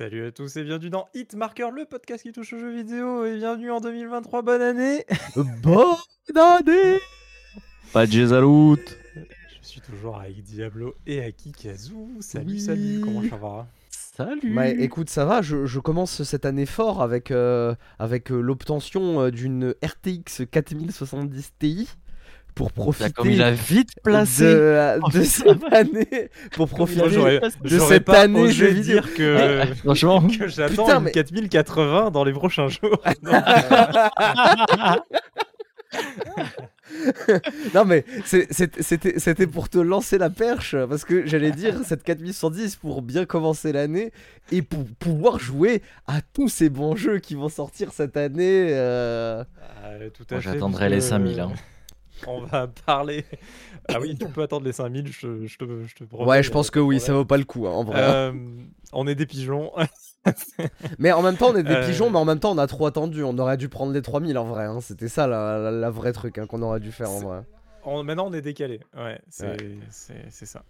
Salut à tous et bienvenue dans Hitmarker, le podcast qui touche aux jeux vidéo et bienvenue en 2023, bonne année. Bonne année. Pas de Salut Je suis toujours avec Diablo et Akikazu. Salut, Oui. salut, comment ça va? Salut. Bah, écoute, ça va, je, je commence cette année fort avec, euh, avec euh, l'obtention euh, d'une RTX 4070 Ti pour profiter Comme il a vite de, placé euh, Oh, de putain. cette année pour profiter de cette pas année osé jeux vidéo. dire que, Franchement, que j'attends Putain, une mais- 4080 dans les prochains jours. non mais c'est- c'est- c'était c'était pour te lancer la perche parce que j'allais dire cette 4110 pour bien commencer l'année et pour pouvoir jouer à tous ces bons jeux qui vont sortir cette année. euh, Ah, tout à Moi, fait, j'attendrai les que, 5000, hein. On va parler. Ah oui, tu peux attendre les 5000, je, je te, je te promets, Ouais, je a pense que oui, ça vaut pas le coup hein, en vrai. Euh, on est des pigeons. Mais en même temps, on est des Euh. pigeons, mais en même temps, on a trop attendu. On aurait dû prendre les 3000 en vrai. hein. C'était ça la, la, la vraie truc hein, qu'on aurait dû faire en vrai. On- maintenant, on est décalé. Ouais, c'est Ouais. c'est- c'est ça.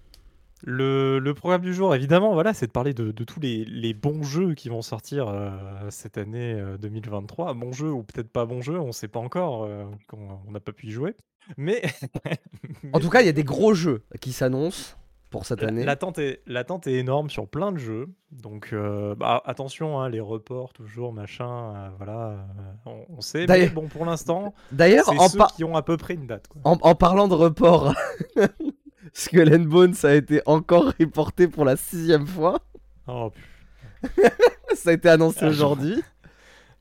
Le, le programme du jour, évidemment, voilà, c'est de parler de, de tous les, les bons jeux qui vont sortir euh, cette année euh, 2023. Bons jeux ou peut-être pas bons jeux, on sait pas encore. euh, on n'a pas pu y jouer. Mais. En tout cas, il y a des gros jeux qui s'annoncent pour cette année. L'attente est, l'attente est énorme sur plein de jeux. Donc, euh, bah, attention, hein, les reports, toujours, machin, euh, voilà, euh, on, on sait. Mais bon, pour l'instant, D'ailleurs, c'est en, ceux par- qui ont à peu près une date. Quoi. en, en parlant de report, Skull and Bones a été encore reporté pour la sixième fois. Oh, putain. Ça a été annoncé Ah, aujourd'hui.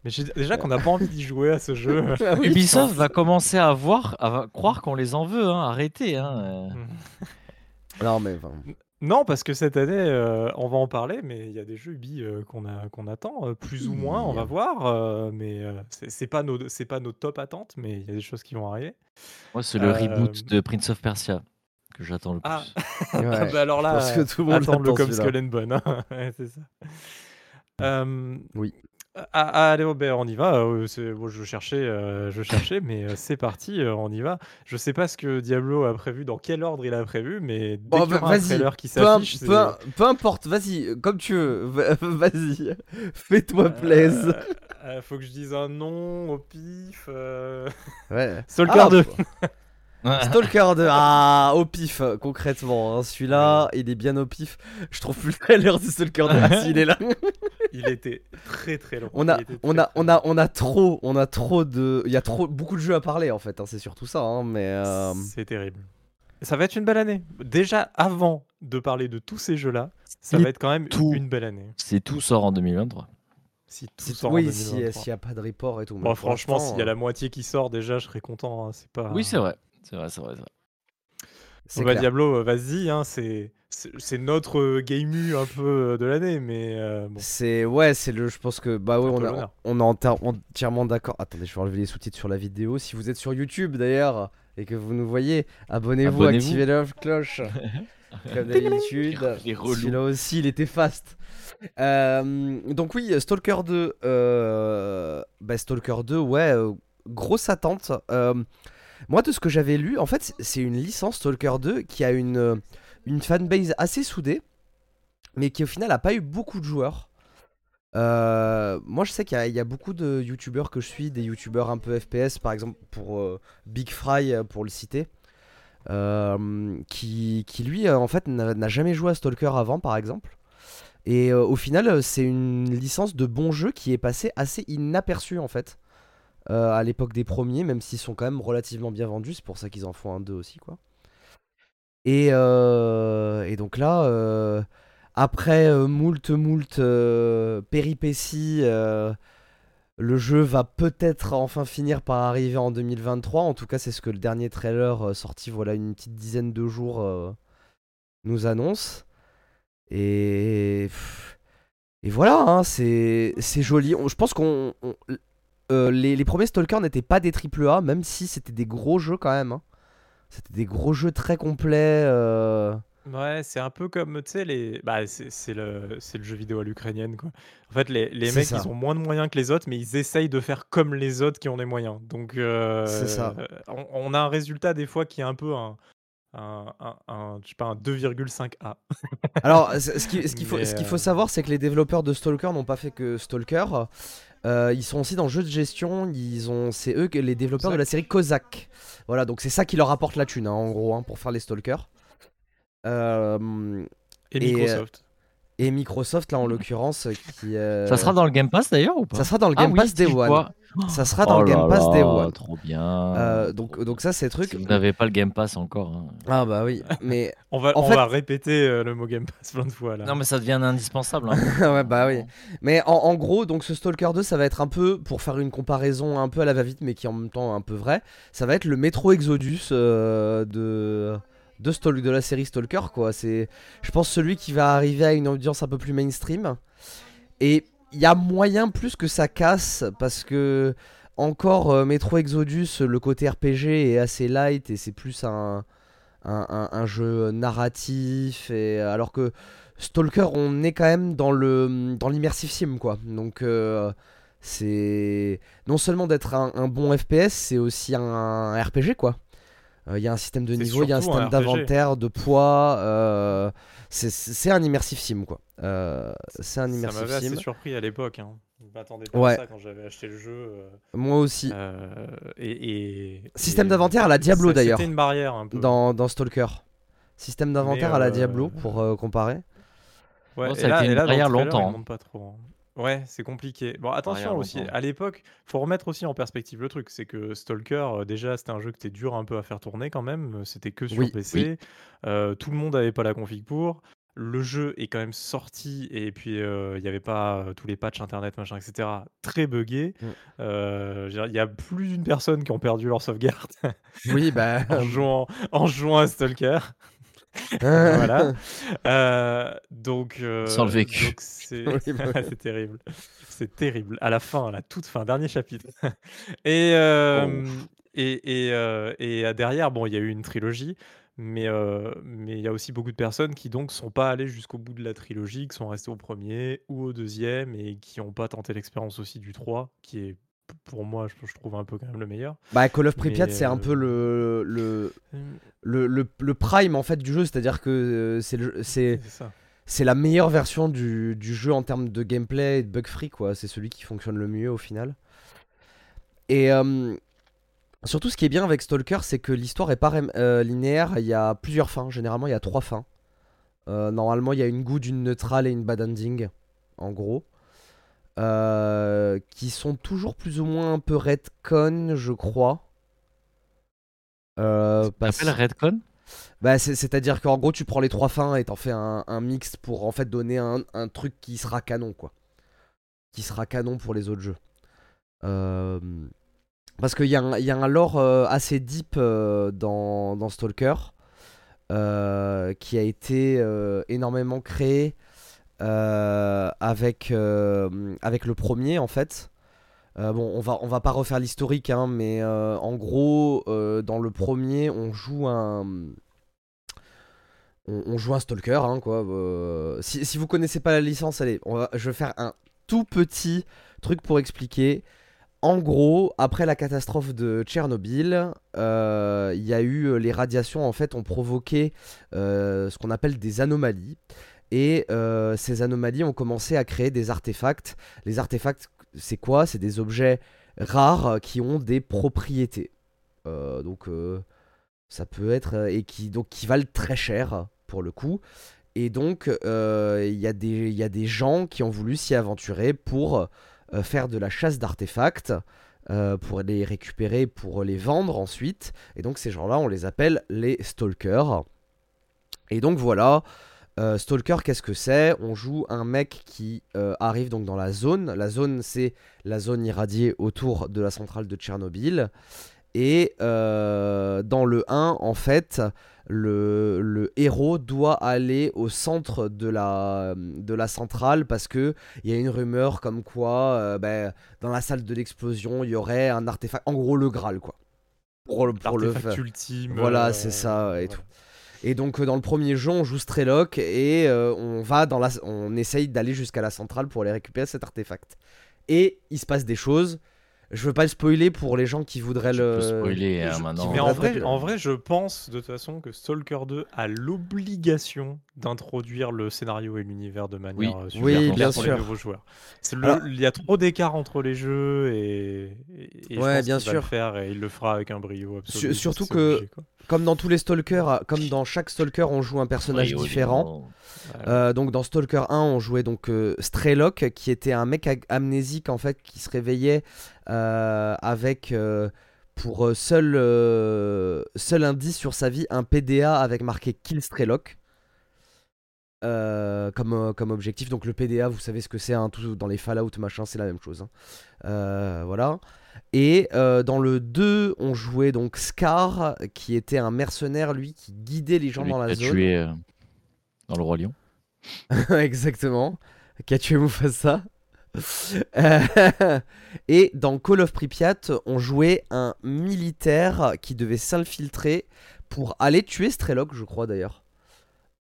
Mais déjà qu'on n'a pas envie d'y jouer à ce jeu. Ah oui. Ubisoft va commencer à voir, à croire qu'on les en veut, hein. arrêtez. Hein. euh. Non, mais enfin, Non, parce que cette année, euh, on va en parler, mais il y a des jeux Ubi euh, qu'on attend, euh, plus ou moins, on va voir. euh, mais euh, c'est pas, nos- c'est pas nos top attentes, mais il y a des choses qui vont arriver. Moi, c'est le Euh, reboot de Prince of Persia que j'attends le plus. Ah, ouais. bah alors là, pense que tout le monde l'attend, comme. Skull and Bone. hein. Ouais, c'est ça. Euh, Oui. ah, ah, allez, oh, ben, on y va. euh, bon, je cherchais, euh, je cherchais, mais euh, c'est parti, euh, on y va. Je sais pas ce que Diablo a prévu, dans quel ordre il a prévu, mais dès Oh, qu'il y bah, aura un vas-y, trailer qui s'affiche, c'est- peu peu importe, vas-y, comme tu veux, va- vas-y, fais-toi plaisir. Euh, faut que je dise un nom au pif. euh, Ouais. Stalker Ah, 2. Stalker 2, ah, au pif, concrètement. hein, Celui-là, il est bien au pif. Je trouve plus le trailer de Stalker 2. Ah, si, il est là. Il était très très long. On a, on a, on a, on a trop, on a trop de, il y a trop, beaucoup de jeux à parler en fait. hein, c'est surtout ça, hein, mais. euh, C'est terrible. Ça va être une belle année. Déjà, avant de parler de tous ces jeux-là, ça Si va être quand même tout- une belle année. C'est tout sort en 2023. Si tout si- sort en oui, si- 2023. s'il n'y a pas de report et tout. Bon, pour franchement, s'il y a euh, la moitié qui sort déjà, je serais content. hein, C'est pas. Oui, c'est vrai. C'est vrai, c'est vrai. c'est vrai. c'est Bon, bah. Diablo, euh, vas-y, hein, c'est c'est c'est notre euh, game U un peu euh, de l'année, mais euh, bon. C'est ouais, c'est le. Je pense que bah ouais, on a, on est enti- entièrement d'accord. Attendez, je vais enlever les sous-titres sur la vidéo. Si vous êtes sur YouTube d'ailleurs et que vous nous voyez, abonnez-vous, Abonnez-vous. activez la cloche comme d'habitude. Celui-là aussi, il était fast. Euh, donc oui, Stalker 2, euh, bah, Stalker 2, ouais, euh, grosse attente. Moi, de ce que j'avais lu, en fait, c'est- une licence Stalker 2 qui a une, euh, une fanbase assez soudée, mais qui au final a pas eu beaucoup de joueurs. Euh, moi, je sais qu'il y, a- beaucoup de youtubeurs que je suis, des youtubeurs un peu FPS, par exemple pour euh, Big Fry, pour le citer, qui, qui lui, en fait, n'a n'a jamais joué à Stalker avant, par exemple. Et au final, c'est une licence de bon jeu qui est passée assez inaperçue, en fait, euh, à l'époque des premiers, même s'ils sont quand même relativement bien vendus. C'est pour ça qu'ils en font un 2 aussi, quoi. Et, euh, et donc là, euh, après moult, moult péripéties, le jeu va peut-être enfin finir par arriver en 2023. En tout cas, c'est ce que le dernier trailer sorti voilà une petite dizaine de jours nous annonce. Et, et voilà, hein, c'est joli. Je pense qu'on on- euh, les, les premiers Stalker n'étaient pas des AAA, même si c'était des gros jeux quand même. hein. C'était des gros jeux très complets. euh, Ouais, c'est un peu comme, tu sais, les... bah, c'est le... le jeu vidéo à l'ukrainienne, quoi. En fait, les, les mecs, ça. ils ont moins de moyens que les autres, mais ils essayent de faire comme les autres qui ont des moyens. Donc, euh, C'est ça. on, on a un résultat, des fois, qui est un peu un, un, un, un- je sais pas, un 2,5A. Alors, ce qu'il ce qu'il faut, Mais, ce qu'il faut euh, savoir, c'est que les développeurs de Stalker n'ont pas fait que Stalker. Euh, ils sont aussi dans le jeu de gestion. Ils ont, c'est eux les développeurs de la série Kozak. Voilà, donc c'est ça qui leur apporte la thune, hein, en gros, hein, pour faire les Stalkers. Euh, Et Et, euh, Microsoft. et Microsoft, là, en l'occurrence, qui. euh, Ça sera dans le Game Pass d'ailleurs ou pas? Ça sera dans le Ah Game oui, Pass si, Day One. Ça sera dans Oh le Game là Pass Day là, One. Trop bien. Euh, donc, donc ça, c'est truc. Si vous n'avez pas le Game Pass encore. hein. Ah bah oui, mais On va, en on fait- va répéter euh, le mot Game Pass plein de fois là. Non, mais ça devient indispensable. hein. ouais bah oui. Mais en, en gros, donc ce Stalker 2, ça va être un peu, pour faire une comparaison un peu à la va-vite, mais qui en même temps un peu vrai, ça va être le Metro Exodus euh, de, de, Stal- de la série Stalker, quoi. C'est, je pense, celui qui va arriver à une audience un peu plus mainstream. Et il y a moyen plus que ça casse, parce que, encore, euh, Metro Exodus, le côté RPG est assez light, et c'est plus un, un, un- un jeu narratif, et, alors que Stalker, on est quand même dans le dans l'immersive sim quoi. Donc euh, c'est non seulement d'être un, un bon FPS, c'est aussi un, RPG quoi. Euh, Il y a un système de niveau, il y a un système d'inventaire, de poids. euh, c'est- c'est un immersive sim quoi. Euh, c'est un ça immersive m'avait assez surpris à l'époque. Hein. Je m'attendais pas Ouais. à ça quand j'avais acheté le jeu. euh, Moi aussi. euh, et, et- Système et- d'inventaire à la Diablo ça- d'ailleurs. C'était une barrière un peu. Dans, dans Stalker. Système d'inventaire à la Diablo pour euh, comparer. Ouais, Bon, et ça a là, été une là, barrière longtemps, hein. montrent pas trop. hein. Ouais, c'est compliqué. Bon, attention aussi, longtemps. à l'époque, faut remettre aussi en perspective le truc. C'est que Stalker, déjà, c'était un jeu que c'était dur un peu à faire tourner quand même. C'était que sur Oui, PC. Euh, tout le monde n'avait pas la config pour. Le jeu est quand même sorti et puis euh, il n'y avait pas euh, tous les patchs internet, machin, etc. Très buggé. Mm. Euh, Il y a plus d'une personne qui ont perdu leur sauvegarde Oui bah. en, jouant, en jouant à Stalker. voilà. Euh, donc, euh, Sans le vécu. donc c'est Oui, bah c'est terrible. C'est terrible. À la fin, à la toute fin, dernier chapitre. et, euh, Oh. et, et, euh, et, derrière, bon, il y a eu une trilogie, mais euh, mais il y a aussi beaucoup de personnes qui donc sont pas allées jusqu'au bout de la trilogie, qui sont restées au premier ou au deuxième et qui n'ont pas tenté l'expérience aussi du 3, qui est pour moi, je, je trouve un peu quand même le meilleur. Bah Call of Pripyat c'est un euh, peu le, le, le, le, le prime en fait du jeu, c'est-à-dire que euh, c'est c'est la meilleure version du, du jeu en termes de gameplay et de bug free quoi. C'est celui qui fonctionne le mieux au final. Et euh, surtout ce qui est bien avec Stalker, c'est que l'histoire est pas euh, linéaire. Il y a plusieurs fins. Généralement il y a trois fins. Euh, normalement il y a une good, une neutrale et une bad ending en gros. Euh, qui sont toujours plus ou moins un peu redcon, je crois. Euh, parce- Redcon bah, c'est- c'est-à-dire qu'en gros, tu prends les trois fins et t'en fais un, un mix pour en fait donner un, un truc qui sera canon, quoi. Qui sera canon pour les autres jeux. Euh, Parce qu'il y, a un- lore euh, assez deep euh, dans, Stalker euh, qui a été énormément créé avec, avec le premier en fait. Bon, on va, on va pas refaire l'historique, hein, mais en gros, dans le premier, on joue un. On, joue un stalker, hein, quoi. si, si vous connaissez pas la licence, allez, je vais faire un tout petit truc pour expliquer. En gros, après la catastrophe de Tchernobyl, euh, il y a eu les radiations en fait ont provoqué euh, ce qu'on appelle des anomalies. Et euh, ces anomalies ont commencé à créer des artefacts. Les artefacts, c'est quoi? C'est des objets rares qui ont des propriétés. Euh, donc euh, ça peut être euh, et qui donc qui valent très cher pour le coup. Et donc euh, il y, a des- il y a des gens qui ont voulu s'y aventurer pour euh, faire de la chasse d'artefacts. euh, pour les récupérer, pour les vendre ensuite. Et donc ces gens-là, on les appelle les stalkers. Et donc voilà, euh, Stalker, qu'est-ce que c'est? On joue un mec qui euh, arrive donc dans la zone. La zone, c'est la zone irradiée autour de la centrale de Tchernobyl. Et euh, dans le 1, en fait, le, le héros doit aller au centre de la, de la centrale parce que il y a une rumeur comme quoi euh, ben, dans la salle de l'explosion, il y aurait un artefact, en gros le Graal, quoi. Pour, le- pour le ultime. Voilà, euh, c'est ça, et tout. Et donc euh, dans le premier jeu, on joue Strelok et euh, on va dans la, on essaye d'aller jusqu'à la centrale pour aller récupérer cet artefact. Et il se passe des choses. Je veux pas le spoiler pour les gens qui voudraient Tu le. peux spoiler hein, maintenant. mais en vrai, en vrai, je pense de toute façon que Stalker 2 a l'obligation d'introduire le scénario et l'univers de manière Oui. euh, super Oui, bien pour sûr. les nouveaux joueurs. C'est le- Alors- il y a trop d'écart entre les jeux et, et- et je Ouais, pense bien qu'il va le faire et il le fera avec un brio absolu. Sur- surtout que- obligé. Comme dans tous les Stalkers, comme dans chaque Stalker, on joue un personnage Oui, différent. Euh, donc dans Stalker 1, on jouait donc euh, Strelok, qui était un mec amnésique en fait, qui se réveillait euh, avec euh, pour seul euh, seul indice sur sa vie un PDA avec marqué Kill Strelok. Euh, comme, euh, comme objectif. Donc le PDA, vous savez ce que c'est, hein, tout dans les Fallout, machin, c'est la même chose. hein. Euh, voilà. Et euh, dans le 2, on jouait donc Scar, qui était un mercenaire, lui, qui guidait les gens dans la zone. tué dans le Roi Lion. Exactement. Qui a tué Mufasa. Et dans Call of Pripyat, on jouait un militaire qui devait s'infiltrer pour aller tuer Strelok, je crois d'ailleurs.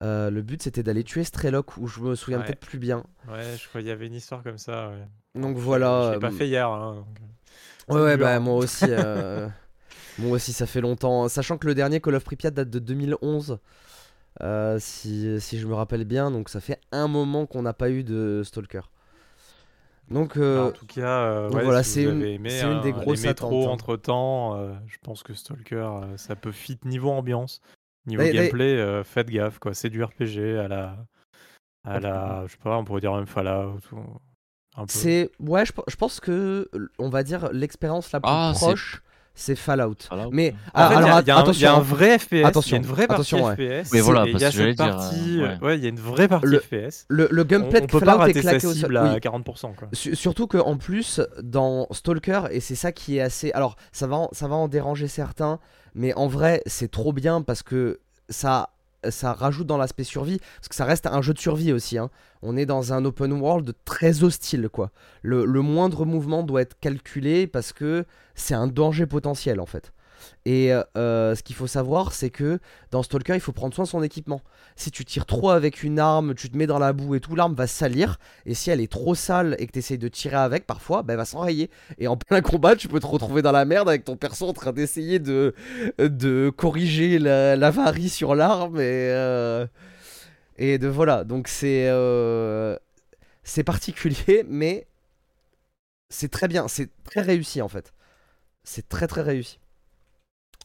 Euh, le but c'était d'aller tuer Strelok, ou je me souviens Ouais. peut-être plus bien. Ouais, je crois qu'il y avait une histoire comme ça. Ouais. Donc voilà. Je l'ai pas euh, fait hier. hein, donc, euh, Ouais, ouais, dur, bah hein. moi aussi. euh, moi aussi, ça fait longtemps. Sachant que le dernier Call of Pripyat date de 2011. euh, si, si je me rappelle bien, donc ça fait un moment qu'on n'a pas eu de Stalker. Donc, euh, en tout cas, donc voilà, si c'est une- aimé, une des hein, grosses attentes, hein. entre temps, je pense que Stalker, ça peut fit niveau ambiance, niveau D'ailleurs- gameplay, euh, faites gaffe quoi. C'est du RPG à la, à la, je sais pas, on pourrait dire même Fallout ou un peu. c'est. Ouais, je, je pense que, on va dire, l'expérience la plus Ah, proche, c'est Fallout. Fallout. Mais, En ah, fait, alors, il y a- att- il y, a un- il y attention. a un hein. vrai FPS, il y Attention, a une vraie partie attention, ouais. FPS. Oui, voilà, et il y parce a que j'allais dire, euh, partie, ouais. ouais, il y a une vraie partie Le- FPS. Le, le On, gameplay on de pas Fallout est éclaté au sol. cible Oui. à 40% quoi. Su- Surtout que en plus dans Stalker et c'est ça qui est assez alors ça va en, ça va en déranger certains mais en vrai c'est trop bien parce que ça ça rajoute dans l'aspect survie parce que ça reste un jeu de survie aussi hein. on est dans un open world très hostile quoi le, le moindre mouvement doit être calculé parce que c'est un danger potentiel en fait et euh, ce qu'il faut savoir c'est que dans Stalker il faut prendre soin de son équipement si tu tires trop avec une arme tu te mets dans la boue et tout l'arme va salir et si elle est trop sale et que tu essayes de tirer avec, parfois, bah, elle va s'enrayer. Et en plein combat, tu peux te retrouver dans la merde avec ton perso en train d'essayer de, de corriger la- l'avarie sur l'arme. Et, euh, et de voilà. Donc c'est euh, c'est particulier, mais c'est très bien. C'est très réussi en fait. C'est très très réussi.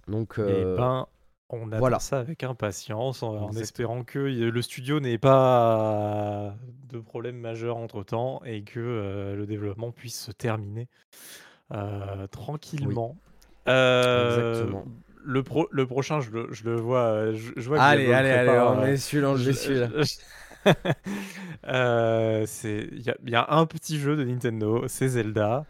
Donc. Et euh, ben, on attend voilà. ça avec impatience, en, espérant que y- le studio n'ait pas de problème majeur entre temps et que euh, le développement puisse se terminer euh, tranquillement. Euh, Exactement. le, pro- le prochain, je le, je le vois. euh, Je, je vois que Allez, allez, allez, on euh, est celui-là, on est celui-là. Euh, c'est- Il y, a- il y a un petit jeu de Nintendo, c'est Zelda.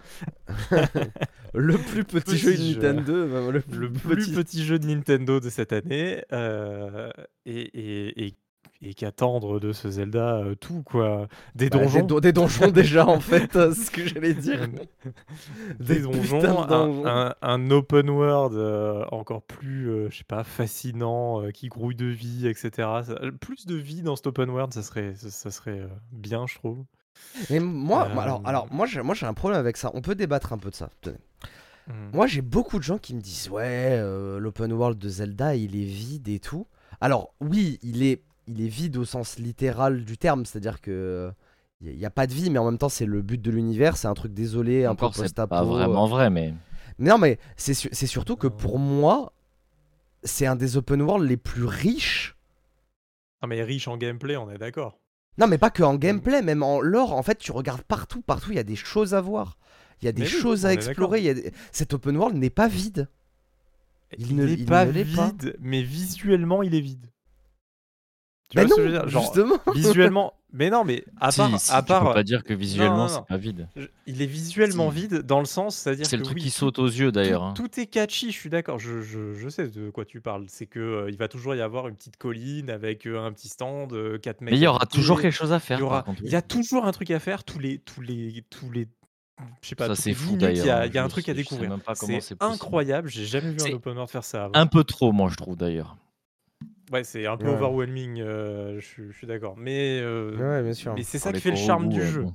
Le plus petit, Petit jeu de jeu. Nintendo, le, le plus plus petit. petit jeu de Nintendo de cette année euh, et, et, et, et qu'attendre de ce Zelda euh, tout quoi des Bah, donjons Des, don- des donjons déjà en fait, euh, ce que j'allais dire. des Des donjons, de un, donjons. un- un open world euh, encore plus je sais pas fascinant qui grouille de vie etc Ça- plus de vie dans cet open world ça serait ça, ça serait bien je trouve Mais moi, alors, alors moi, j'ai, moi j'ai un problème avec ça. On peut débattre un peu de ça. Tenez. Mm. Moi j'ai beaucoup de gens qui me disent ouais, l'open world de Zelda il est vide et tout. Alors oui, il est, il est vide au sens littéral du terme, c'est-à-dire que il n'y a pas de vie, mais en même temps c'est le but de l'univers, c'est un truc désolé, un Encore, peu c'est post-apo. pas vraiment vrai, mais. Non mais c'est, su- c'est surtout que pour moi, c'est un des open world les plus riches Ah, mais riche en gameplay on est d'accord Non, mais pas que en gameplay, même en lore. En fait, tu regardes partout, partout, il y a des choses à voir. Il y a des Mais choses à explorer. il y a des- Cet open world n'est pas vide. Il il ne l'est pas. vide mais visuellement il est vide tu Mais vois ce non, que je veux dire? Genre, justement. visuellement mais non mais à Si, part si, à tu part peux pas dire que visuellement c'est pas vide. Je- Il est visuellement Si. vide dans le sens, c'est-à-dire C'est le truc oui, qui saute aux yeux d'ailleurs. hein. Tout, est catchy, je suis d'accord. Je, je- je sais de quoi tu parles. C'est que euh, il va toujours y avoir une petite colline avec euh, un petit stand, euh, quatre mecs. Mais il y aura toujours quelque chose à faire. Il y, aura- par contre, il y a toujours un truc à faire. Tous les, tous les, tous les, je sais pas. Ça, c'est fou, minutes, Il y a, d'ailleurs, il y a hein. un truc à sais- découvrir. C'est incroyable. J'ai jamais vu un open world faire ça. avant. Un peu trop, moi je trouve d'ailleurs. Ouais, c'est un peu Ouais. overwhelming. euh, je, suis- je suis d'accord. Mais, euh, Ouais, bien sûr. mais c'est ça qui fait le charme du euh, jeu. bon.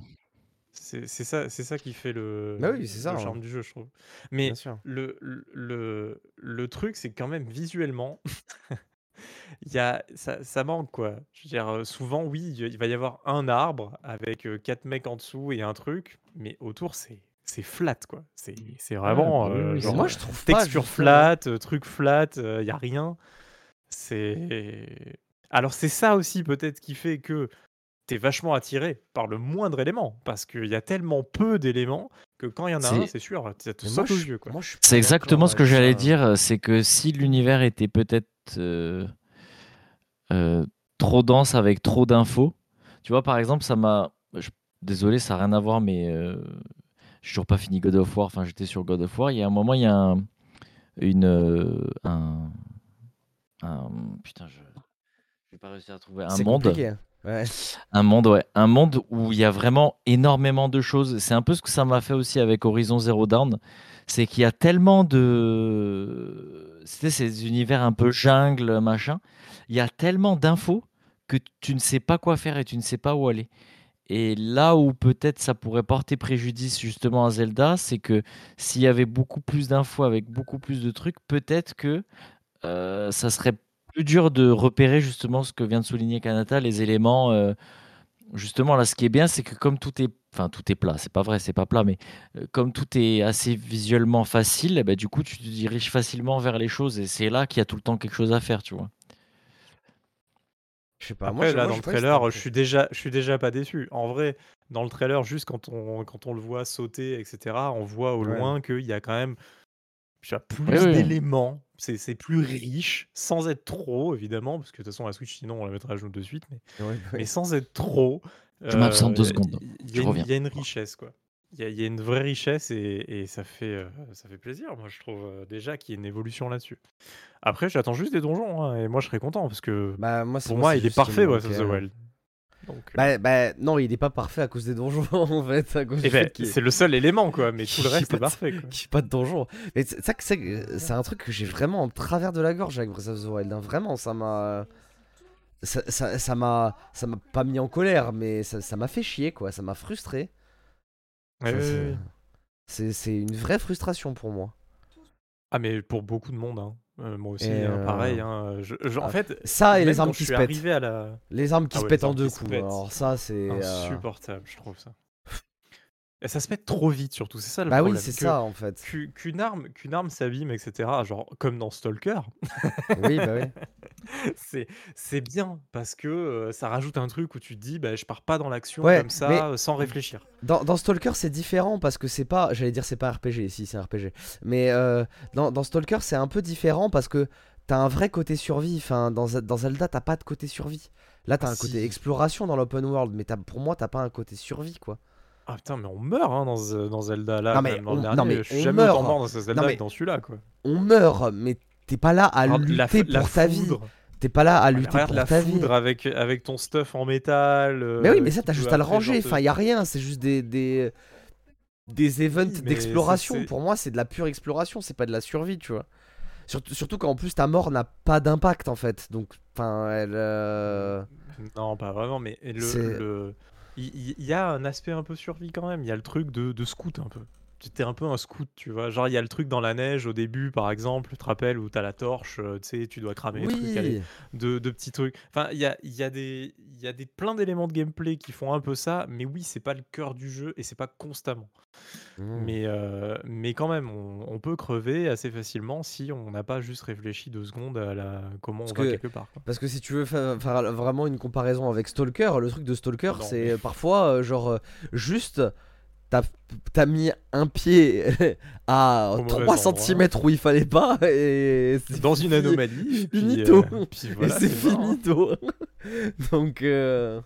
C'est c'est ça, c'est ça qui fait le, Bah oui, c'est ça, le hein. charme du jeu, je trouve. Mais le, le, le, le truc, c'est que quand même visuellement, il y a, ça, ça manque quoi. Je veux dire, euh, souvent, oui, il va y avoir un arbre avec euh, quatre mecs en dessous et un truc, mais autour, c'est c'est flat quoi. C'est c'est vraiment bah oui, euh, genre, Moi, je trouve pas. texture justement. flat, euh, truc flat, il y a rien. C'est alors c'est ça aussi peut-être qui fait que t'es vachement attiré par le moindre élément parce qu'il y a tellement peu d'éléments que quand il y en a un, C'est- sûr, ça te saute aux je- yeux je C'est exactement ce que j'allais dire, c'est que si l'univers était peut-être euh, euh, trop dense avec trop d'infos, tu vois, par exemple, ça m'a. je- Désolé, ça n'a rien à voir, mais euh, j'ai toujours pas fini God of War. Enfin, j'étais sur God of War. Il y a un moment, il y a un. Une. euh, un, un- Putain, je. Je vais pas réussir à trouver un C'est monde. compliqué. hein. Ouais. Un monde, ouais. Un monde où il y a vraiment énormément de choses. C'est un peu ce que ça m'a fait aussi avec Horizon Zero Dawn. C'est qu'il y a tellement de. C'était ces univers un peu jungle, machin. Il y a tellement d'infos que tu ne sais pas quoi faire et tu ne sais pas où aller. Et là où peut-être ça pourrait porter préjudice justement à Zelda, c'est que s'il y avait beaucoup plus d'infos avec beaucoup plus de trucs, peut-être que euh, ça serait plus dur de repérer justement ce que vient de souligner Kanata, les éléments. euh, justement, là, ce qui est bien, c'est que comme tout est, enfin tout est plat, c'est pas vrai, c'est pas plat, mais euh, comme tout est assez visuellement facile, eh ben, du coup, tu te diriges facilement vers les choses et c'est là qu'il y a tout le temps quelque chose à faire, tu vois. Je sais pas. Après moi, là moi, dans le trailer, je suis déjà je suis déjà pas déçu. En vrai, dans le trailer juste quand on quand on le voit sauter etc, on voit au Ouais. loin qu'il y a quand même tu as plus Oui, oui. d'éléments, c'est c'est plus riche sans être trop évidemment parce que de toute façon la Switch sinon on la mettrait à genoux de suite mais mais sans être trop. Je m'absente deux euh, secondes. Il y, a une- a richesse, quoi. Il y, a- y a une vraie richesse et, et ça, fait, euh, ça fait plaisir, moi, je trouve euh, déjà qu'il y ait une évolution là-dessus. Après, j'attends juste des donjons hein, et moi, je serais content parce que Bah, moi, pour moi, il est parfait, Breath of the Wild. Donc, euh, Bah, bah, non, il est pas parfait à cause des donjons en fait. Eh ben, c'est le seul élément, quoi, mais tout le reste est parfait. Quoi. ait pas de donjons. Mais c'est ça que c'est c'est un truc que j'ai vraiment en travers de la gorge avec Breath of the Wild. hein. Vraiment, ça m'a. Ça m'a ça m'a pas mis en colère, mais ça ça m'a fait chier quoi. Ça m'a frustré. Ouais, ouais, ouais. C'est une vraie frustration pour moi. Ah, mais pour beaucoup de monde, hein. Euh, moi aussi, Et, hein, euh, pareil. hein. Je- je- en ah, fait, Ça et les armes qui se pètent. la. Les armes qui Ah se pètent en deux coups. Alors ça c'est. euh, Insupportable, je trouve ça. Et ça se pète trop vite, surtout. C'est ça le Bah oui, problème. c'est que- ça en fait. qu'u- Qu'une arme, qu'une arme s'abîme, etc. Genre comme dans Stalker, Oui, bah oui. c'est c'est bien parce que euh, ça rajoute un truc où tu te dis, bah, je pars pas dans l'action Ouais, comme ça euh, sans réfléchir. Dans, dans Stalker, c'est différent parce que c'est pas. J'allais dire c'est pas RPG, si c'est RPG. Mais euh, dans, dans Stalker, c'est un peu différent parce que t'as un vrai côté survie. Enfin, dans, dans Zelda, t'as pas de côté survie. Là, t'as Ah, un côté exploration dans l'open world, mais t'as- pour moi, t'as pas un côté survie, quoi. Ah putain, mais on meurt hein, dans, dans Zelda là. Non, mais même dans on- le non, mais je suis jamais meurt. autant mort dans ce Zelda Non, mais- que dans celui-là quoi. On meurt, mais t'es pas là à Alors, lutter la, pour la ta vie. T'es pas là à ah, lutter regarde pour la ta vie. foudre avec, avec ton stuff en métal. Mais oui, euh, mais ça, t'as juste à le ranger. te- Enfin, y a rien, c'est juste des. des... Des events Oui, d'exploration, pour moi, c'est de la pure exploration, c'est pas de la survie, tu vois. Surtout, surtout qu'en plus, ta mort n'a pas d'impact en fait. Donc, enfin, elle. euh, Non, pas vraiment, mais le- il y, a un aspect un peu survie quand même. Il y a le truc de, de scout un peu. T'es un peu un scout, tu vois. Genre, il y a le truc dans la neige au début, par exemple, tu te rappelles, où t'as la torche, euh, tu sais, tu dois cramer trucs, Oui, de, de petits trucs. Enfin, il y a, y a des, y a des, plein d'éléments de gameplay qui font un peu ça, mais oui, c'est pas le cœur du jeu et c'est pas constamment. Mmh. Mais, euh, mais quand même, on, on peut crever assez facilement si on n'a pas juste réfléchi deux secondes à la, comment Parce on va que- quelque part. quoi. Parce que si tu veux fa- faire vraiment une comparaison avec Stalker, le truc de Stalker, c'est mais- parfois euh, genre juste. T'as mis un pied à Au mauvais 3 endroit. cm où il fallait pas et c'est Dans une anomalie. puis, finito. euh, puis et c'est finito. Donc, euh,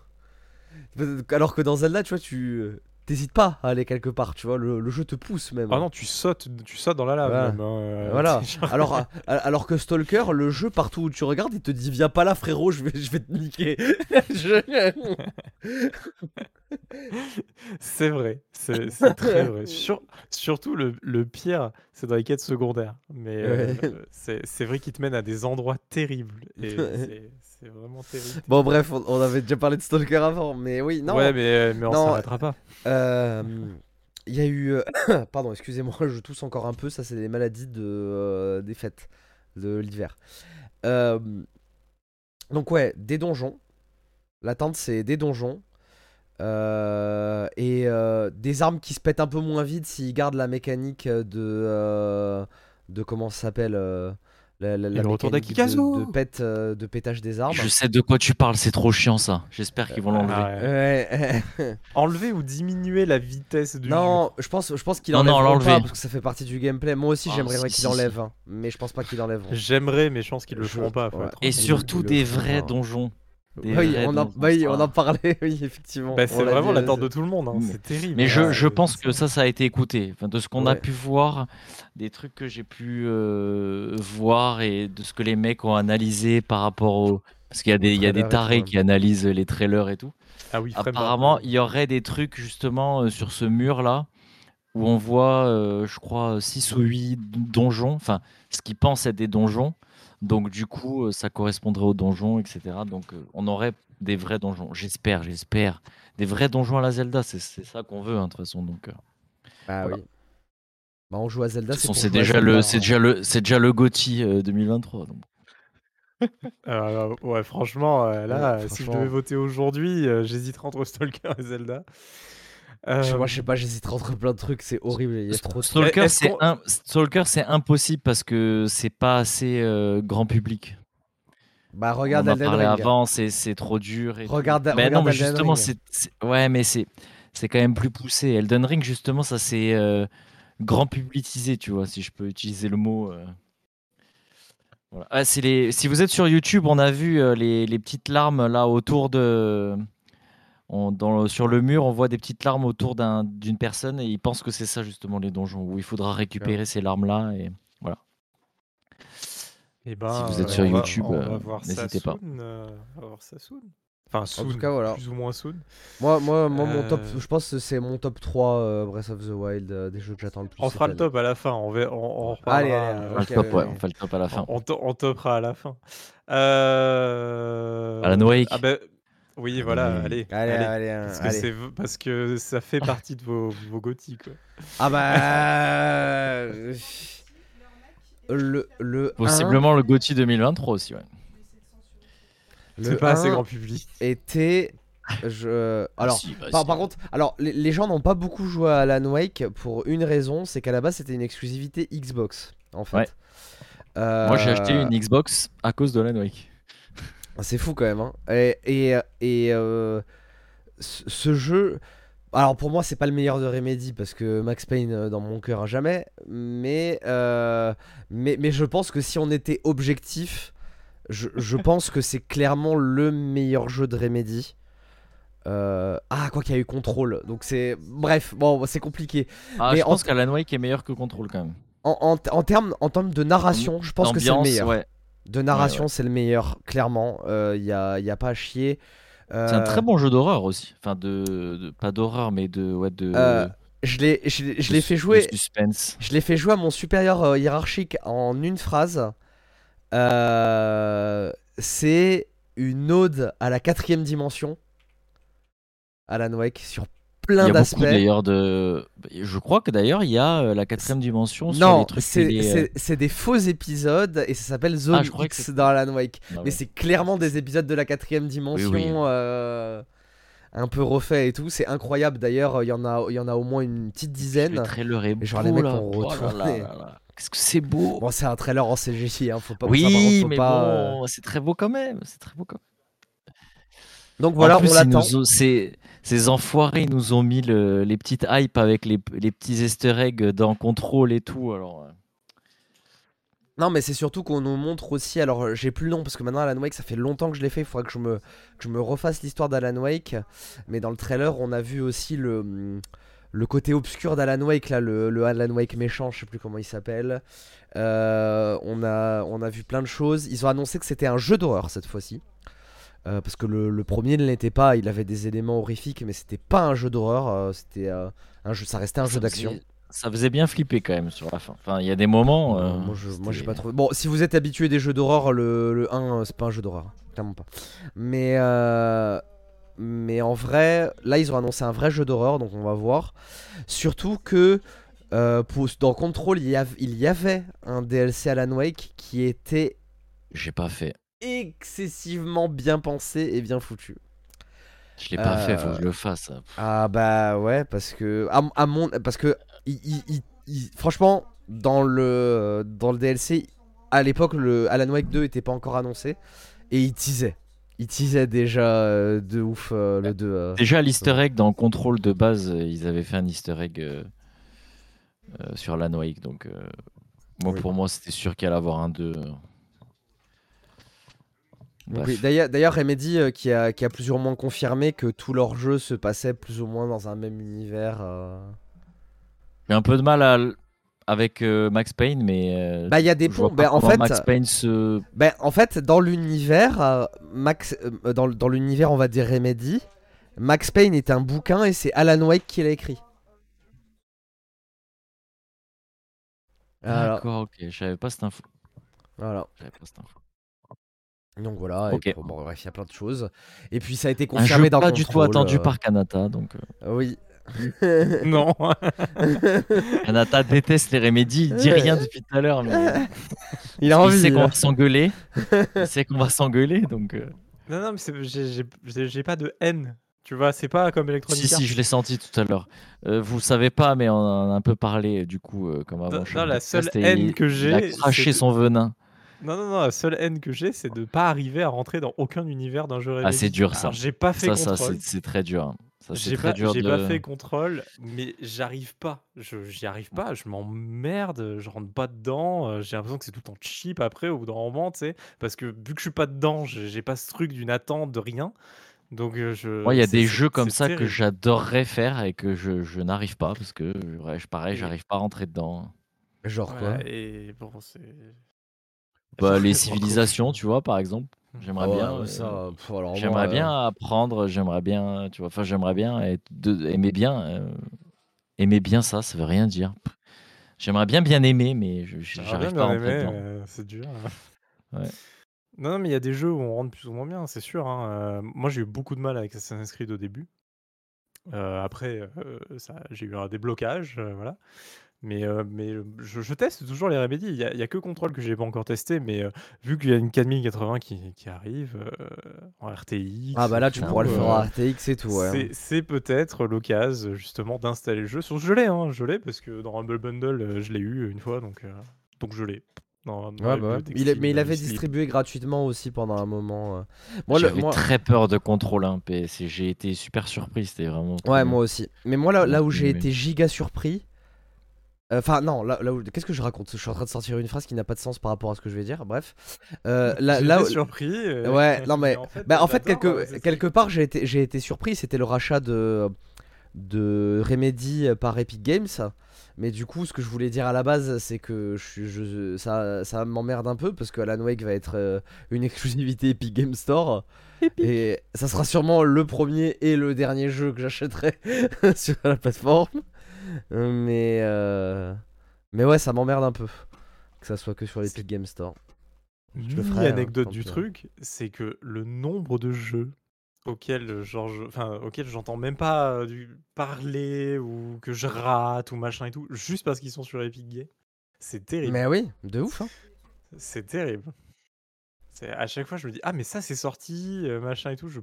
alors que dans Zelda, tu vois, tu t'hésites pas à aller quelque part, tu vois, le, le jeu te pousse même. Ah non, tu sautes, tu sautes dans la lave. Voilà. même, hein, euh, Voilà. genre- Alors, que Stalker, le jeu partout où tu regardes, il te dit viens pas là frérot, je vais, je vais te niquer. Je- C'est vrai, c'est très vrai. Sur- surtout le, le pire, c'est dans les quêtes secondaires. Mais euh, Ouais. c'est c'est vrai qu'ils te mènent à des endroits terribles. Et c'est vraiment terrible. Bon, bref, on, on avait déjà parlé de Stalker avant, mais oui, non. ouais, mais, euh, mais on s'arrêtera pas. Euh, Il y a eu. euh, Pardon, excusez-moi, je tousse encore un peu. Ça, c'est des maladies de, euh, des fêtes, de l'hiver. Euh, donc, ouais, des donjons. L'attente, c'est des donjons. Et des armes qui se pètent un peu moins vite s'ils gardent la mécanique de. de comment ça s'appelle la, la- la le retour d'Akikazu. de, de, pète, euh, de pétage des armes. Je sais de quoi tu parles, c'est trop chiant ça. J'espère qu'ils vont l'enlever. Ouais. Ouais. Enlever ou diminuer la vitesse du Non, je pense, je pense qu'il Non, non, enlève l'enlever. pas parce que ça fait partie du gameplay. Moi aussi, Ah, j'aimerais si, qu'il si, enlève, si. hein, mais je pense pas qu'il enlève. jeu. J'aimerais, mais je pense qu'ils le Je- feront pas. ouais. Et surtout des vrais donjons. Oui, on bah oui, on en parlait, oui, effectivement. Bah, c'est l'a vraiment dit, l'attente euh, de tout le monde. hein, Mais- C'est terrible. Mais je, pense que ça, ça a été écouté. Enfin, de ce qu'on a pu voir, des trucs que j'ai pu euh, voir et de ce que les mecs ont analysé par rapport au. Parce qu'il y a des, il y a tarés ouais. qui analysent les trailers et tout. Ah oui, Apparemment, il y aurait des trucs justement euh, sur ce mur-là où on voit, euh, je crois, 6 ou 8 donjons, enfin, ce qu'ils pensent être des donjons. Donc, du coup, euh, ça correspondrait aux donjons, etc. Donc, euh, on aurait des vrais donjons. J'espère, j'espère. Des vrais donjons à la Zelda, c'est ça qu'on veut, hein, de toute façon. Donc, euh, Bah Voilà. oui. Bah, on joue à Zelda, c'est déjà, le, hein. c'est déjà le, c'est déjà le GOTY euh, 2023. donc. Euh, ouais, franchement, euh, là, Ouais, si je franchement. devais voter aujourd'hui, euh, j'hésiterais entre Stalker et Zelda. Je- Euh, Moi, je sais pas, j'hésiterai entre plein de trucs, c'est horrible. Il y a trop de Stalker, Est-ce c'est un- Stalker, impossible parce que c'est pas assez euh, grand public. Bah, regarde on en Elden parlait Ring. avant, c'est c'est trop dur. et. Regarde, Mais non, regarde mais Elden justement, Ring. c'est c'est- ouais, mais c'est c'est quand même plus poussé. Elden Ring, justement, ça c'est euh, grand publicisé, tu vois, si je peux utiliser le mot. euh. Voilà. Ah, les... Si vous êtes sur YouTube, on a vu euh, les, les petites larmes là autour de. On- dans le- sur le mur, on voit des petites larmes autour d'un- d'une personne et ils pensent que c'est ça justement les donjons où il faudra récupérer ces larmes là et eh ben, si vous êtes euh, sur on va- YouTube, euh, voir ça n'hésitez pas. soon, euh, on va voir ça soon. Enfin, soon, tout cas, voilà. plus ou moins soon. Moi, moi, moi mon top, je pense que c'est mon top 3 euh, Breath of the Wild euh, des jeux que j'attends le plus. On fera le top à la fin. On, va, on, on Allez, On, le top, ouais, ouais, ouais. on fait le top à la fin. on, on topera à la fin. Euh... Alan Wake. Ah ben, oui, voilà, Oui. allez. Allez, allez. allez, hein, Parce que, allez. parce que ça fait partie de vos, vos gothiques. Quoi. Ah bah. Le, le 1, Possiblement le GOTY 2023 aussi, ouais. le C'est pas assez 1 grand public. était. Je... Alors, Ah, si, bah, par, si. par contre, alors les, les gens n'ont pas beaucoup joué à Alan Wake pour une raison, c'est qu'à la base c'était une exclusivité Xbox en fait. Ouais. Euh, Moi j'ai acheté une Xbox à cause de Alan Wake. C'est fou quand même. Hein. Et, et, et, euh, ce jeu, alors pour moi c'est pas le meilleur de Remedy parce que Max Payne euh, dans mon cœur à jamais, mais, euh, mais mais je pense que si on était objectif, je, je pense que c'est clairement le meilleur jeu de Remedy. Euh, ah quoi qu'il y a eu Control, donc c'est bref bon c'est compliqué. Ah, Mais je en pense qu'Alan Wake est meilleur que Control quand même. En, en, en termes en termes de narration, je pense que c'est le meilleur. ouais. De narration c'est le meilleur clairement. Il y a y a pas à chier. C'est un Euh, très bon jeu d'horreur aussi. Enfin, de, de- pas d'horreur, mais de, ouais, de, Euh, Je l'ai, je je fait jouer. suspense. Je l'ai fait jouer à mon supérieur euh, hiérarchique en une phrase. Euh, c'est une ode à la quatrième dimension. Alan Wake sur plein d'aspects. d'ailleurs de. Je crois que d'ailleurs il y a euh, la quatrième dimension sur Non, c'est, euh. c'est- c'est des faux épisodes et ça s'appelle Zone Ah, X dans Alan Wake. Ah ouais. Mais c'est clairement des épisodes de la quatrième dimension. oui. euh, un peu refait et tout. C'est incroyable d'ailleurs. Il y, en a, il y en a au moins une petite Le dizaine. trailer est Et genre, beau, les mecs là. ont Oh retourné. là. Qu'est-ce que c'est beau. Bon, c'est un trailer en CGI, hein, faut pas oui, faut mais pas, bon, c'est très beau quand même. C'est très beau quand même. Donc voilà, plus, on l'attend. ont- ces, enfoirés nous ont mis le- les petites hype avec les, petits easter eggs dans Control et tout. Euh, Non, mais c'est surtout qu'on nous montre aussi. Alors, euh, j'ai plus le nom parce que maintenant Alan Wake, ça fait longtemps que je l'ai fait. Il faudrait que je me, refasse l'histoire d'Alan Wake. Mais dans le trailer, on a vu aussi le, le côté obscur d'Alan Wake, là, le, Alan Wake méchant, je sais plus comment il s'appelle. Euh, on a vu plein de choses. Ils ont annoncé que c'était un jeu d'horreur cette fois-ci. Euh, parce que le, le premier ne l'était pas, il avait des éléments horrifiques, mais c'était pas un jeu d'horreur, euh, c'était euh, un jeu, ça restait un jeu d'action. Ça faisait bien flipper quand même sur la fin. Enfin, il y a des moments. moi, je, moi, j'ai pas trouvé. Bon, si vous êtes habitué des jeux d'horreur, le, le 1, euh, c'est pas un jeu d'horreur, clairement pas. Mais, mais en vrai, là, ils ont annoncé un vrai jeu d'horreur, donc on va voir. Surtout que pour- dans Control, il y, av- il y avait un DLC Alan Wake qui était J'ai pas fait. Excessivement bien pensé et bien foutu. Je l'ai pas fait, faut Euh, que je le fasse. Ah bah ouais parce que à, à mon parce que il- il- il- il- franchement dans le dans le DLC à l'époque le Alan Wake 2 était pas encore annoncé et il teasait il teasait déjà euh, de ouf euh, le 2 euh. Déjà, l'easter egg dans Control de base, euh, ils avaient fait un easter egg euh, euh, sur Alan Wake. Donc, euh, moi, Oui. pour moi, c'était sûr qu'il allait avoir un 2. Oui, d'ailleurs Remedy euh, qui a qui a plus ou moins confirmé que tous leurs jeux se passaient plus ou moins dans un même univers euh. J'ai un peu de mal à avec euh, Max Payne, mais euh, bah il y a des ponts bah, en fait Max Payne se. Ben, en fait, dans l'univers, Max, dans, dans l'univers, on va dire Remedy, Max Payne est un bouquin et c'est Alan Wake qui l'a écrit. D'accord, ok, je savais pas cette info. voilà. Pas cette info. Donc voilà. et Ok. puis, bon, bref, il y a plein de choses. Et puis ça a été Un confirmé jeu dans pas du tout attendu euh, par Kanata, donc euh, Oui. Non. Kanata déteste les remédies, il dit rien depuis tout à l'heure, mais il a il envie. sait qu'on va s'engueuler, il sait qu'on va s'engueuler, donc euh, non, non, mais j'ai- j'ai j'ai- j'ai pas de haine. Tu vois, c'est pas comme Electronic si Arts. si, je l'ai senti tout à l'heure. Euh, vous le savez pas, mais on en a un peu parlé du coup, euh, comme avant. Non, chaque non, la seule haine il- que il a j'ai, craché son venin. Non, non, non, la seule haine que j'ai, c'est de pas arriver à rentrer dans aucun univers d'un jeu Ah, Remedy. c'est dur, ça. J'ai pas fait Ça, ça, contrôle. c'est c'est très dur. hein. Ça, c'est J'ai très pas, dur j'ai de. pas fait contrôle, mais j'arrive pas. Je, j'y arrive pas. Je m'emmerde. Je rentre pas dedans. euh, J'ai l'impression que c'est tout le temps cheap après au bout d'un moment, tu sais, parce que vu que je suis pas dedans, j'ai pas ce truc d'une attente de rien. Donc euh, je. Moi, il y a des jeux comme ça que j'adorerais faire et que je, je n'arrive pas parce que, ouais, je- pareil, j'arrive pas à rentrer dedans. Genre quoi? Et bon, c'est. Bah, les civilisations, tu vois, par exemple. J'aimerais Ah bien. ouais, euh, ça, pff, alors moi, J'aimerais euh, bien apprendre, j'aimerais bien, tu vois, enfin, j'aimerais bien être de- aimer bien, euh, aimer bien ça, ça veut rien dire. Pff. J'aimerais bien bien aimer, mais je- je- J'aimerais j'arrive bien pas à bien rentrer aimer, dedans. euh, c'est dur. Ouais. Non, non, mais il y a des jeux où on rentre plus ou moins bien, c'est sûr. hein, euh, moi, j'ai eu beaucoup de mal avec Assassin's Creed au début. Euh, après, euh, ça, j'ai eu un déblocage, euh, voilà. Mais, euh, mais je, je teste toujours les Remedy. Il y a, que Control que j'ai pas encore testé, mais euh, vu qu'il y a une 4080 qui, qui arrive euh, en RTX. Ah bah là tu tout, pourras le faire en RTX et tout ouais. c'est- C'est peut-être l'occasion justement d'installer le jeu. Sur je l'ai, hein, je l'ai parce que dans Humble Bundle, je l'ai eu une fois, donc, euh, donc je l'ai. Ouais, la bah Il est- mais il avait distribué gratuitement aussi pendant un moment. Moi, J'avais moi- très peur de contrôle 1 PS et j'ai été super surpris, c'était vraiment. Ouais, moi aussi. Mais moi, là, là où j'ai mais- été giga surpris. Euh, Enfin, non, là, là où. Qu'est-ce que je raconte? Je suis en train de sortir une phrase qui n'a pas de sens par rapport à ce que je vais dire. Bref. Euh, là, là où- surpris. euh, Ouais, non, mais- en fait, Bah, en fait, j'adore, quelque, part, j'ai été, j'ai été surpris. C'était le rachat de, de Remedy par Epic Games. Mais du coup, ce que je voulais dire à la base, c'est que je, ça, ça m'emmerde un peu parce que Alan Wake va être euh, une exclusivité Epic Game Store. Et ça sera sûrement le premier et le dernier jeu que j'achèterai sur la plateforme. Euh, Mais, euh, mais ouais, ça m'emmerde un peu que ça soit que sur l'Epic Game Store. Ferai, hein, du hein. truc, c'est que le nombre de jeux auxquels enfin auxquels j'entends même pas euh, du parler ou que je rate ou machin et tout juste parce qu'ils sont sur Epic Games, c'est terrible. Mais oui, de ouf. hein. C'est terrible. C'est à chaque fois je me dis ah mais ça c'est sorti machin et tout je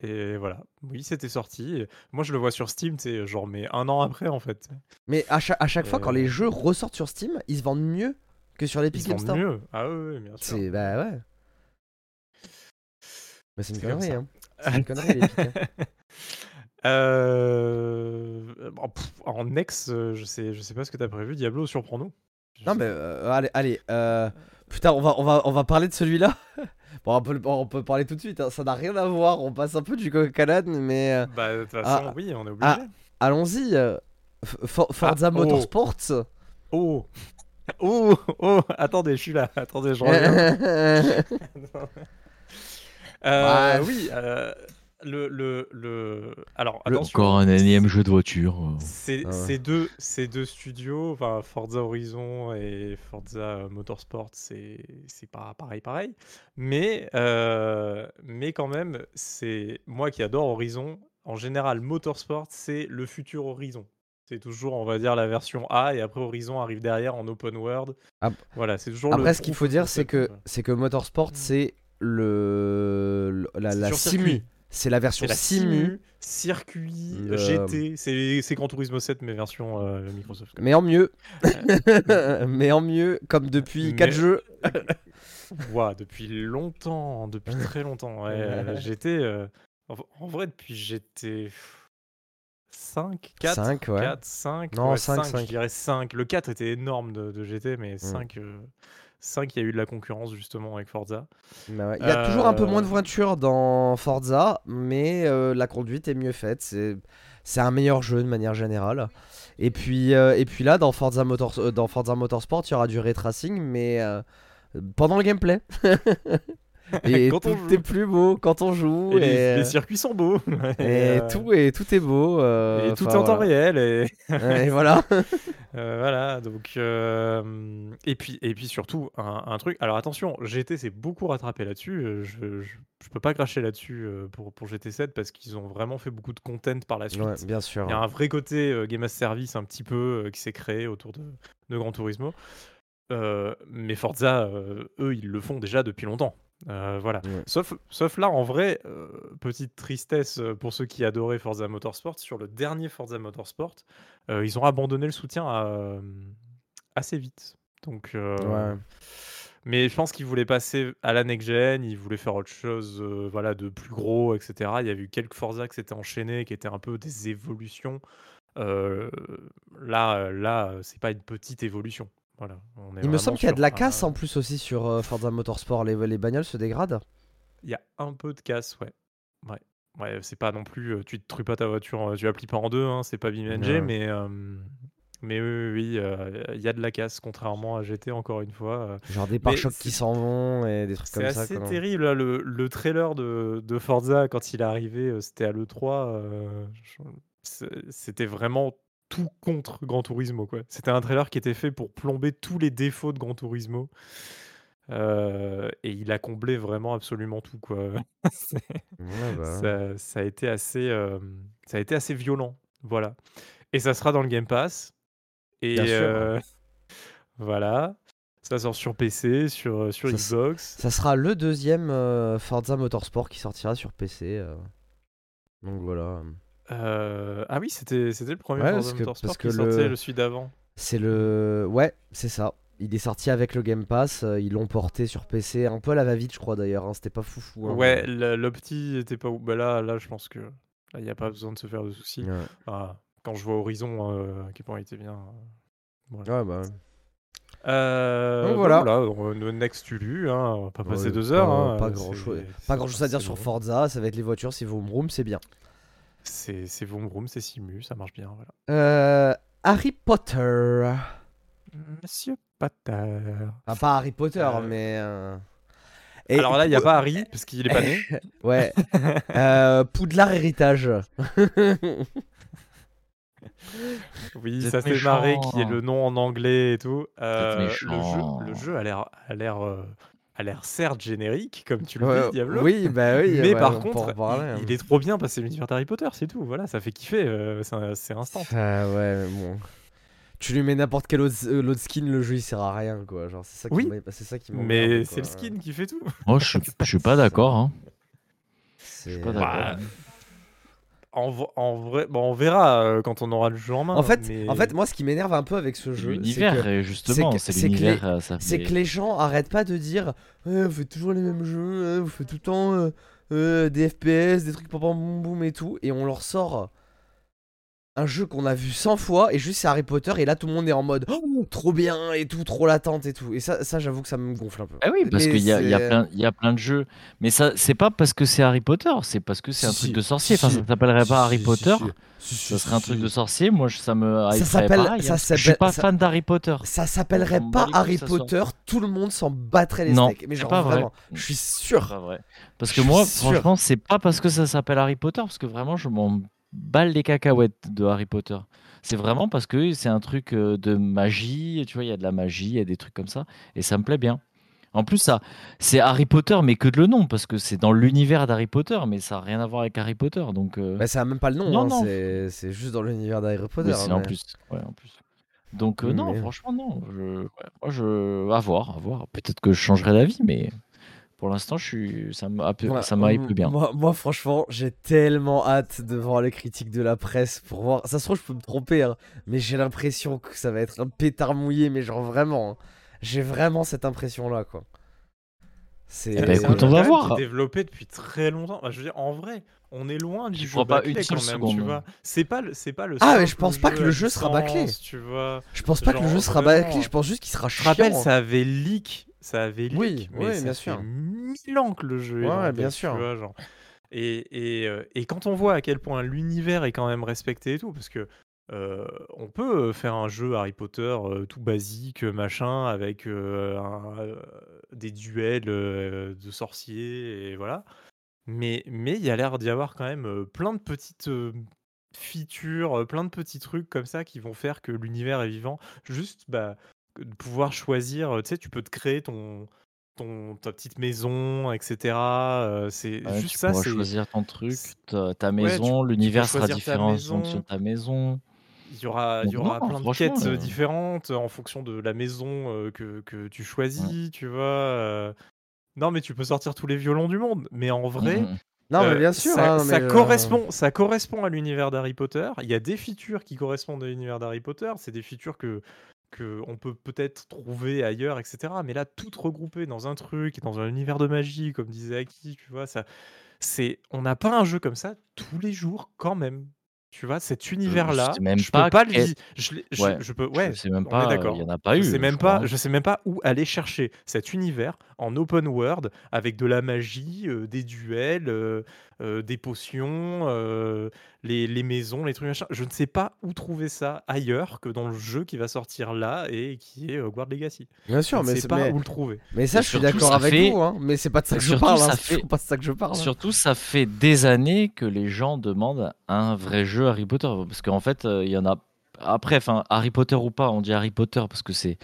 et voilà oui c'était sorti Et moi je le vois sur Steam c'est genre mais un an après en fait Mais à chaque, à chaque fois, quand Euh. les jeux ressortent sur Steam, ils se vendent mieux que sur ils l'Epic Game vendent Store. mieux ah oui oui, bien sûr C'est bah ouais. Bah, c'est une C'est comme connerie, ça. hein. C'est une connerie, l'Epic. hein. Euh, bon, pff, en ex, euh, je sais, je sais pas ce que t'as prévu. Diablo, surprends-nous. Je Non sais mais euh, allez, allez. euh, Putain, on va, on va, on va parler de celui-là. bon, on peut, le- on peut parler tout de suite. hein, Ça n'a rien à voir. On passe un peu du coq mais euh. Bah, de toute façon, Ah, oui, on est obligé. ah. allons-y. euh, For- Forza Ah, oh. Motorsports. Oh, oh, oh, attendez, je suis là. Attendez, je reviens. Euh, Ouais. oui, euh, le, le, le... Alors, attention. Encore un énième jeu de voiture. C'est Ah ouais. ces deux, ces deux studios, enfin Forza Horizon et Forza Motorsport, c'est c'est pas pareil pareil, mais euh, mais quand même, c'est moi qui adore Horizon. En général, Motorsport, c'est le futur Horizon. C'est toujours, on va dire, la version A et après Horizon arrive derrière en open world. Ap- Voilà, c'est toujours. le Après, ce qu'il faut dire, c'est que, que Motorsport, c'est le, le- la, C'est la sur simu. C'est la version la simu, circuit, GT, c'est c'est Gran Turismo 7 mais version euh, Microsoft. mais en mieux. mais en mieux, comme depuis Mais- 4 jeux. Ouah, depuis longtemps, depuis très longtemps. Ouais, euh, j'étais. euh, en, vrai, depuis j'étais 5, 4, 5, ouais. 4, 5. Non, ouais, cinq, 5, cinq. je dirais 5. Le 4 était énorme de, de GT, mais 5, 5, il y a eu de la concurrence justement avec Forza. Bah ouais. Il y a toujours un peu Euh, moins de voitures dans Forza, mais euh, la conduite est mieux faite. C'est, c'est un meilleur jeu de manière générale. Et puis, euh, et puis là, dans Forza, Motors- euh, dans Forza Motorsport, il y aura du ray tracing, mais euh, pendant le gameplay. et Quand on tout joue. est plus beau quand on joue. Et, Et, les, les euh, circuits sont beaux. et euh, tout, et tout est beau. euh, et tout est en temps voilà. réel. Et... et voilà. Euh, voilà, donc et puis et puis surtout un, un truc. Alors attention, GT s'est beaucoup rattrapé là-dessus. Je, je, je peux pas cracher là-dessus pour pour GT7 parce qu'ils ont vraiment fait beaucoup de content par la suite. Ouais, bien sûr. Il y a un vrai côté game as service un petit peu qui s'est créé autour de, de Gran Turismo. Mais Forza, eux, ils le font déjà depuis longtemps. Euh, voilà. Ouais. Sauf, sauf là, en vrai, euh, petite tristesse euh, pour ceux qui adoraient Forza Motorsport, sur le dernier Forza Motorsport, euh, ils ont abandonné le soutien à, assez vite. Donc, Ouais. Mais je pense qu'ils voulaient passer à la next-gen, ils voulaient faire autre chose voilà, de plus gros, etc. Il y avait eu quelques Forza qui s'étaient enchaînés, qui étaient un peu des évolutions. Là, là c'est pas une petite évolution. Voilà, on est Il me semble qu'il y a de la un- casse en plus aussi sur euh, Forza Motorsport. Les, les bagnoles se dégradent. Il y a un peu de casse, ouais. Ouais, ouais c'est pas non plus. euh, Tu te trues pas ta voiture, euh, tu la plies pas en deux, hein, c'est pas BMG, Ouais. mais. euh, mais oui, euh, il y a de la casse, contrairement à GT, encore une fois. euh, Genre des pare-chocs qui c'est- s'en vont et des trucs C'est comme ça. assez quoi. terrible, là, le, le trailer de, de Forza, quand il est arrivé, euh, c'était à l'E3. euh, je- c'est- c'était vraiment tout contre Gran Turismo. quoi. C'était un trailer qui était fait pour plomber tous les défauts de Gran Turismo. Euh, et il a comblé vraiment absolument tout. Quoi. Ouais, bah, ça, ça a été assez, euh, ça a été assez violent. Voilà. Et ça sera dans le Game Pass. Et Bien sûr. euh, voilà. Ça sort sur PC, sur, sur Ça Xbox. Ça sera le deuxième euh, Forza Motorsport qui sortira sur PC. euh. Donc voilà. Euh, ah oui, c'était c'était le premier Ouais, parce que- Motorsport parce que qui sortait le- le celui d'avant. C'est le. Ouais, c'est ça. Il est sorti avec le Game Pass. euh, Ils l'ont porté sur PC. Un peu à la va-vite, je crois d'ailleurs. hein, C'était pas foufou. hein, Ouais, l'opti était pas. Bah là, là, je pense que il n'y a pas besoin de se faire de soucis. Ouais, Ah, quand je vois Horizon, euh, point il était bien. euh, voilà. Ouais, bah. Euh, Donc donc voilà. voilà, on- le Next Tulu, hein, on va pas passer Ouais, deux pas- heures. hein, Pas euh, grand chose. c'est- Pas grand chose à dire sur. Forza. Ça va être les voitures. C'est Vroom Vroom, c'est bien. C'est c'est Vroom Vroom, c'est Simu, ça marche bien. Voilà. Euh, Harry Potter. Monsieur Pater. Enfin, pas Harry Potter, Euh, mais. euh, et- Alors là, il n'y a pas Harry, parce qu'il est pas né. Ouais. euh, Poudlard Héritage. Oui, Vous ça marrer méchant. qui est le nom en anglais et tout. Euh, le jeu, le jeu a l'air, a l'air, euh, a l'air certes générique, comme tu le Ouais, dis, Diablo. oui, bah oui. mais ouais, par contre, parler, il, hein. il est trop bien parce que c'est l'univers d'Harry Potter, c'est tout. Voilà, ça fait kiffer, euh, c'est, instant. Ah ouais, mais bon. Tu lui mets n'importe quel autre, euh, skin, le jeu il sert à rien quoi. Genre, c'est ça qui Oui, m'a- c'est ça qui Mais c'est le skin qui fait tout. Moi, je suis, je suis pas d'accord. Hein. Je suis pas Bah, d'accord. En, en vrai, bon, on verra euh, quand on aura le jeu en main. En fait, mais- en fait, moi ce qui m'énerve un peu avec ce jeu, c'est L'univers, que, justement, que- c'est c'est que l'univers. ça c'est fait- que les gens arrêtent pas de dire Ouais, vous faites toujours les mêmes jeux, hein, vous faites tout le temps euh, euh, des FPS, des trucs pam boum boum et tout, et on leur sort un jeu qu'on a vu 100 fois et juste c'est Harry Potter et là tout le monde est en mode oh, trop bien et tout, trop l'attente et tout. Et ça, ça j'avoue que ça me gonfle un peu. Ah oui, parce qu'il y a, il y, a plein- il y a plein de jeux. Mais ça, c'est pas parce que c'est Harry Potter, c'est parce que c'est un Si, truc de sorcier. Si, Enfin, ça s'appellerait Si, pas Harry si, Potter. si, si, Ça serait un truc de sorcier. Moi, je- ça me s'appelle- pareil, ça hein, parce que Je suis s'appelle- pas ça- fan d'Harry Potter. Ça s'appellerait pas Harry. Potter, tout le monde s'en battrait les Non, steaks. Mais genre pas vrai. vraiment, je suis sûr. pas vrai. Parce que moi, sûr. franchement, c'est pas parce que ça s'appelle Harry Potter, parce que vraiment, je m'en balle les cacahuètes de Harry Potter. C'est vraiment parce que c'est un truc euh, de magie, tu vois, il y a de la magie, il y a des trucs comme ça, et ça me plaît bien. En plus, ça, c'est Harry Potter, mais que de le nom, parce que c'est dans l'univers d'Harry Potter, mais ça n'a rien à voir avec Harry Potter, donc. euh, Bah, ça a même pas le nom, Non, hein, non. c'est- c'est juste dans l'univers d'Harry Potter. mais en plus, ouais, en plus. Donc euh, non, Mais- franchement non. Je, ouais, moi je, à voir, à voir. Peut-être que je changerai d'avis, mais pour l'instant, je suis, ça me, Ouais, ça hype bien. Moi, moi, franchement, j'ai tellement hâte de voir les critiques de la presse pour voir. Ça se trouve, je peux me tromper, hein, mais j'ai l'impression que ça va être un pétard mouillé, mais genre vraiment. hein. J'ai vraiment cette impression-là, quoi. C'est. Eh ben, écoute, on va voir. développé depuis très longtemps. Enfin, je veux dire, en vrai, on est loin du J'y jeu crois pas bâclé une quand même, seconde. tu vois. C'est pas le, c'est pas le. Ah, mais je pense pas que le jeu sera bâclé. Tu vois. Je pense pas que le jeu sera bâclé, je pense juste qu'il sera Je rappelle, ça avait leak, ça avait leak, Oui, mais oui, ça bien fait sûr. mille ans que le jeu est Ouais, dans le bien dev, tu sûr. vois, genre. Et, et, euh, et quand on voit à quel point l'univers est quand même respecté et tout, parce que euh, on peut faire un jeu Harry Potter euh, tout basique, machin, avec euh, un- euh, des duels euh, de sorciers et voilà. Mais mais il y a l'air d'y avoir quand même plein de petites features, plein de petits trucs comme ça qui vont faire que l'univers est vivant. Juste bah, de pouvoir choisir, tu sais, tu peux te créer ton, ton ta petite maison, etc. euh, c'est Ouais, juste tu ça, pourras c'est choisir ton truc, ta, tu- maison, tu l'univers sera différent en fonction de ta maison. Il y aura, il y Donc aura non, plein de quêtes euh, différentes en fonction de la maison que, que tu choisis, tu vois. Non, mais tu peux sortir tous les violons du monde. Mais en vrai, Mhm. Non, mais euh, bien sûr. ça, hein, ça mais, euh, correspond, ça correspond à l'univers d'Harry Potter. Il y a des features qui correspondent à l'univers d'Harry Potter. C'est des features que, que on peut peut-être trouver ailleurs, etc. Mais là, tout regroupé dans un truc, dans un univers de magie, comme disait Aki, tu vois, ça, c'est, on n'a pas un jeu comme ça tous les jours quand même. Tu vois, cet univers-là, sais même je pas peux pas le je, je- Ouais, je peux, Je ouais, sais même pas, euh, d'accord. il y en a pas je eu. sais même je pas, crois. je sais même pas où aller chercher cet univers en open world avec de la magie, euh, des duels, euh, euh, des potions, euh, les, les maisons, les trucs machin. Je ne sais pas où trouver ça ailleurs que dans le jeu qui va sortir là et qui est euh, Guard Legacy. Bien Je sûr, ne mais, sais c'est- pas mais, où le trouver. mais ça, Et je suis d'accord avec fait- vous, hein, mais c'est pas de ça que je surtout, parle. ça hein, fait- pas de ça que je parle. hein. Surtout, ça fait des années que les gens demandent un vrai jeu Harry Potter. Parce qu'en fait, euh, il y en a. Après, enfin, Harry Potter ou pas, on dit Harry Potter parce que c'est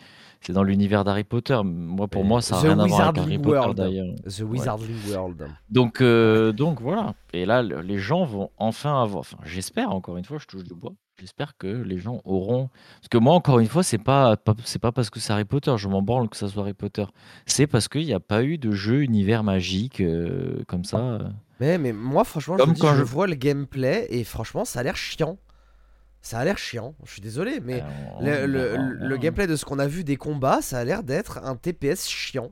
c'est dans l'univers d'Harry Potter. Moi, pour moi, ça n'a rien à voir avec Harry Potter World. d'ailleurs. The Wizarding World. Donc, euh, donc voilà. Et là, le- les gens vont enfin avoir. Enfin, j'espère encore une fois, je touche du bois. J'espère que les gens auront. Parce que moi, encore une fois, c'est pas, pas c'est pas parce que c'est Harry Potter. Je m'en branle que ça soit Harry Potter. C'est parce qu'il n'y a pas eu de jeu univers magique euh, comme ça. Mais, mais moi, franchement, Comme je, vous dis, quand je je- vois le gameplay et franchement, ça a l'air chiant. Ça a l'air chiant. Je suis désolé, mais Euh, le, verra. gameplay de ce qu'on a vu des combats, ça a l'air d'être un TPS chiant.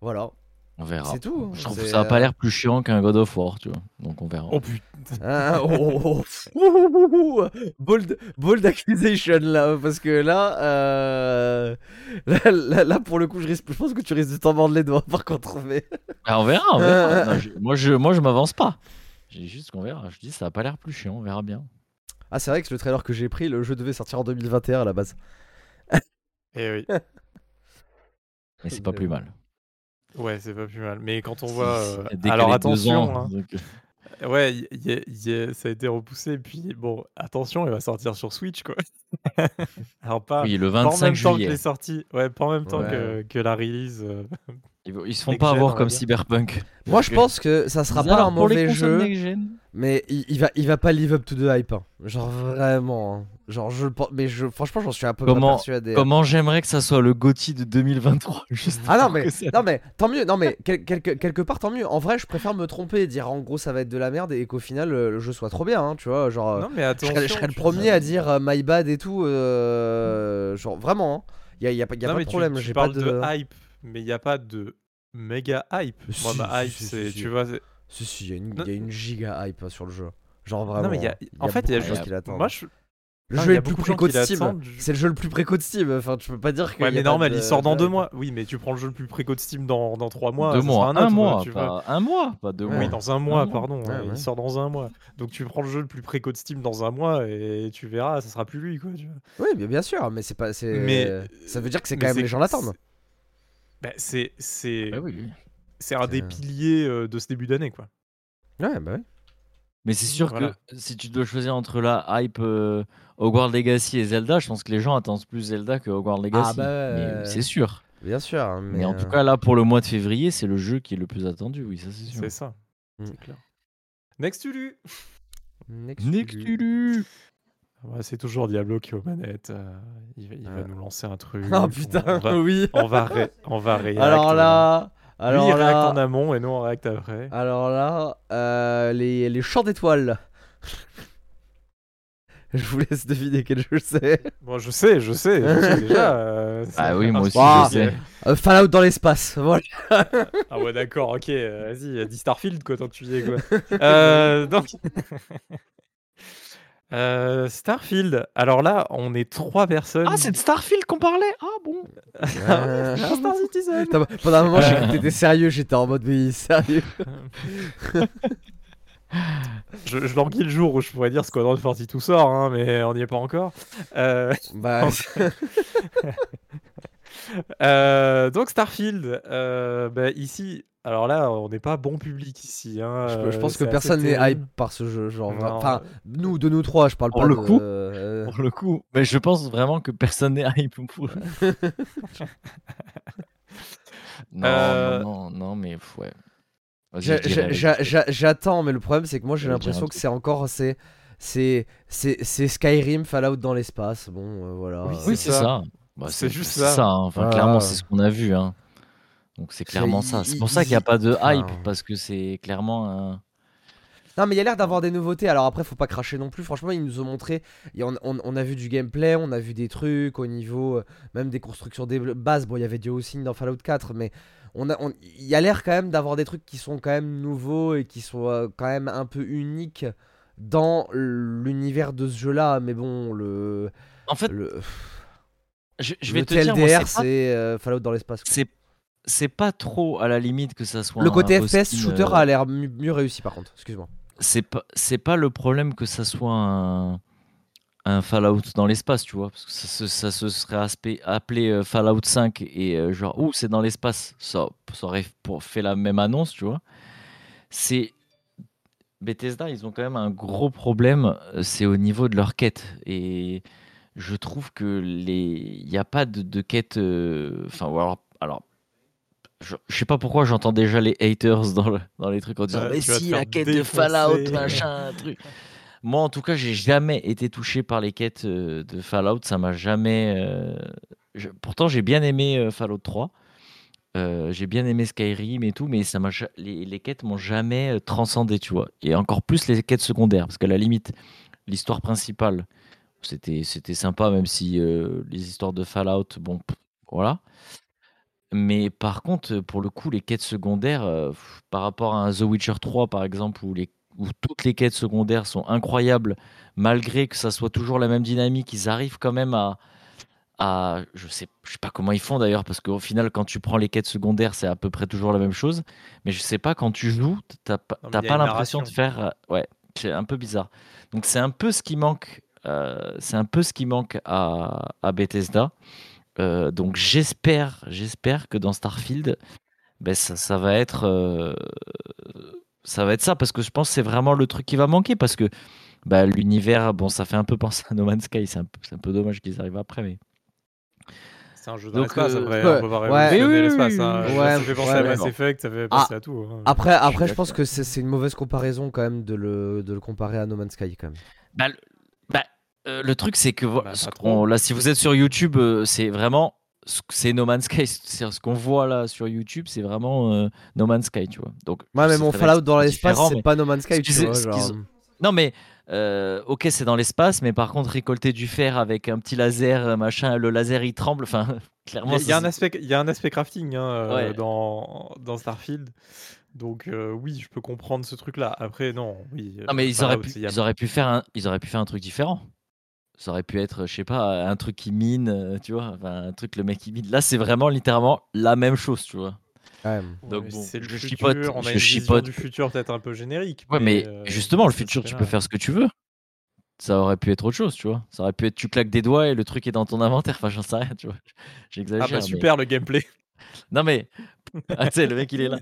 Voilà. On verra. C'est tout, Je trouve que ça n'a pas euh, l'air plus chiant qu'un God of War, tu vois. Donc on verra. Oh putain. Hein, oh, oh, oh. Ouh, ouh. bold, bold accusation là, parce que là, euh, là, là, là, pour le coup, je, risque, je pense que tu risques de t'en mordre les doigts par contre. Mais... Ah, on verra. on verra. Non, je- moi, je, moi, je m'avance pas. J'ai juste qu'on verra. Je dis, ça n'a pas l'air plus chiant. On verra bien. Ah, c'est vrai que le trailer que j'ai pris, le jeu devait sortir en 2021 à la base. Eh oui. Mais c'est pas plus mal. Ouais, c'est pas plus mal. Mais quand on voit. C'est- euh, Alors attention, ans, hein. donc, euh, Ouais, y- y- y- ça a été repoussé. Puis bon, attention, il va sortir sur Switch, quoi. Alors pas, Oui, le pas en 25 même temps que les sorties. Ouais, pas en même temps Ouais. que, que la release. euh. Ils, se font pas avoir comme. Cyberpunk. Moi, je pense que ça sera pas un mauvais jeu, mais il, il va, il va pas live up to the hype. hein. Genre vraiment. hein. Genre, je le pense, mais je, franchement, j'en suis un peu pas Comment- persuadé. hein. Comment j'aimerais que ça soit le GOTY de 2023. Juste Ah non mais, non mais tant mieux, non mais quel- quelque, quelque part tant mieux. En vrai je préfère me tromper et dire en gros ça va être de la merde et qu'au final euh, le jeu soit trop bien, hein, tu vois, genre euh, Non, mais je attention. serais, je serais le tu premier à dire euh, my bad et tout, euh, genre vraiment, il y a, y a pas, y a Non, pas mais de tu- problème, Tu, j'ai pas parles de... de hype, mais il n'y a pas de méga hype. Moi, ma hype, si, c'est. si. Tu vois, c'est- Si si, il y, a une- Non. y a une giga hype hein, sur le jeu. Genre vraiment. Non, mais il y a- en fait, il y a juste- qui l'attendent. Moi, je... Le Ah, jeu est le plus préco de Steam. C'est le jeu le plus préco de Steam. Enfin, tu peux pas dire que. Ouais, mais normal, il sort dans deux mois. Oui, mais tu prends le jeu le plus préco de Steam dans, dans trois mois. deux mois, un, autre, mois, tu vois. pas un mois, pas deux mois. Oui, dans un mois, pardon. Ouais, euh, ouais. Il sort dans un mois. Donc tu prends le jeu le plus préco de Steam dans un mois et tu verras, ça sera plus lui, quoi. Tu vois. Oui, bien, bien sûr, mais c'est pas. c'est- Mais- ça veut dire que c'est mais quand même les gens l'attendent. Bah, c'est c'est Bah oui, oui. C'est un des C'est- piliers euh, de ce début d'année, quoi. Ouais, bah oui. Mais c'est sûr Voilà. que si tu dois choisir entre la hype euh, Hogwarts Legacy et Zelda, je pense que les gens attendent plus Zelda que Hogwarts Legacy. bah ouais, Mais, ouais, euh, ouais. c'est sûr. Bien sûr. hein, Mais, Mais, en euh, tout cas, là, pour le mois de février, c'est le jeu qui est le plus attendu. Oui, ça c'est sûr. C'est ça. Mm. C'est clair. Next Ulu Next Nextulu. Ouais, C'est toujours Diablo qui est aux manettes. euh, il va, il va Euh. nous lancer un truc. Oh on- putain, On va, oui. on va, ré- on va Alors euh, là. Alors lui, il réacte en là. amont et nous, on réacte après. Alors là. euh, les, les champs d'étoiles. Je vous laisse deviner quel jeu c'est. Bon, je sais, je sais, je sais déjà. euh, Ah oui, moi aussi, je sais. Euh, Fallout dans l'espace. Voilà. Ah ouais, d'accord, ok, vas-y, dis Starfield, quoi, tant que tu y es, quoi. Euh, donc... Euh, Starfield, alors là, on est trois personnes. Ah, c'est de Starfield qu'on parlait? Ah bon Euh, Star Citizen Attends, Pendant un moment, j'ai cru que t'étais sérieux. J'étais en mode, oui, sérieux. je, je languis le jour où je pourrais dire Squadron 42 sort, hein, mais on n'y est pas encore. Euh, Bah, euh, donc Starfield, euh, bah, ici, alors là, on n'est pas bon public ici. Hein, je, je euh, pense que personne n'est hype par ce jeu. Genre, Non, enfin, nous, de nous trois, je parle Pour pas le de- coup. euh, Pour le coup, mais je pense vraiment que personne n'est hype pour. non, Euh, non, non, non, mais ouais. J'attends, mais le problème c'est que moi j'ai l'impression que c'est encore c'est c'est Skyrim Fallout dans l'espace. Bon, euh, voilà. Oui, c'est ça. ça. Bah, C'est juste c'est ça. hein. Enfin, Ah. clairement, c'est ce qu'on a vu. Hein. Donc c'est clairement ça. C'est pour ça qu'il n'y a pas de enfin, hype parce que c'est clairement un. Non, mais il y a l'air d'avoir des nouveautés. Alors après, faut pas cracher non plus. Franchement, ils nous ont montré. et on, on- on a vu du gameplay, on a vu des trucs au niveau euh, même des constructions des bases. Bon, il y avait du aussi dans Fallout 4, mais on a, on- il y a l'air quand même d'avoir des trucs qui sont quand même nouveaux et qui sont euh, quand même un peu uniques dans l'univers de ce jeu-là. Mais bon, le, En fait, le, je, je le vais te dire, moi, TLDR, c'est euh, Fallout dans l'espace. c'est c'est pas trop à la limite que ça soit Le côté FPS shooter euh, a l'air mu- mieux réussi par contre. Excuse-moi. c'est pas c'est pas le problème que ça soit un, un Fallout dans l'espace, tu vois, parce que ça, se- ça se serait aspect- appelé euh, Fallout 5 et euh, genre ouh c'est dans l'espace, ça, ça aurait fait la même annonce, tu vois. C'est Bethesda, ils ont quand même un gros problème, euh, c'est au niveau de leur quête et je trouve que les il n'y a pas de, de quête euh, enfin alors alors je, je sais pas pourquoi j'entends déjà les haters dans, le- dans les trucs en disant Ouais, mais si la quête de. Fallout machin truc. Moi en tout cas j'ai jamais été touché par les quêtes euh, de Fallout. Ça m'a jamais euh, je- pourtant j'ai bien aimé euh, Fallout 3 Euh, j'ai bien aimé Skyrim et tout mais ça m'a les, les quêtes m'ont jamais transcendé tu vois. Et encore plus les quêtes secondaires parce qu'à la limite l'histoire principale c'était c'était sympa même si les histoires de Fallout bon pff, voilà mais par contre, pour le coup, les quêtes secondaires, euh, pff, par rapport à un The Witcher 3, par exemple, où, les, où toutes les quêtes secondaires sont incroyables, malgré que ça soit toujours la même dynamique, ils arrivent quand même à... à je sais, je sais pas comment ils font d'ailleurs, parce qu'au final, quand tu prends les quêtes secondaires, c'est à peu près toujours la même chose. Mais je sais pas, quand tu joues, t'as pas, t'as pas l'impression de faire... euh, Ouais, c'est un peu bizarre. Donc c'est un peu ce qui manque, euh, c'est un peu ce qui manque à, à Bethesda. Euh, donc j'espère, j'espère que dans Starfield, ben ça, ça va être, euh, ça va être ça parce que je pense que c'est vraiment le truc qui va manquer parce que bah, l'univers, bon, ça fait un peu penser à No Man's Sky, c'est un, peu- c'est un peu dommage qu'ils arrivent après, mais C'est un jeu dans Donc, l'espace, euh, après, ouais, on peut pas ouais. Oui, oui, l'espace. oui, hein. oui. ça fait penser Ouais, à ouais, Mass. Effect, ça fait Ah, penser à tout. hein. Après, après je pense que c'est c'est une mauvaise comparaison quand même de le, de le comparer à No Man's Sky quand même. bah, bah, euh, le truc c'est que Bah, là, si vous êtes sur YouTube, euh, c'est vraiment ce- c'est No Man's Sky, c'est ce qu'on voit là sur YouTube, c'est vraiment euh, No Man's Sky, tu vois. Donc Ouais, mais mon Fallout dans l'espace, c'est mais- pas No Man's Sky, tu vois. genre. Non, mais euh, ok, c'est dans l'espace, mais par contre, récolter du fer avec un petit laser, machin, le laser il tremble. Enfin, clairement, Il y, a- il y a un aspect, il y a un aspect crafting hein, euh, Ouais. dans, dans Starfield. Donc euh, oui, je peux comprendre ce truc-là. Après, non, oui. Non, mais ils auraient, Fallout, pu, il y a- ils, auraient pu faire un, ils auraient pu faire un truc différent. Ça aurait pu être, je sais pas, un truc qui mine, euh, tu vois, enfin, un truc le mec qui mine. Là, c'est vraiment littéralement la même chose, tu vois. Ouais. Donc Ouais, bon, c'est le je futur, chipote, on a je une vision chipote. du futur peut-être un peu générique. Ouais, mais euh, justement, le futur, tu là. peux faire ce que tu veux. Ça aurait pu être autre chose, tu vois. Ça aurait pu être tu claques des doigts et le truc est dans ton inventaire. Enfin, j'en sais rien, tu vois. J'exagère. Ah bah mais- super le gameplay. Non mais, ah, tu sais, le mec il est là.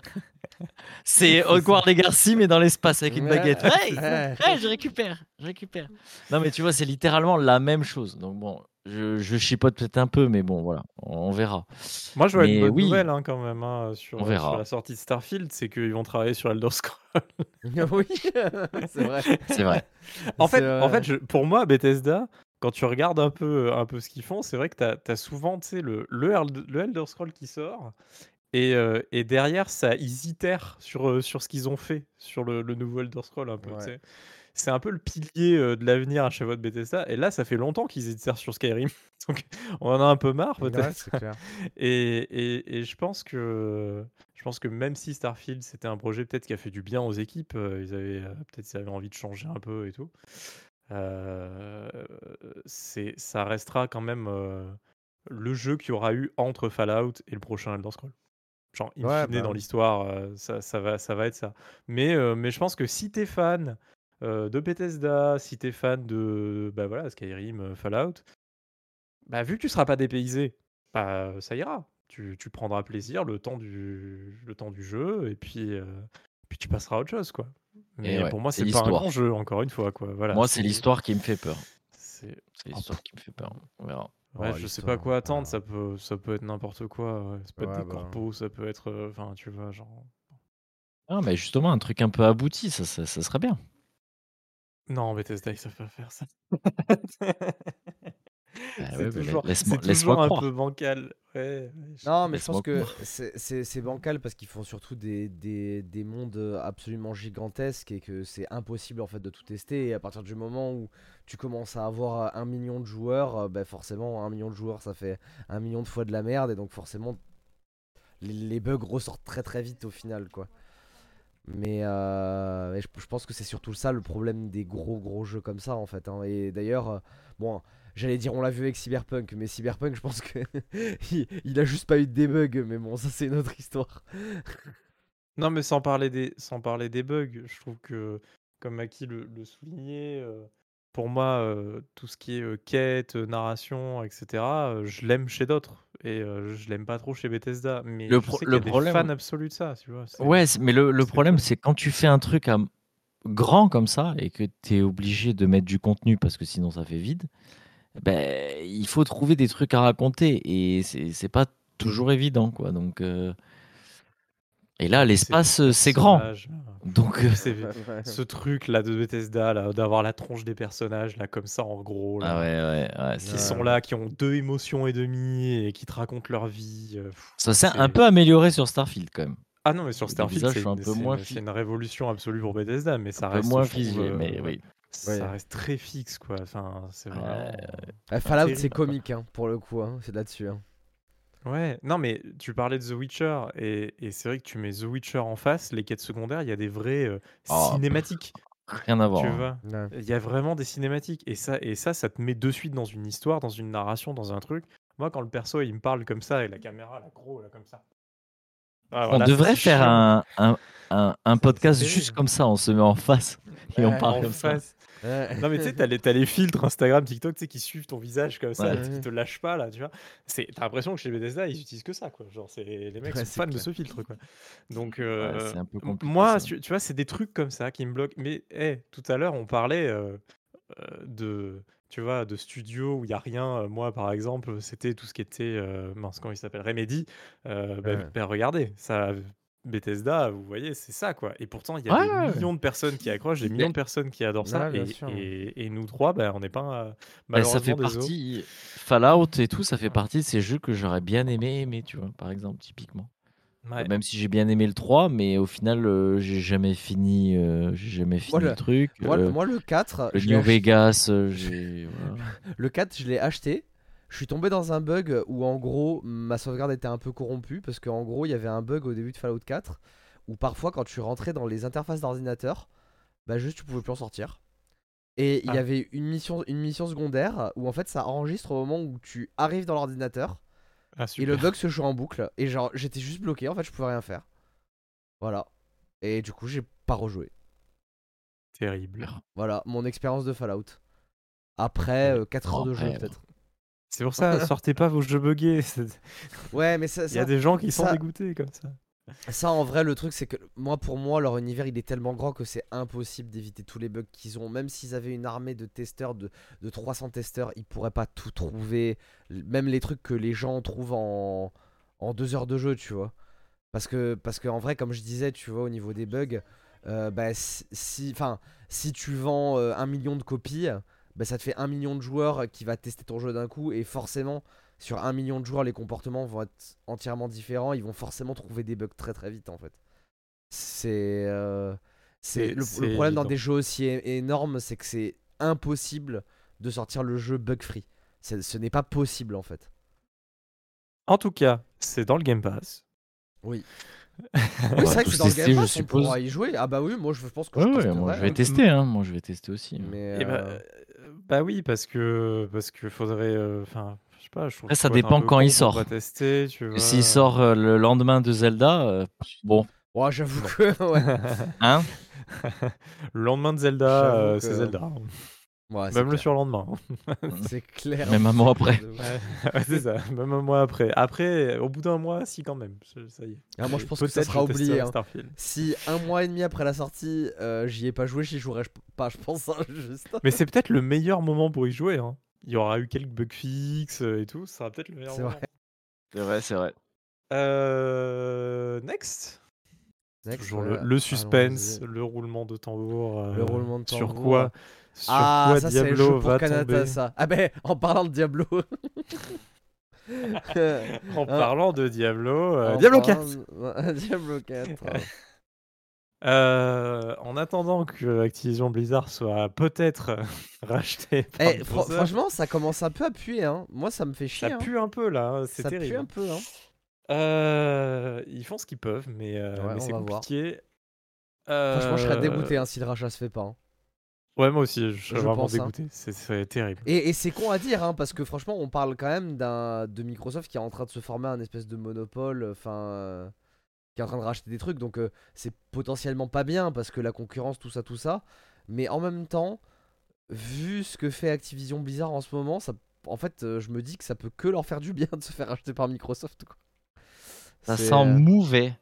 C'est Hogwarts Legacy mais dans l'espace avec une baguette. Hey, Ouais. hey, je récupère, je récupère. Non mais tu vois, c'est littéralement la même chose. Donc bon, je, je chipote peut-être un peu, mais bon voilà, on verra. Moi je vois une Mais bonne oui. nouvelle hein, quand même hein, sur, On euh, verra. sur la sortie de Starfield, c'est qu'ils vont travailler sur Elder Scrolls. oui, c'est vrai. C'est vrai. En fait, en vrai. fait je- pour moi, Bethesda, quand tu regardes un peu, un peu ce qu'ils font, c'est vrai que tu as, souvent tu sais, le, le, Eld- le Elder Scroll qui sort. Et, euh, et derrière, ça, ils itèrent sur, euh, sur ce qu'ils ont fait sur le, le nouveau Elder Scroll un peu. tu Ouais. C'est un peu le pilier euh, de l'avenir à chaque fois de Bethesda. Et là, ça fait longtemps qu'ils itèrent sur Skyrim. Donc, on en a un peu marre peut-être. Ouais. Et, et- et je pense que je pense que même si Starfield c'était un projet peut-être qui a fait du bien aux équipes, euh, ils avaient euh, peut-être avaient envie de changer un peu et tout. Euh, c'est ça restera quand même euh, le jeu qu'il y aura eu entre Fallout et le prochain Elder Scroll. Genre in Ouais, fine bah dans l'histoire, euh, ça, ça va ça va être ça. Mais euh, mais je pense que si t'es fan de Bethesda, si t'es fan de bah voilà Skyrim, Fallout, bah vu que tu seras pas dépaysé, bah ça ira. Tu, tu prendras plaisir le temps du, le temps du jeu et puis, euh, puis tu passeras à autre chose quoi. Mais ouais, pour moi c'est c'est pas un l'histoire. grand jeu encore une fois quoi. Voilà, Moi, c'est l'histoire qui me fait peur. c'est- l'histoire qui me fait peur. On verra. Ouais, Oh, je sais pas quoi attendre. Ça peut, ça peut être n'importe quoi. ouais. Ça peut être Ouais, des bah. corpos, ça peut être, euh, enfin tu vois genre. Ah, mais justement, un truc un peu abouti, ça, ça, ça serait bien. Non, Bethesda ils savent pas faire ça. Bah c'est ouais, mais toujours, laisse-moi toujours un croire. peu bancal. Ouais, ouais, je- Non, mais je pense que c'est- bancal parce qu'ils font surtout des, des, des mondes absolument gigantesques et que c'est impossible en fait de tout tester. Et à partir du moment où tu commences à avoir un million de joueurs, euh, bah forcément, un million de joueurs ça fait un million de fois de la merde et donc forcément les, les bugs ressortent très très vite au final quoi. Mais euh, je pense que c'est surtout ça le problème des gros gros jeux comme ça en fait. hein. Et d'ailleurs, euh, bon, j'allais dire on l'a vu avec Cyberpunk, mais Cyberpunk je pense que il, il a juste pas eu de debug, mais bon ça c'est une autre histoire. Non, mais sans parler des, sans parler des bugs, je trouve que, comme Maki le, le soulignait, euh, pour moi, euh, tout ce qui est euh, quête, narration, etc., euh, je l'aime chez d'autres. Et euh, je l'aime pas trop chez Bethesda. Mais Le je sais le y a des problème- fans absolus de ça, tu vois. Ouais, mais le, problème, c'est quand tu fais un truc à- grand comme ça et que tu es obligé de mettre du contenu parce que sinon ça fait vide, ben, il faut trouver des trucs à raconter et c'est c'est pas toujours évident. quoi. Donc, euh, Et là, l'espace, c'est grand. Donc, euh, Ce truc là de Bethesda, là, d'avoir la tronche des personnages, là, comme ça, en gros. Là. ah ouais, ouais, ouais, Qui c'est- sont là, qui ont deux émotions et demie et qui te racontent leur vie. euh, pff, ça s'est c'est- un peu amélioré sur Starfield quand même. Ah non, mais sur Starfield, c'est un une, peu moins c'est une révolution absolue pour Bethesda, mais ça Un peu reste moins figé, euh, mais oui. Ça reste très fixe, quoi. Enfin, c'est Ouais, vraiment. Ah, Fallout c'est comique hein, pour le coup, hein, c'est là-dessus. hein. Ouais, non, mais tu parlais de The Witcher, et, et c'est vrai que tu mets The Witcher en face, les quêtes secondaires, il y a des vraies euh, Oh, cinématiques, Rien à voir. tu hein. Il y a vraiment des cinématiques, et ça, et ça, ça te met de suite dans une histoire, dans une narration, dans un truc. Moi, quand le perso, il me parle comme ça, et la caméra, là, gros, là, comme ça. Ah, On devrait faire un, un, un, un podcast juste comme ça, on se met en face et on parle comme ça. face. Non mais tu sais, t'as les, filtres Instagram, TikTok, tu sais, qui suivent ton visage comme ça, qui te lâchent pas là, tu vois. C'est, t'as l'impression que chez Bethesda, ils utilisent que ça, quoi. Genre, c'est, les mecs sont fans de clair. ce filtre, quoi. Donc, euh, un peu moi, tu, tu vois, c'est des trucs comme ça qui me bloquent. Mais, hé, tout à l'heure, on parlait euh, euh, de, tu vois, de studios où il y a rien. Moi, par exemple, c'était tout ce qui était, euh, mince, comment il s'appelle, Remedy. Euh, bah, Ouais. bah, regardez, ça. Bethesda, vous voyez, c'est ça quoi. Et pourtant, il y a Ouais. des millions de personnes qui accrochent, des millions de personnes qui adorent ça. Ouais, et, sûr. et- et nous trois, ben, on n'est pas euh, Bah, ça fait malheureusement des os. partie. Fallout et tout, ça fait partie de ces jeux que j'aurais bien aimé aimer, tu vois, par exemple, typiquement. Ouais. Même si j'ai bien aimé le 3, mais au final, euh, j'ai jamais fini, euh, j'ai jamais fini le- le truc. Moi, Euh, moi, le 4, le New Vegas, euh, voilà. le 4, je l'ai acheté. Je suis tombé dans un bug où en gros ma sauvegarde était un peu corrompue parce qu'en gros il y avait un bug au début de Fallout 4 où parfois quand tu rentrais dans les interfaces d'ordinateur, bah juste tu pouvais plus en sortir. Et il y Ah. avait une mission, une mission secondaire où en fait ça enregistre au moment où tu arrives dans l'ordinateur Ah, et le bug se joue en boucle et genre j'étais juste bloqué en fait je pouvais rien faire. Voilà. Et du coup j'ai pas rejoué. Terrible. Voilà mon expérience de Fallout. Après Ouais. 4 heures de jeu peut-être. C'est pour ça, sortez pas vos jeux buggés. Ouais mais ça, Il y a ça- des gens qui sont dégoûtés comme ça. Ça, en vrai, le truc, c'est que moi, pour moi, leur univers, il est tellement grand que c'est impossible d'éviter tous les bugs qu'ils ont. Même s'ils avaient une armée de testeurs, de, de 300 testeurs, ils pourraient pas tout trouver. Même les trucs que les gens trouvent en, en deux heures de jeu, tu vois. Parce que, parce que en vrai, comme je disais, tu vois, au niveau des bugs, euh, bah, si, si- si tu vends euh, un million de copies, bah, ça te fait un million de joueurs qui va tester ton jeu d'un coup. Et forcément, sur un million de joueurs, les comportements vont être entièrement différents. Ils vont forcément trouver des bugs très très vite en fait. C'est euh, c'est le, problème dans des jeux aussi énormes, c'est que c'est impossible de sortir le jeu bug free. C'est- Ce n'est pas possible en fait. En tout cas, c'est dans le Game Pass. Oui. Oui, va c'est vrai que c'est dans le Game je Pass, on suppose. pourra y jouer. Ah bah oui, moi je pense que Ouais, je ouais, moi je vais hein. tester, hein. Moi je vais tester aussi. Mais Eh ben, euh, euh, bah oui, parce que parce que faudrait. euh, Enfin, je sais pas. Je trouve Après, ça dépend quand il sort. pas tester, tu vois. S'il sort euh, le lendemain de Zelda, euh, bon, ouais, j'avoue que ouais. hein? Le lendemain de Zelda, c'est Zelda. Ouais, Même le surlendemain. C'est clair. Même un mois après. Ouais, c'est ça. Même un mois après. Après, au bout d'un mois, si quand même. Ça- y est. Ah, moi je pense que ça sera oublié. hein. Si un mois et demi après la sortie, euh, j'y ai pas joué, j'y jouerai pas, je pense. hein, juste. Mais c'est peut-être le meilleur moment pour y jouer. hein. Il y aura eu quelques bugs fixes euh, et tout. Ça sera peut-être le meilleur C'est moment. vrai. C'est vrai, c'est vrai. Euh, next. Next, Toujours le, le suspense, le roulement de tambour. euh, Le roulement de Sur tambour. quoi, sur Ah, quoi ça Diablo pour va Kanata, tomber ça. Ah ben, en parlant de Diablo. En Hein parlant de Diablo, euh, Diablo 4 parlant- Diablo 4. Euh, en attendant que Activision Blizzard soit peut-être Eh, racheté par fr- Microsoft, franchement, ça commence un peu à puer. Hein. Moi, ça me fait chier. ça hein. pue un peu là, hein, c'est Ça terrible. pue un peu. Hein. Euh, ils font ce qu'ils peuvent, mais, euh, Ouais, mais c'est compliqué. Franchement, je serais Euh, dégoûté hein, si le rachat se fait pas. Ouais, moi aussi, je Je vraiment pense, hein. dégoûté. C'est- C'est terrible. Et, et c'est con à dire, hein, parce que franchement, on parle quand même d'un de Microsoft qui est en train de se former un espèce de monopole, enfin, euh, qui est en train de racheter des trucs, donc euh, c'est potentiellement pas bien parce que la concurrence, tout ça, tout ça. Mais en même temps, vu ce que fait Activision Blizzard en ce moment, ça, en fait, euh, je me dis que ça peut que leur faire du bien de se faire racheter par Microsoft. Quoi. Ça sent mauvais.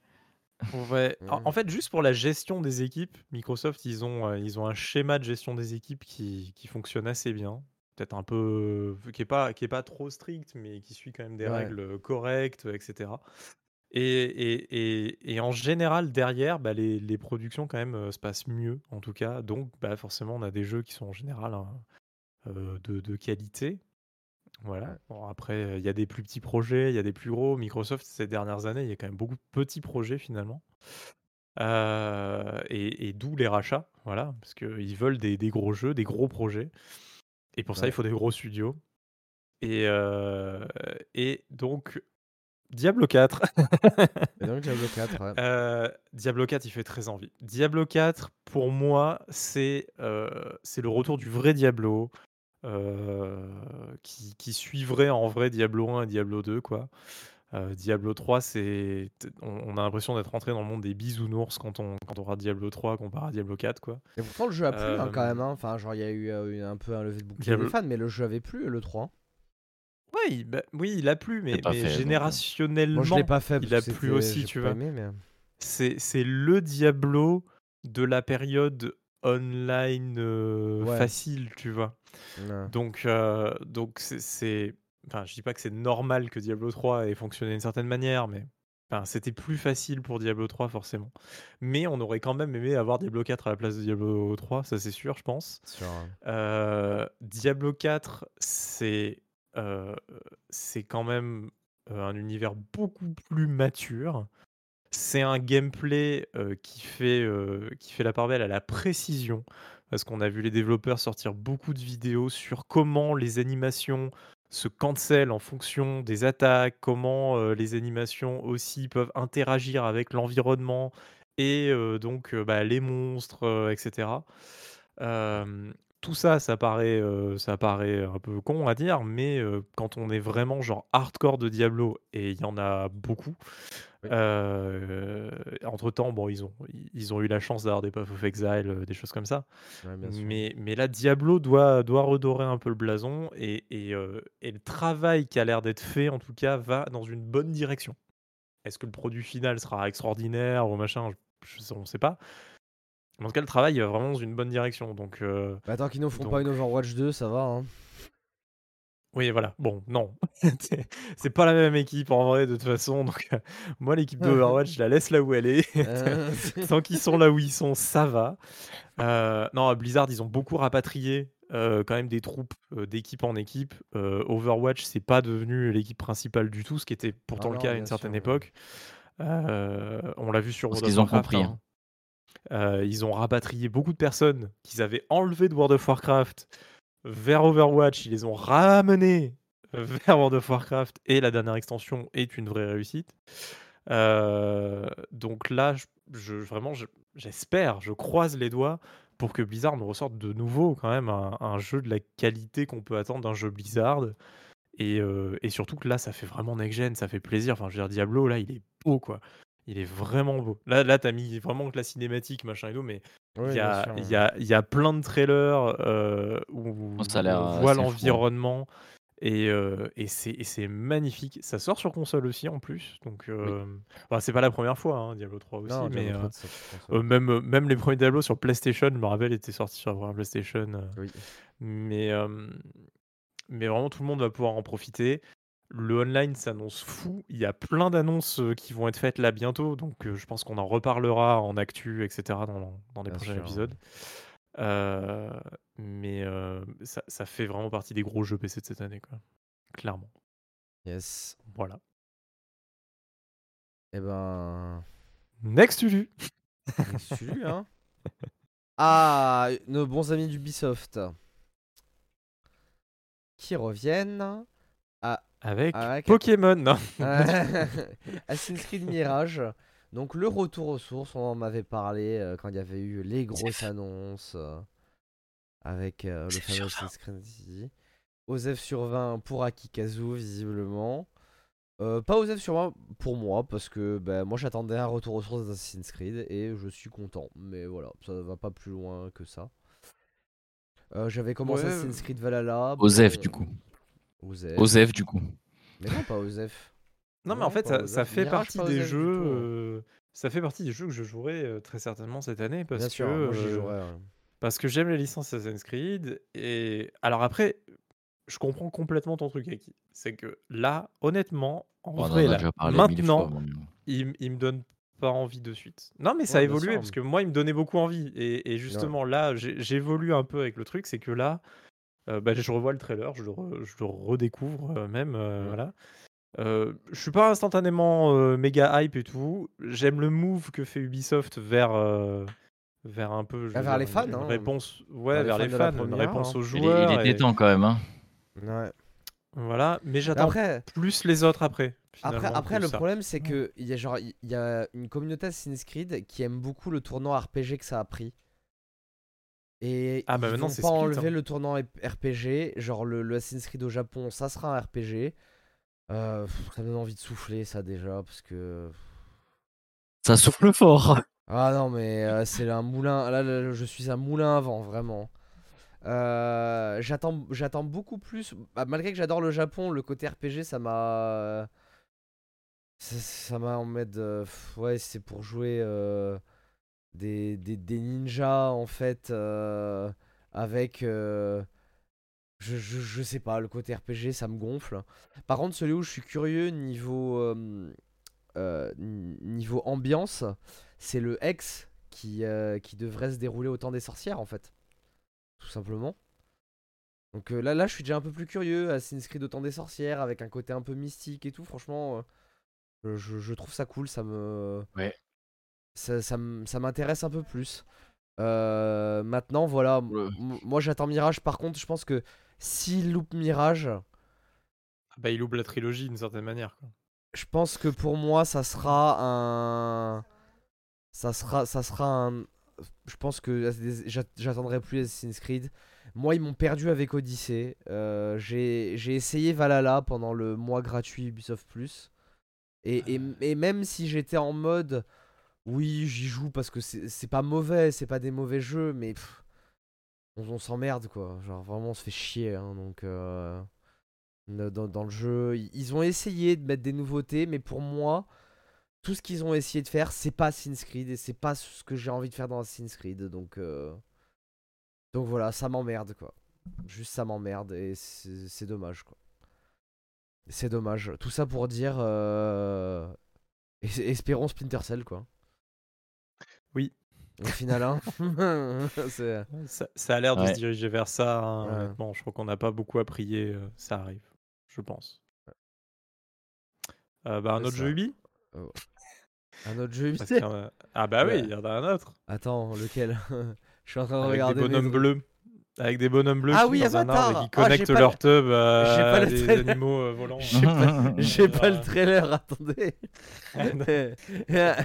Ouais. En, en fait, juste pour la gestion des équipes, Microsoft, ils ont, euh, ils ont un schéma de gestion des équipes qui, qui fonctionne assez bien. Peut-être un peu. qui n'est pas, qui est pas trop strict, mais qui suit quand même des Ouais. règles correctes, etc. Et, et, et, et en général, derrière, bah, les, les productions, quand même, euh, se passent mieux, en tout cas. Donc, bah, forcément, on a des jeux qui sont en général hein, euh, de, de qualité. Voilà. Ouais. Bon, après, il y a des plus petits projets, il y a des plus gros. Microsoft, ces dernières années, il y a quand même beaucoup de petits projets finalement. Euh, et, et d'où les rachats, voilà, parce qu'ils veulent des, des gros jeux, des gros projets. Et pour ça, il faut des gros studios. Et, euh, et donc, Diablo 4. Et donc Diablo 4, ouais. Euh, Diablo 4, il fait très envie. Diablo 4, pour moi, c'est c'est le retour du vrai Diablo, euh, qui, qui suivrait en vrai Diablo 1 et Diablo 2, quoi. Euh, Diablo 3, c'est, on, on a l'impression d'être rentré dans le monde des bisounours quand on, quand on aura Diablo 3 comparé à Diablo 4, quoi. Et pourtant, le jeu a plu hein, quand Euh, même. hein. Enfin, genre, il y a eu euh, un peu un levé de bouclier Diablo- des fans, mais le jeu avait plu, le 3. Ouais, il- bah, oui, il a plu, mais, pas mais fait, donc, euh. générationnellement, Moi, je l'ai pas fait. il a que plu c'était- aussi, j'ai tu pas vois. aimé, mais... c'est c'est le Diablo de la période online euh, Ouais. facile, tu vois. Donc, euh, donc c'est-. Enfin, je dis pas que c'est normal que Diablo 3 ait fonctionné d'une certaine manière, mais enfin, c'était plus facile pour Diablo 3, forcément. Mais on aurait quand même aimé avoir Diablo 4 à la place de Diablo 3, ça c'est sûr, je pense. Euh, Euh, Diablo 4, c'est euh, c'est quand même euh, un univers beaucoup plus mature. c'est un gameplay qui, fait, qui fait la part belle à la précision. Parce qu'on a vu les développeurs sortir beaucoup de vidéos sur comment les animations se cancel en fonction des attaques, comment euh, les animations aussi peuvent interagir avec l'environnement et euh, donc euh, bah, les monstres, etc. Tout ça, ça paraît, ça paraît un peu con à dire, mais quand on est vraiment genre hardcore de Diablo, et il y en a beaucoup, Oui. euh, entre-temps, bon, ils ont, ils ont eu la chance d'avoir des Path of Exile, euh, des choses comme ça. Ouais. Mais, mais là, Diablo doit, doit redorer un peu le blason et, et, euh, et le travail qui a l'air d'être fait, en tout cas, va dans une bonne direction. Est-ce que le produit final sera extraordinaire ou machin je, je- On ne sait pas. Mais en tout cas, le travail va vraiment dans une bonne direction. Donc, euh, Bah, tant qu'ils nous font donc- pas une Overwatch 2, ça va. Hein. Oui, voilà. Bon, non. C'est- pas la même équipe en vrai, de toute façon. Donc, euh, moi, l'équipe d'Overwatch, je la laisse là où elle est. Euh, Tant qu'ils sont là où ils sont, ça va. Euh, non, Blizzard, ils ont beaucoup rapatrié euh, quand même des troupes d'équipe en équipe. Overwatch, c'est pas devenu l'équipe principale du tout, ce qui était pourtant Ah le cas à une certaine sûr, époque. On l'a vu sur Parce qu'ils ont compris, hein. Euh, ils ont rapatrié beaucoup de personnes qu'ils avaient enlevées de World of Warcraft vers Overwatch. Ils les ont ramenées vers World of Warcraft et la dernière extension est une vraie réussite. Euh, donc là, je, vraiment, je- j'espère, je croise les doigts pour que Blizzard nous ressorte de nouveau quand même un, un jeu de la qualité qu'on peut attendre d'un jeu Blizzard. Et, euh, et surtout que là, ça fait vraiment next-gen, ça fait plaisir. Enfin, je veux dire, Diablo, là, il est beau, quoi. Il est vraiment beau. Là, là t'as mis vraiment que la cinématique, machin et tout, mais oui, il y, a, il y, a, il y a plein de trailers euh, où, Oh, ça on voit assez fou, hein. l'environnement et, euh, et c'est magnifique. Ça sort sur console aussi en plus, donc euh, enfin, c'est pas la première fois, hein, Diablo 3 aussi, Non, mais Diablo euh, 3, ça, je pense, ouais. euh, même, même les premiers Diablo sur PlayStation, je me rappelle, étaient sortis sur la PlayStation. euh, Oui. mais, euh, mais vraiment, tout le monde va pouvoir en profiter. Le online s'annonce fou. Il y a plein d'annonces euh, qui vont être faites là bientôt. Donc, euh, je pense qu'on en reparlera en actu, etc. dans, dans les Bien prochains sûr. épisodes. Euh, mais euh, ça, ça fait vraiment partie des gros jeux PC de cette année, quoi. Clairement. Yes. Voilà. Et ben. Next Ulu. Salut, hein. Ah, nos bons amis d'Ubisoft. Qui reviennent. Avec, Avec- Pokémon. Non. Assassin's Creed Mirage. Donc le retour aux sources, on en avait parlé euh, quand il y avait eu les grosses annonces euh, avec euh, le fameux Assassin's Creed. Osef sur 20 pour Akikazu visiblement. Euh, pas Osef sur 20 pour moi parce que ben, moi j'attendais un retour aux sources d'Assassin's Creed et je suis content. Mais voilà, ça va pas plus loin que ça. Euh, J'avais commencé Ouais, Assassin's Creed Valhalla. Osef, bon, du coup. Osef. Osef, du coup. Mais non, pas Osef. Non, mais en fait, ça, fait partie des Osef jeux. tout, hein. euh, ça fait partie des jeux que je jouerai euh, très certainement cette année parce Bien que sûr, moi euh, jouerai. ouais. parce que j'aime les licences Assassin's Creed et alors après, je comprends complètement ton truc, Aki. C'est que là, honnêtement, en Oh, vrai, là, maintenant, fois, il, me donne pas envie de suite. Non, mais ça a évolué sûr. parce que moi, il me donnait beaucoup envie. Et, et justement, là, j'évolue un peu avec le truc. C'est que là, euh, bah, je revois le trailer, je le, re- je le redécouvre euh, même. euh, Mm. Voilà. Euh, je suis pas instantanément euh, méga hype et tout. J'aime le move que fait Ubisoft vers, euh, vers un peu. je Ah, vers dire, les fans, une, hein. réponse, ouais, vers fans les fans, une réponse hein. aux joueurs. il est et- temps quand même. Hein. Ouais. Voilà, mais j'attends Après, plus les autres après. après, après le ça. problème c'est que il y a genre il y a une communauté Assassin's Creed qui aime beaucoup le tournant RPG que ça a pris. Et Ah, bah ils vont c'est pas split, enlever hein. le tournant RPG, genre le, le Assassin's Creed au Japon, ça sera un RPG. Euh, pff, ça me donne envie de souffler ça déjà parce que Ça souffle fort. ah non mais euh, c'est un moulin là, là, je suis un moulin à vent vraiment. Euh, j'attends j'attends beaucoup plus bah, malgré que j'adore le Japon, le côté RPG ça m'a ça m'a en mode euh, ouais, c'est pour jouer euh, des, des, ninjas en fait euh, avec euh, je, je, sais pas, le côté RPG ça me gonfle. Par contre, celui où je suis curieux niveau euh, niveau ambiance, c'est le X qui, devrait se dérouler au temps des sorcières en fait. Tout simplement. Donc là, là, je suis déjà un peu plus curieux. Assassin's Creed au temps des sorcières avec un côté un peu mystique et tout. Franchement, je- je trouve ça cool, ça me. Ouais. Ça, ça m- ça m'intéresse un peu plus. Euh, maintenant, voilà. Ouais. Moi, j'attends Mirage. Par contre, je pense que s'il loupe Mirage, Bah, il oublie la trilogie d'une certaine manière. quoi. je pense que pour moi, ça sera un. Ça sera, ça sera un. Je pense que j'a- j'attendrai plus Assassin's Creed. Moi, ils m'ont perdu avec Odyssey. Euh, J'ai j'ai essayé Valhalla pendant le mois gratuit Ubisoft Plus. Et, et, et même si j'étais en mode. Oui, j'y joue parce que c'est pas mauvais, c'est pas des mauvais jeux, mais. on s'emmerde quoi. Genre vraiment, on se fait chier. hein, donc. euh, dans, le jeu. Ils- ont essayé de mettre des nouveautés, mais pour moi, tout ce qu'ils ont essayé de faire, c'est pas Assassin's Creed et c'est pas ce que j'ai envie de faire dans Assassin's Creed. Donc, euh, donc voilà, ça m'emmerde quoi. Juste ça m'emmerde et c'est dommage quoi. C'est dommage. Tout ça pour dire, euh, es- espérons Splinter Cell quoi. Au final, hein. c'est- Ça, ça a l'air de Ouais. se diriger vers ça. hein, Ouais. honnêtement. je crois qu'on n'a pas beaucoup à prier. euh, ça arrive, je pense. Euh, bah, un C'est autre ça. jeu Ubi un autre jeu. A- Ah bah Ouais. oui, il y en a un autre. Attends, lequel? Je suis en train de Avec regarder. des mes bonhommes trucs. bleus. Avec des bonhommes bleus Ah qui oui, dans un arbre et qui Ah, connectent pas leur le- tub j'ai à pas le des trailer. animaux euh, volants. J'ai pas, j'ai pas le trailer, attendez.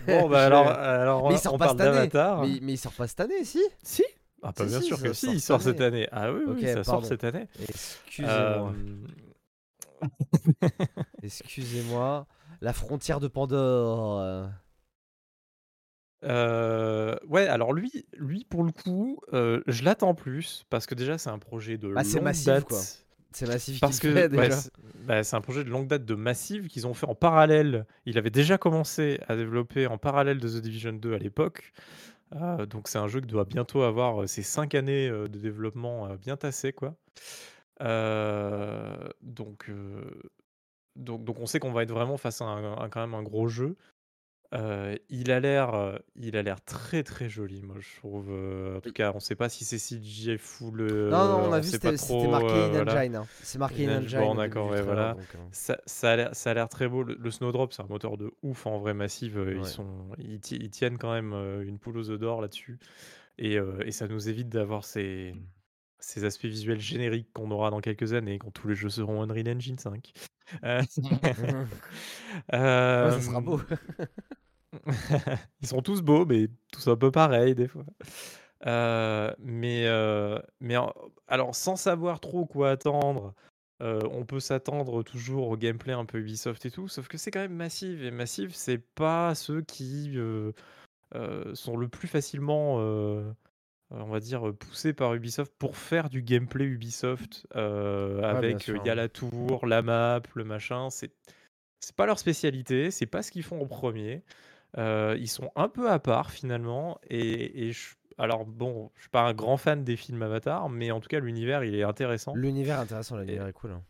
Bon bah alors, alors Mais on, pas parle cette année. d'Avatar. Mais, mais il sort pas cette année, si? Si Ah Si, bien si, sûr que si, il sort cette année. Ah oui, oui, Ok, ça sort cette année. Excusez-moi. Euh, Excusez-moi. La frontière de Pandore. Euh, ouais, alors lui, lui pour le coup, euh, je l'attends plus parce que déjà c'est un projet de Bah, c'est longue massif, date. quoi. C'est massif Parce que fait, ouais, c'est bah, c'est un projet de longue date de Massive qu'ils ont fait en parallèle. Il avait déjà commencé à développer en parallèle de The Division 2 à l'époque. Euh, donc c'est un jeu qui doit bientôt avoir ses 5 années de développement bien tassées quoi. Donc, donc donc on sait qu'on va être vraiment face à un, un- quand même un gros jeu. Il a l'air, il a l'air très très joli, moi je trouve. en tout cas, on sait pas si c'est CGI full. Non, non, on a vu, sait c'était pas c'était trop. marqué euh, In voilà. Engine. hein. C'est marqué In In Engine, Engine. bon, au début d'accord, du ouais, trailer, voilà. donc, euh, Ça, ça a l'air, ça a l'air très beau. Le, le Snowdrop, c'est un moteur de ouf en vrai Ouais. Ils sont, ils, ti- ils tiennent quand même une poule aux œufs d'or là-dessus, et, et ça nous évite d'avoir ces, ces aspects visuels génériques qu'on aura dans quelques années quand tous les jeux seront Unreal Engine 5. Euh, ouais, ça sera beau. euh, Ils sont tous beaux, mais tous un peu pareils des fois. Euh, mais mais alors, sans savoir trop quoi attendre, on peut s'attendre toujours au gameplay un peu Ubisoft et tout, sauf que c'est quand même Massive, et Massive, c'est pas ceux qui sont le plus facilement, on va dire, poussés par Ubisoft pour faire du gameplay Ubisoft, euh, avec, sûr, il y a la tour, la map, le machin, c'est c'est pas leur spécialité, c'est pas ce qu'ils font en premier. Euh, ils sont un peu à part finalement. Et, et je- alors bon, je suis pas un grand fan des films Avatar, mais en tout cas l'univers il est intéressant. L'univers intéressant, l'univers est cool. hein.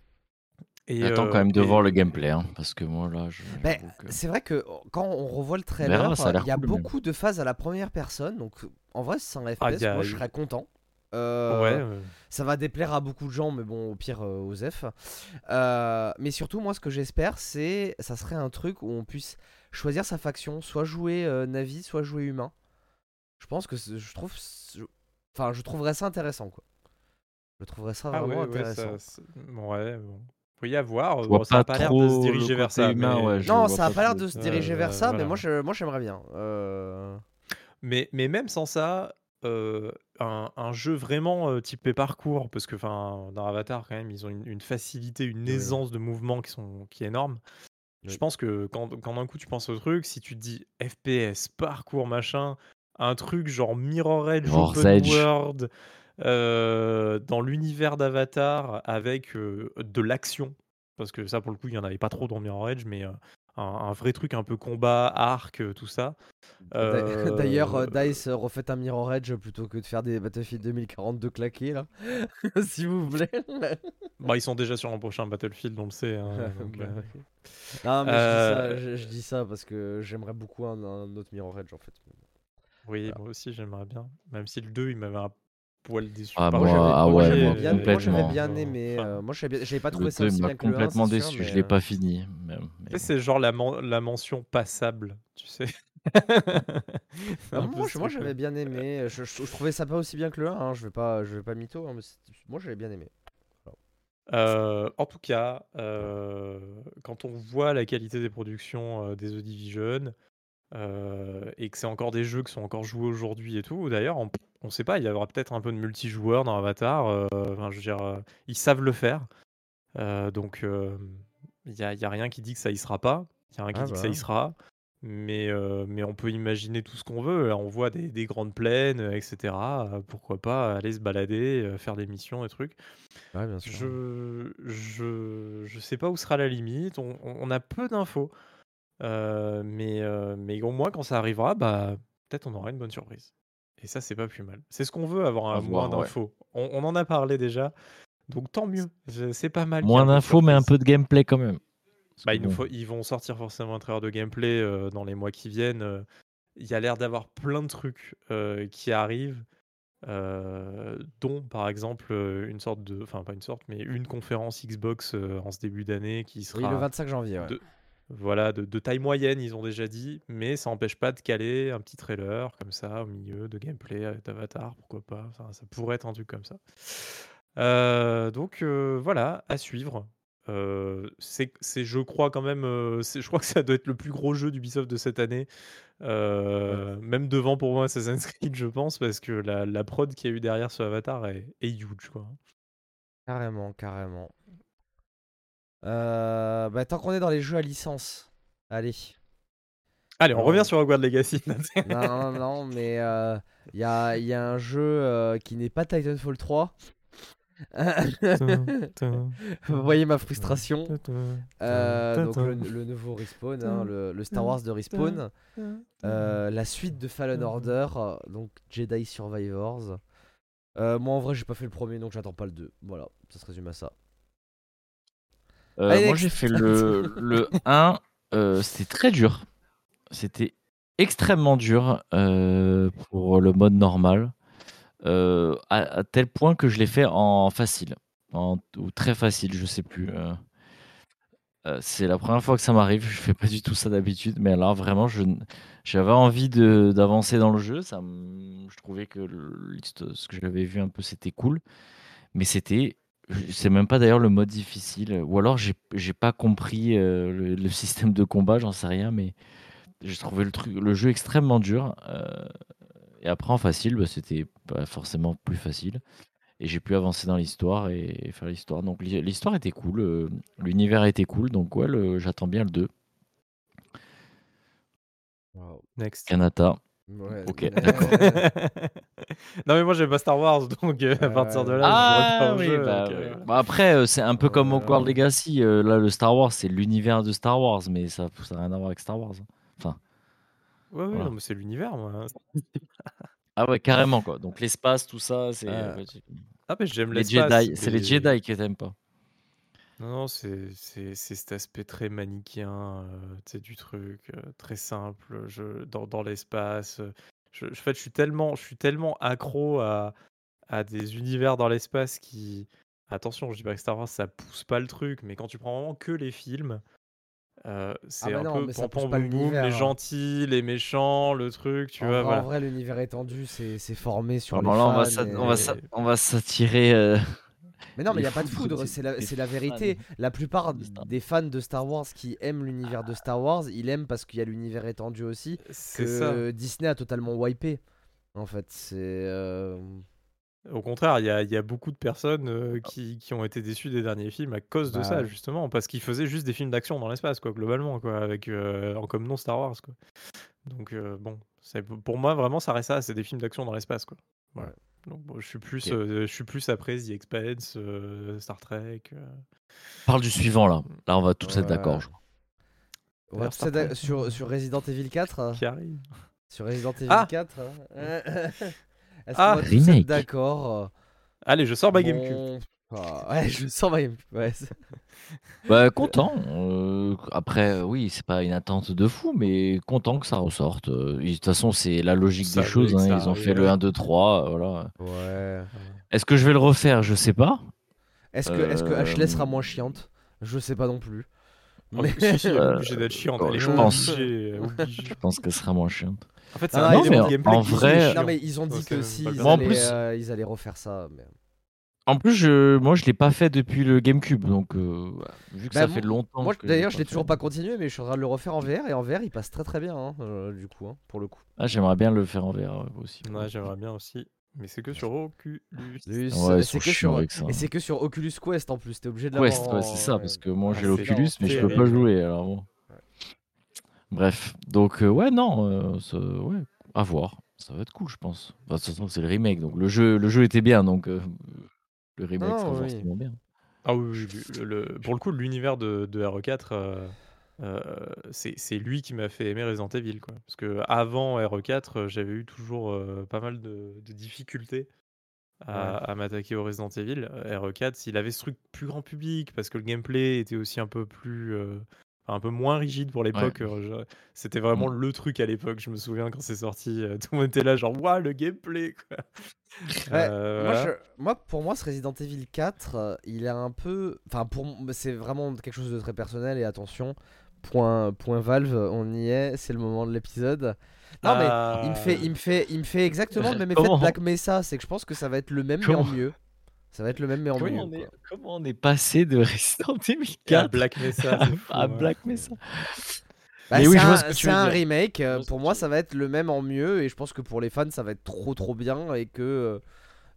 Et, J'attends euh, quand même de et- voir le gameplay, hein, parce que moi là, je. Ben, que- C'est vrai que quand on revoit le trailer, il y a cool, même. beaucoup de phases à la première personne. Donc en vrai, c'est un FPS, Ah, a- moi je serais content. Euh, Ouais, euh, Ça va déplaire à beaucoup de gens, mais bon, au pire, euh, aux F. Euh, mais surtout, moi, ce que j'espère, c'est. Ça serait un truc où on puisse choisir sa faction, soit jouer euh, Navi, soit jouer humain. Je pense que je trouve. Enfin, je trouverais ça intéressant, quoi. Je trouverais ça ah vraiment ouais, ouais, intéressant. ça, ouais, bon. Faut y avoir. Je Bon, vois ça a pas l'air de se diriger vers ça. humain, mais... ouais, non, ça a pas pas l'air de se Euh, diriger vers ça, mais moi, je, moi, j'aimerais bien. Euh, Mais, mais même sans ça, euh, un, un jeu vraiment euh, typé parcours, parce que enfin, dans Avatar, quand même, ils ont une, une facilité, une Oui. aisance de mouvement qui, sont, qui est énorme. Je pense que quand, quand d'un coup tu penses au truc, si tu te dis FPS, parcours, machin, un truc genre Mirror Edge, Open Edge. World, euh, dans l'univers d'Avatar avec euh, de l'action, parce que ça pour le coup il n'y en avait pas trop dans Mirror Edge, mais euh, un, un vrai truc un peu combat, arc, tout ça. D'a- D'ailleurs, Dice refait un Mirror Edge plutôt que de faire des Battlefield 2042 claqués, là. S'il vous plaît. Bah, ils sont déjà sur un prochain Battlefield, on le sait. hein, donc, Bah, oui. Non, mais je, dis ça, je- je dis ça parce que j'aimerais beaucoup un, un autre Mirror Edge en fait. Oui, Voilà. moi aussi j'aimerais bien. Même si le 2 il m'avait poil déçu. Ah, moi- ah ouais, j'avais moi, bien, moi, j'avais bien aimé. Enfin, euh, moi, j'avais pas Le trouvé ça 2 aussi bien que le 1. complètement c'est sûr, déçu. Je mais, l'ai euh, pas fini. mais- mais Tu sais, bon. c'est genre la, men- la mention passable, tu sais. Ah, moi, je- j'avais bien aimé. Je, je- je trouvais ça pas aussi bien que le 1. hein, Je vais pas, je vais pas mytho. hein, mais moi, j'avais bien aimé. Euh, en tout cas, euh, quand on voit la qualité des productions euh, des The Division euh, et que c'est encore des jeux qui sont encore joués aujourd'hui et tout, d'ailleurs, on, on sait pas, il y aura peut-être un peu de multijoueur dans Avatar. euh, enfin, je veux dire, euh, ils savent le faire. Euh, donc, il n'y a, y a rien qui dit que ça y sera pas. Il y a rien qui Ah dit que bah. ça y sera. Mais, mais on peut imaginer tout ce qu'on veut. On voit des, des grandes plaines, etc. Pourquoi pas aller se balader, faire des missions et trucs. Ouais, bien sûr. Je, je, je sais pas où sera la limite. On, a peu d'infos. Mais, mais au moins, quand ça arrivera, bah, peut-être on aura une bonne surprise. Et ça, c'est pas plus mal. C'est ce qu'on veut, avoir À moins voir, ouais. d'infos. On, on en a parlé déjà. Donc tant mieux. Je- C'est pas mal. qu'il y ait Moins un peu de d'infos, mais un surprise. peu de gameplay quand même. Parce Bah, que il nous bon, faut- ils vont sortir forcément un trailer de gameplay euh, dans les mois qui viennent. euh. Il y a l'air d'avoir plein de trucs euh, qui arrivent, euh, dont par exemple euh, une sorte de, enfin pas une sorte, mais une conférence Xbox euh, en ce début d'année qui Oui, sera le 25 janvier. Ouais. de, voilà, de, taille moyenne, ils ont déjà dit, mais ça n'empêche pas de caler un petit trailer comme ça au milieu de gameplay d'Avatar, pourquoi pas. Ça pourrait être un truc comme ça. Euh, donc euh, voilà, à suivre. Euh, c'est, je crois quand même, je crois que ça doit être le plus gros jeu d'Ubisoft de cette année. Même devant pour moi Assassin's Creed, je pense, parce que la, la prod qu'il y a eu derrière ce Avatar est, est huge, quoi. Carrément, carrément. Euh, bah, tant qu'on est dans les jeux à licence, allez. Allez, on Alors, revient sur Hogwarts Legacy. non, non, non, mais il y, a, y a un jeu euh, qui n'est pas Titanfall 3. Vous voyez ma frustration. Euh, donc le, le nouveau Respawn, hein, le, le Star Wars de Respawn. Euh, la suite de Fallen Order, euh, donc Jedi Survivors. Euh, moi en vrai j'ai pas fait le premier donc j'attends pas le 2. Voilà, ça se résume à ça. Euh, moi, j'ai fait le, le 1. euh, C'était très dur. C'était extrêmement dur euh, pour le mode normal. à, à tel point que je l'ai fait en facile. En, ou très facile, je sais plus. c'est la première fois que ça m'arrive. Je fais pas du tout ça d'habitude. Mais alors, vraiment, j'avais envie d'avancer dans le jeu. Ça je trouvais que le- ce que j'avais vu un peu, c'était cool. Mais c'était. C'est même pas d'ailleurs le mode difficile. Ou alors, j'ai j'ai pas compris euh, le, le système de combat, j'en sais rien. Mais j'ai trouvé le, truc, le jeu extrêmement dur. euh, et après, en facile, bah, c'était pas forcément plus facile. Et j'ai pu avancer dans l'histoire et, et faire l'histoire. Donc l'hi- l'histoire était cool, euh, l'univers était cool. Donc ouais, le- j'attends bien le 2. Next. Kanata. Ouais, Ok, d'accord. non mais moi j'aime pas Star Wars donc euh, à partir de là je Ah au oui, jeu, bah, donc, euh. Bah, après, euh, c'est un peu comme Euh, Hogwarts Legacy. euh, là, le Star Wars, c'est l'univers de Star Wars, mais ça n'a rien à voir avec Star Wars. Enfin, Ouais, ouais, Voilà. non, mais c'est l'univers moi. ah ouais, carrément quoi. Donc l'espace, tout ça, c'est Euh, Ah mais j'aime les l'espace. Jedi. C'est les Jedi que t'aimes pas. Non, non, c'est c'est c'est cet aspect très manichéen, euh, tu sais, du truc, euh, très simple, je, dans, dans l'espace. euh, Je, en fait, je suis tellement, je suis tellement accro à, à des univers dans l'espace qui... Attention, je dis pas que Star Wars, ça pousse pas le truc, mais quand tu prends vraiment que les films, euh, c'est bah un non, peu mais ça pam pousse pam pas boum boum, l'univers, les hein. gentils, les méchants, le truc, tu en, vois, vrai, voilà. en vrai, l'univers étendu, c'est c'est formé sur Vraiment, les là, on va fans et- on va s'a- on va s'attirer. euh, Mais non, mais il n'y a pas de foudre, c'est la, vérité. La plupart des fans de Star Wars qui aiment l'univers de Star Wars, ils aiment parce qu'il y a l'univers étendu aussi, C'est que ça. Disney a totalement wipé. En fait, c'est. euh, Au contraire, il y a, il y a beaucoup de personnes euh, qui, qui ont été déçues des derniers films à cause de Bah ça, ouais. justement, parce qu'ils faisaient juste des films d'action dans l'espace, quoi, globalement, quoi, avec euh, en comme nom Star Wars, quoi. Donc euh, bon, pour moi vraiment ça reste ça, c'est des films d'action dans l'espace, quoi. Voilà. Donc bon, je suis plus, euh, je suis plus après The Expanse, euh, Star Trek. euh. Parle du suivant là. Là, on va tous être d'accord. je crois. On va tous être sur, sur Resident Evil 4 euh, qui arrive. Sur Resident Evil Ah 4 hein. Est-ce Ah qu'on va tous être d'accord? Allez, je sors ma GameCube. Ah, ouais, je sens ma... ouais, Bah, content. euh, après, euh, oui, c'est pas une attente de fou, mais content que ça ressorte. euh, et De toute façon, c'est la logique Ça des choses. voulait que hein, ça Ils ont fait le arrive. 1, 2, 3. Voilà. ouais. Est-ce que je vais le refaire? Je sais pas. Est-ce que, est-ce que Euh, Ashley sera moins chiante? Je sais pas non plus. Oh, Mais- si, si, elle est Euh, obligée d'être chiante. Elle est je pense. obligée, obligée. Je pense qu'elle sera moins chiante. En fait, c'est Ah, un non, élément mais de gameplay en qui est vrai- chiant. Non mais ils ont dit Ça, que c'est si pas ils, bien. Moi, en allaient, plus- euh, ils allaient refaire ça. Mais... En plus, je, moi, je l'ai pas fait depuis le GameCube, donc euh, vu que Bah, ça moi- fait longtemps. Moi d'ailleurs je l'ai toujours pas continué mais je suis en train de le refaire en VR et en VR il passe très très bien hein, euh, du coup hein, pour le coup. Ah, j'aimerais bien le faire en VR ouais, aussi. Ouais, j'aimerais bien aussi. Mais c'est que sur Oculus. Ouais, c'est- ils c'est sont que chiants sur avec ça. et c'est que sur Oculus Quest en plus t'es obligé de l'avoir. Quest, ouais, c'est ça, parce que moi j'ai l'Oculus, mais je peux pas jouer. Alors bon. Bref, donc euh, ouais, non, euh, ça- ouais, à voir. Ça va être cool, je pense. Enfin, de toute façon, c'est le remake, donc le jeu, le jeu était bien, donc euh, le remake Ah, sera oui. forcément bien. Ah oui, oui, oui, le- le- pour le coup, l'univers de, de RE4, euh, euh, c'est lui qui m'a fait aimer Resident Evil. Quoi. Parce que avant RE4, euh, j'avais eu toujours euh, pas mal de, de difficultés à, à m'attaquer au Resident Evil. Euh, RE4, s'il avait ce truc plus grand public, parce que le gameplay était aussi un peu plus. Un peu moins rigide pour l'époque. euh, C'était vraiment le truc à l'époque. Je me souviens quand c'est sorti, euh, tout le monde était là, genre, waouh, le gameplay. Quoi. Ouais, Euh, moi, voilà. je- moi, pour moi, ce Resident Evil 4, euh, il est un peu. Enfin, pour c'est vraiment quelque chose de très personnel et attention. Point, point Valve, on y est, c'est le moment de l'épisode. Non mais il me fait, il me fait, il me fait exactement le même effet de Comment Black Mesa, c'est que je pense que ça va être le même mais en Comment mieux. Ça va être le même mais en Comment mieux. on, est, quoi. comment on est passé de Resident Evil Et à 4 Black Mesa. à, fou, à ouais. Black Mesa Bah, Mais c'est oui, un, ce un remake. euh, Pour moi, ça va être le même en mieux. Et je pense que pour les fans, ça va être trop trop bien. Et que euh,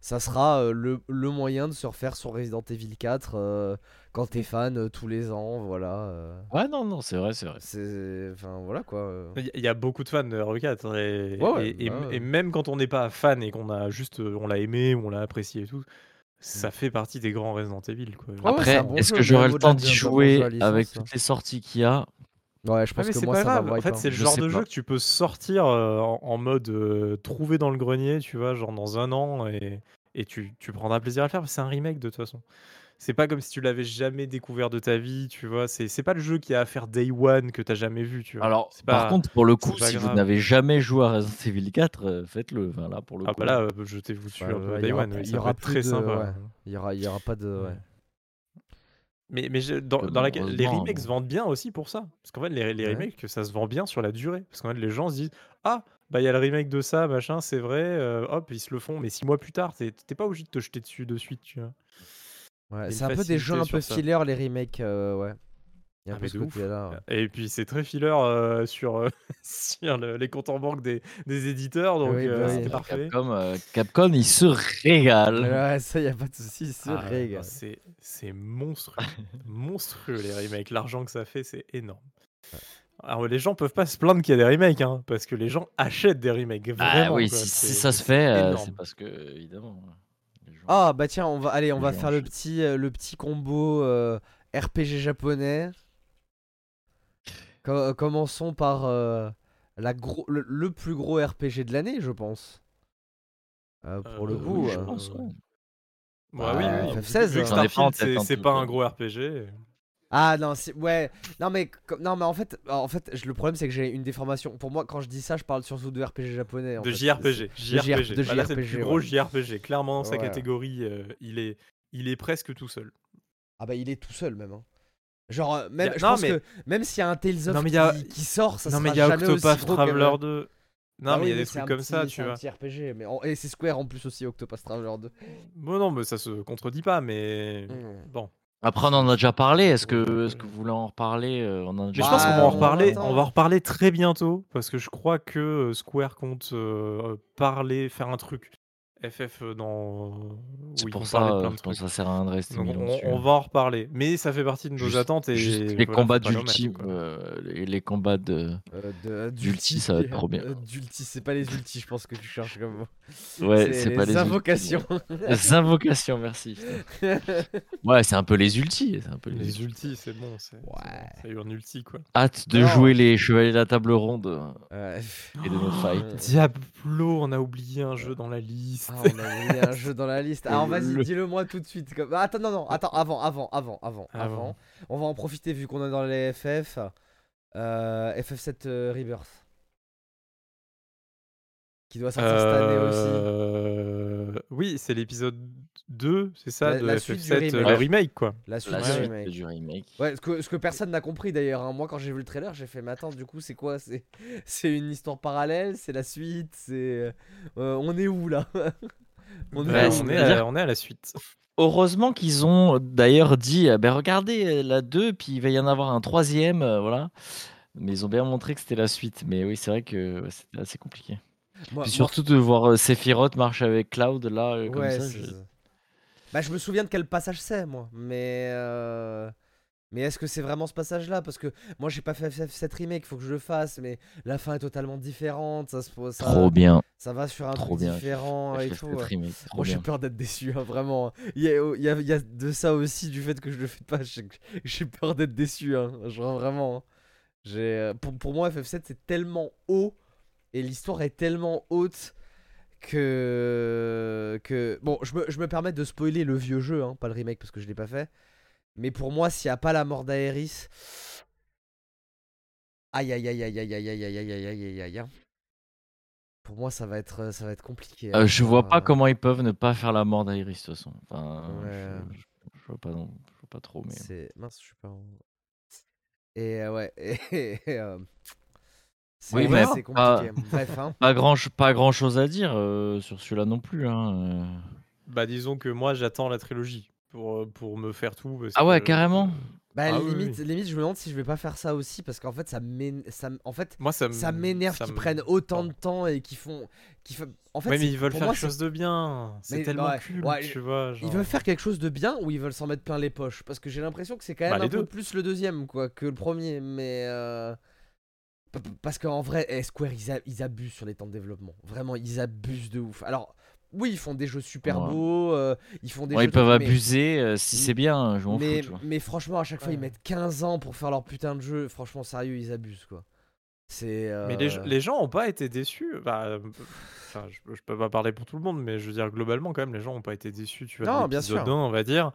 ça sera euh, le, le moyen de se refaire son Resident Evil 4 euh, quand t'es fan tous les ans. Voilà. Ouais, non, non, c'est vrai, c'est vrai. C'est. Enfin, voilà quoi. Il y- a beaucoup de fans de RE4 et, Ouais, ouais, et, bah et même quand on n'est pas fan et qu'on a juste on l'a aimé ou on l'a apprécié et tout, ça fait partie des grands Resident Evil quoi. Ouais, Après, bon est-ce que j'aurai le temps d'y jouer avec ça. toutes les sorties qu'il y a? Ouais, je Ouais, pense mais que c'est moi pas ça grave. va En fait, hein. c'est le Je genre de pas. jeu que tu peux sortir euh, en, en mode euh, trouver dans le grenier, tu vois, genre dans un an et, et tu, tu prendras plaisir à le faire. parce que C'est un remake de toute façon. C'est pas comme si tu l'avais jamais découvert de ta vie, tu vois. C'est c'est pas le jeu qui a à faire Day One que t'as jamais vu, tu vois. Alors, C'est par pas- contre, pour le coup, si vous grave. n'avez jamais joué à Resident Evil 4, euh, faites-le. Enfin, là, pour le ah coup. bah là, euh, jetez-vous il y Day One, il y aura très de- sympa. ouais. Il y aura, il y aura pas de. Ouais. Mais, mais je- dans, dans la- les remakes se bon. vendent bien aussi pour ça. Parce qu'en fait, les, les Ouais. remakes, ça se vend bien sur la durée. Parce qu'en fait, les gens se disent Ah, bah il y a le remake de ça, machin, c'est vrai, euh, hop, ils se le font. Mais six mois plus tard, t'es t'es pas obligé de te jeter dessus de suite, tu vois. Ouais, c'est un peu des jeux un peu filler les remakes, euh, ouais. Il y a un Ah, peu ce côté-là. ouais. Et puis c'est très filler euh, sur, euh, sur le- les comptes en banque des, des éditeurs, donc Oui, bah euh, oui. c'était parfait. Capcom, euh, Capcom, il se régale. Ouais, ça, y a pas de souci, c'est Ah, règle. non, c'est monstrueux, monstrueux les remakes. L'argent que ça fait, c'est énorme. Alors les gens peuvent pas se plaindre qu'il y a des remakes, hein, parce que les gens achètent des remakes. Ah Vraiment, oui, quoi, si, ça se fait, euh, c'est parce que, évidemment. Gens- Ah bah tiens, on va aller, on Les va faire le petit, euh, le petit combo euh, RPG japonais. Euh, commençons par euh, la gros, le, le plus gros RPG de l'année, je pense. Euh, pour le coup, oui, je pense, ouais. Bah oui, oui. FF16, Vu que hein. Starfield, c'est pas un gros RPG. Ah non, c'est ouais. Non mais non mais en fait, en fait, je- le problème c'est que j'ai une déformation. Pour moi, quand je dis ça, je parle surtout de RPG japonais. en De fait. JRPG. JRPG. de Bah là, c'est le plus gros ouais. JRPG. Clairement, dans sa Ouais. catégorie, euh, il, est, il est presque tout seul. Ah bah il est tout seul même. hein. Genre euh, même, Y a- je non, pense mais- que même s'il y a un Tales of Non, mais qui, y a- qui sort, ça non, mais sera il y a jamais Octopath Traveler 2. Non, Bah mais il oui, y a des c'est trucs un comme petit- ça, c'est tu un vois. petit RPG, mais en- et c'est Square en plus aussi Octopath Traveler 2. Bon, non, mais ça se contredit pas, mais Mm. bon. Après, on en a déjà parlé. Est-ce que, est-ce que vous voulez en reparler Euh, On en a Mais déjà je pense qu'on Bah, va en on reparler. attend. On va en reparler très bientôt parce que je crois que euh, Square compte euh, parler, faire un truc. FF euh, dans. où C'est pour ça, euh, plein je de pense que trucs. ça sert à rien de rester Donc on, va en reparler. Mais ça fait partie de nos Juste- attentes et Juste voilà, les combats d'ulti, euh, les, les combats de. Euh, D'ulti, ça va être trop bien. Euh, D'ulti, c'est pas les ultis, je pense que tu cherches comme mot. Ouais, c'est pas les ultis, invocations. ouais. Les invocations, merci. Ouais, c'est un peu les ultis. C'est un peu les Les ultis. ultis, c'est bon. c'est- Ouais. Un ulti, quoi. Hâte de Non. jouer les chevaliers de la table ronde et de nos fights. Diablo, on a oublié un jeu dans la liste. Ah, on a mis un jeu dans la liste. Alors vas-y, Le- dis-le moi tout de suite. comme- Attends, non, non, attends, avant, avant, avant, avant, Avant. On va en profiter vu qu'on est dans les FF. Euh, FF7 euh, Rebirth. Qui doit sortir cette année aussi. Euh, Oui, c'est l'épisode 2, c'est ça, La- de la suite du FF7, euh, remake. le remake quoi. La suite La du suite remake. du remake. Ouais, ce que, ce que personne n'a compris d'ailleurs. hein. Moi, quand j'ai vu le trailer, j'ai fait, mais attends, du coup, c'est quoi? C'est c'est une histoire parallèle? C'est la suite? C'est euh, on est où là? On est où? on, est à, on est à la suite. Heureusement qu'ils ont d'ailleurs dit, eh ben regardez euh, la 2, puis il va y en avoir un troisième, euh, voilà. Mais ils ont bien montré que c'était la suite. Mais oui, c'est vrai que ouais, c'était assez compliqué. Moi- Puis moi- surtout de voir euh, Sephiroth marcher avec Cloud là, euh, comme Ouais, ça. c'est je- ça. Bah, je me souviens de quel passage c'est, moi. Mais. euh, Mais est-ce que c'est vraiment ce passage-là? Parce que moi, j'ai pas fait FF7 Remake, faut que je le fasse. Mais la fin est totalement différente. Ça, se... ça... Trop bien. ça va sur un trop truc bien. différent et FF7 tout. ouais. remake, trop Moi, j'ai peur d'être déçu, hein, vraiment. Il y, a, il, y a, il y a de ça aussi, du fait que je le fais pas. J'ai peur d'être déçu, hein. Genre, vraiment. hein. J'ai, euh, pour, pour moi, FF7, c'est tellement haut et l'histoire est tellement haute que. que... Bon, je me, je me permets de spoiler le vieux jeu, hein, pas le remake parce que je l'ai pas fait. Mais pour moi, s'il n'y a pas la mort d'Aeris. Aïe aïe aïe aïe aïe aïe aïe aïe aïe aïe aïe aïe aïe aïe. Pour moi, ça va être, ça va être compliqué. Euh, hein. je vois pas Euh, comment ils peuvent ne pas faire la mort d'Iris de toute façon. Enfin, Ouais. je, je- je vois pas, non, je vois pas trop. Mais... C'est mince, je suis pas. Et euh, ouais, et, euh, c'est Oui, mais c'est pas- compliqué. Bref, hein. Pas grand, pas grand chose à dire euh, sur celui-là non plus. Hein. euh. Bah disons que moi j'attends la trilogie pour, euh, pour me faire tout. parce Ah ouais, que- carrément. Bah Ah limite, oui. limite, je me demande si je vais pas faire ça aussi parce qu'en fait, ça ça en fait, Moi ça m'énerve qu'ils prennent autant de temps et qu'ils font, qu'ils fa- En fait, ouais, mais ils veulent faire quelque chose de bien. C'est tellement ouais, cool, ouais, tu vois. Ils veulent faire quelque chose de bien ou ils veulent s'en mettre plein les poches? Parce que j'ai l'impression que c'est quand même Bah, un peu deux. plus le deuxième quoi que le premier. Mais euh, parce qu'en vrai, eh, Square ils, a- ils abusent sur les temps de développement. Vraiment, ils abusent de ouf. Alors oui, ils font des jeux super Ouais. beaux, euh, ils font des Ouais, jeux ils peuvent mais- abuser euh, si c'est bien, je m'en fous. mais, tu vois. mais franchement, à chaque fois, ils mettent 15 ans pour faire leur putain de jeu. Franchement, sérieux, ils abusent quoi. C'est. Mais les, euh, les gens ont pas été déçus. Bah, euh, enfin, je, je peux pas parler pour tout le monde, mais je veux dire globalement quand même, les gens ont pas été déçus. Tu vois, Non, de bien sûr. 1, on va dire.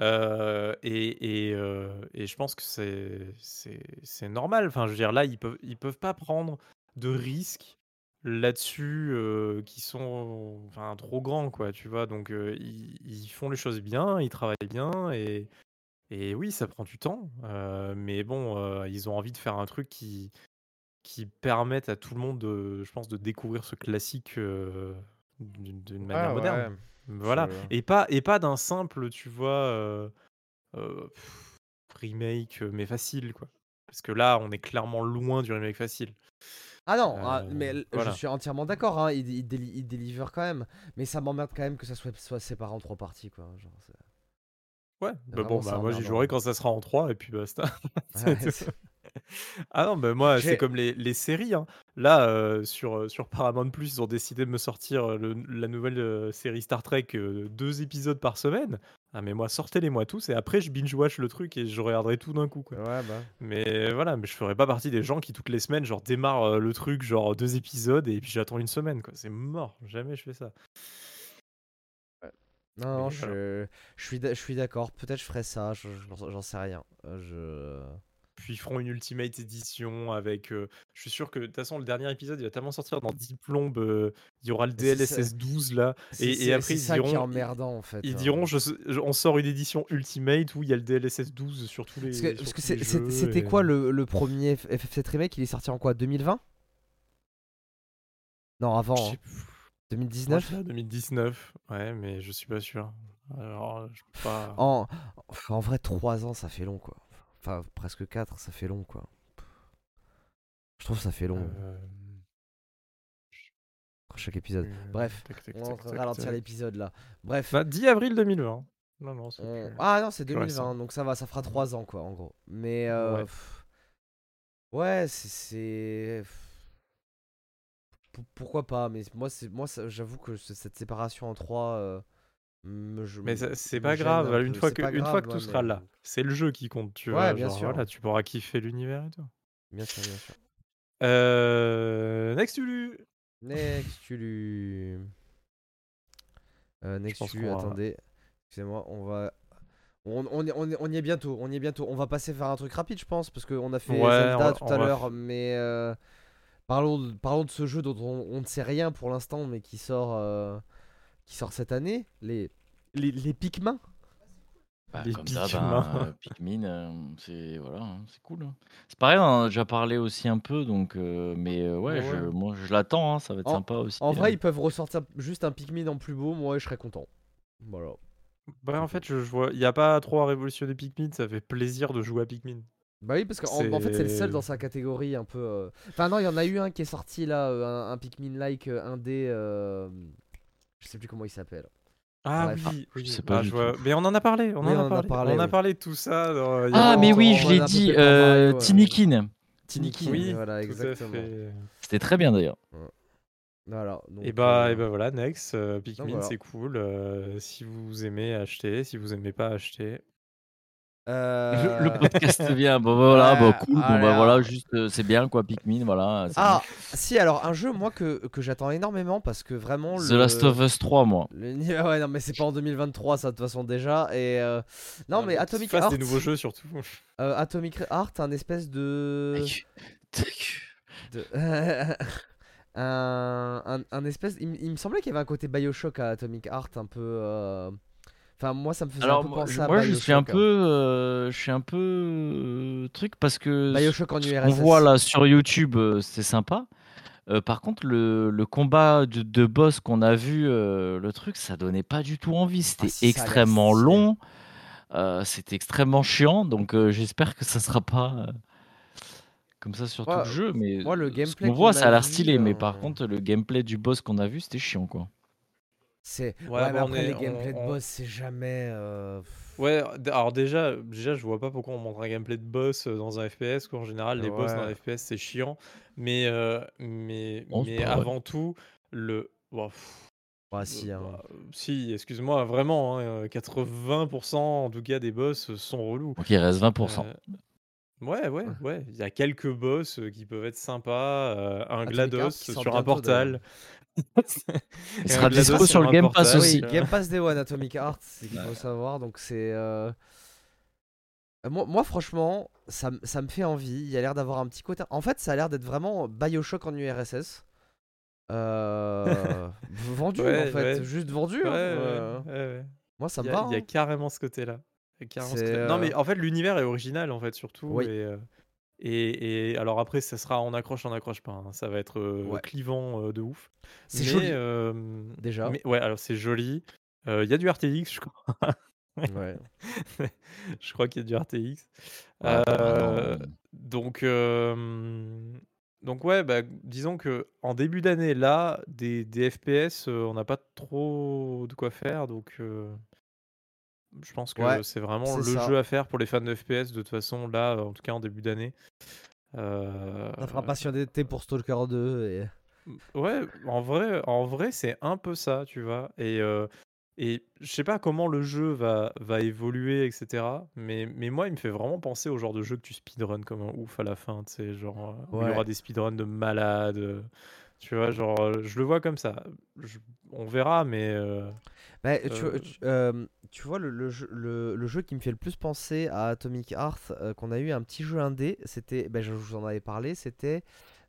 Euh, et, et, euh, et je pense que c'est normal. Enfin, je veux dire là, ils peuvent ils peuvent pas prendre de risques là-dessus euh, qui sont enfin trop grands quoi. Tu vois, donc ils, ils font les choses bien, ils travaillent bien et et oui, ça prend du temps. mais bon, ils ont envie de faire un truc qui qui permettent à tout le monde, de, je pense, de découvrir ce classique d'une d'une manière moderne. ouais. Voilà. Je- Et pas, et pas d'un simple, tu vois, euh, euh, pff, remake, mais facile, quoi. Parce que là, on est clairement loin du remake facile. Ah non, ah, mais voilà. je suis entièrement d'accord, hein, il, il, déli- il délivre quand même. Mais ça m'emmerde quand même que ça soit, soit séparé en trois parties, quoi. Genre, c'est- Ouais, bah bon, bah moi j'y jouerai quand ça sera en 3 et puis basta. Ouais, ah non, bah moi J'ai- c'est comme les, les séries. hein. Là, euh, sur, euh, sur Paramount Plus, ils ont décidé de me sortir euh, le- la nouvelle euh, série Star Trek, euh, deux épisodes par semaine. Ah mais moi, sortez-les-moi tous et après je binge-watch le truc et je regarderai tout d'un coup. Quoi. Ouais, bah. Mais voilà, mais je ferai pas partie des gens qui toutes les semaines genre démarrent euh, le truc genre deux épisodes et puis j'attends une semaine quoi. C'est mort, jamais je fais ça. Non, non, Mais je, je suis, d'a- je suis d'accord. Peut-être je ferai ça, je- je- j'en sais rien. Euh, Je... Puis ils feront une Ultimate Edition avec. euh, je suis sûr que de toute façon, le dernier épisode, il va tellement sortir dans 10 plombes. euh, il y aura le Mais c'est ça. DLSS 12 là. C'est Et, c'est- après, c'est ils ça qui est diront. emmerdant en fait. Ils hein. diront je, je- on sort une édition Ultimate où il y a le DLSS 12 sur tous les. Parce que, sur parce que tous c'est- les c'est- jeux c'était et- quoi le, le premier F- FF7 Remake? Il est sorti en quoi 2020 Non, avant. Je hein. sais plus. Moi, 2019 je dirais 2019. Ouais, mais je suis pas sûr. Alors, je peux pas. en, en vrai, 3 ans, ça fait long quoi. Enfin, presque 4, ça fait long quoi. Je trouve que ça fait long. euh, Chaque épisode. euh, Bref, tac, tac, on va tac, tac, ralentir tac. l'épisode là. Bref. Bah, 10 avril 2020. Non, non, c'est on- plus- Ah non, c'est plus 2020, récent. donc ça va, ça fera 3 ans quoi en gros. Mais euh, Ouais. c'est- Pourquoi pas Mais moi, c'est moi, ça- j'avoue que ce- cette séparation en 3 me, je- Mais ça- c'est me pas gêne grave, un une peu. fois C'est que, pas une grave, fois que ouais, tout sera mais- là, c'est le jeu qui compte, tu Ouais, vois. bien genre, sûr. Voilà, tu pourras kiffer l'univers et tout. Bien sûr, bien sûr. Euh, next Ulu. Next, tu lui. Euh, pense Nexus, qu'on va- attendez. Excusez-moi, on va. On, on, est- on, est- on y est bientôt, on y est bientôt. On va passer faire un truc rapide, je pense, parce qu'on a fait Ouais, on Zelda va- tout on à va l'heure, mais euh, parlons, de, parlons de ce jeu dont on, on ne sait rien pour l'instant, mais qui sort, euh, qui sort cette année, les, les, les Pikmin. Bah, Les comme ça, Pikmin. ben, euh, Pikmin, euh, c'est voilà, hein, c'est cool. hein. C'est pareil, on en a déjà parlé aussi un peu, donc euh, mais euh, ouais, Ouais. Je, moi je l'attends, hein, ça va être En- sympa aussi. En hein. vrai, ils peuvent ressortir juste un Pikmin en plus beau, moi je serais content. Voilà. Ouais, en fait, je, je vois, il n'y a pas trop à révolutionner Pikmin, ça fait plaisir de jouer à Pikmin. Bah oui, parce qu'en en fait, c'est le seul dans sa catégorie un peu. euh, Enfin, non, il y en a eu un qui est sorti là, un, un Pikmin-like euh, indé. euh, Je sais plus comment il s'appelle. Ah Bref. oui, oui. je sais pas Ah, je vois-. Mais on en a parlé, on Oui, en a parlé. on a parlé de tout ça. dans- Ah mais oui, je l'ai dit, euh. Tinikin. Tinikin, Oui, voilà, exactement. C'était très bien d'ailleurs. Voilà. donc, Et bah, euh, et bah voilà, next, euh, Pikmin, voilà. c'est cool. euh, si vous aimez, achetez. Si vous aimez pas, achetez. Euh, Le, le podcast vient, bon voilà, bon, ouais, cool, bon bah voilà, juste euh, c'est bien quoi, Pikmin, voilà. Ah, si, alors un jeu, moi, que, que j'attends énormément parce que vraiment. le... The Last of Us 3, moi. le Ouais, non, mais c'est pas en 2023, ça, de toute façon, déjà. Et. euh, Non, Ah, mais Atomic fasse Heart. des nouveaux jeux surtout. euh, Atomic Heart, un espèce de. De- un, un, un espèce. Il, il me semblait qu'il y avait un côté Bioshock à Atomic Heart, un peu. Enfin, moi, ça me faisait un peu moi, penser je, à moi, je Bioshock. suis un peu, euh, je suis un peu euh, truc parce que Bioshock en ce qu'on URSS. voit là sur YouTube, euh, c'est sympa. Euh, par contre, le, le combat de, de boss qu'on a vu, euh, le truc, ça donnait pas du tout envie. C'était Ah, si, l'air extrêmement long, c'était extrêmement chiant. Donc, j'espère que ça sera pas comme ça sur tout le jeu. Mais moi, le ce gameplay qu'on voit, ça a l'air vu, stylé. Mais par contre, le gameplay du boss qu'on a vu, c'était chiant, quoi. C'est. Ouais, Ouais, mais on après, est- les on- gameplays de on- boss, c'est jamais. euh, Ouais, alors déjà, déjà, je vois pas pourquoi on montre un gameplay de boss euh, dans un FPS. Quoi. En général, les boss dans un. FPS, c'est chiant. Mais, euh, mais, mais avant tout, le. Bon, pff, Ouais, si, hein. bah, si, excuse-moi, vraiment, hein, euh, 80% en tout cas des boss sont relous. Donc, il reste 20%. Euh, ouais, ouais, ouais. Il y a quelques boss qui peuvent être sympas. euh, un Atomic GLaDOS sur un portal. Il sera un dispo GLaDOS sur le Game Pass aussi. Oui, euh, Game Pass Day One Atomic Heart, c'est qu'il Ouais. faut savoir. Donc c'est. euh, euh, Moi, moi, franchement, ça, ça me fait envie. Il y a l'air d'avoir un petit côté. En fait, ça a l'air d'être vraiment Bioshock en URSS. Euh... vendu Ouais, en fait, ouais. juste vendu. Ouais, hein. ouais, Euh, ouais, ouais. Moi, ça me va. il y a hein. carrément ce côté-là. Il y a carrément ce côté-là. Non, euh, mais en fait, l'univers est original, en fait, surtout. Oui. Et, euh, et, et alors après, ça sera on accroche, on accroche pas. hein. Ça va être euh, Ouais. clivant euh, de ouf. C'est joli. euh, Déjà. Mais, ouais, alors c'est joli. Il y a du RTX, je crois. Ouais. je crois qu'il y a du RTX. Ouais, Euh, apparemment. donc, donc ouais, bah, disons que en début d'année, là, des, des FPS, on n'a pas trop de quoi faire. Donc, je pense que Ouais, c'est vraiment le ça. jeu à faire pour les fans de FPS, de toute façon, là, en tout cas en début d'année. Euh, Ça fera patienter pour Stalker 2. Et... Ouais, en vrai, en vrai, c'est un peu ça, tu vois. Et, euh, et je sais pas comment le jeu va, va évoluer, etc. Mais, mais moi, il me fait vraiment penser au genre de jeu que tu speedrun comme un ouf à la fin, tu sais, genre euh, il y aura des speedruns de malades. Tu vois, genre, je le vois comme ça. Je- on verra, mais euh, Bah, tu, Euh, tu- euh, tu vois, le, le jeu, le, le jeu qui me fait le plus penser à Atomic Heart, qu'on a eu un petit jeu indé, c'était, bah, je vous en avais parlé, c'était...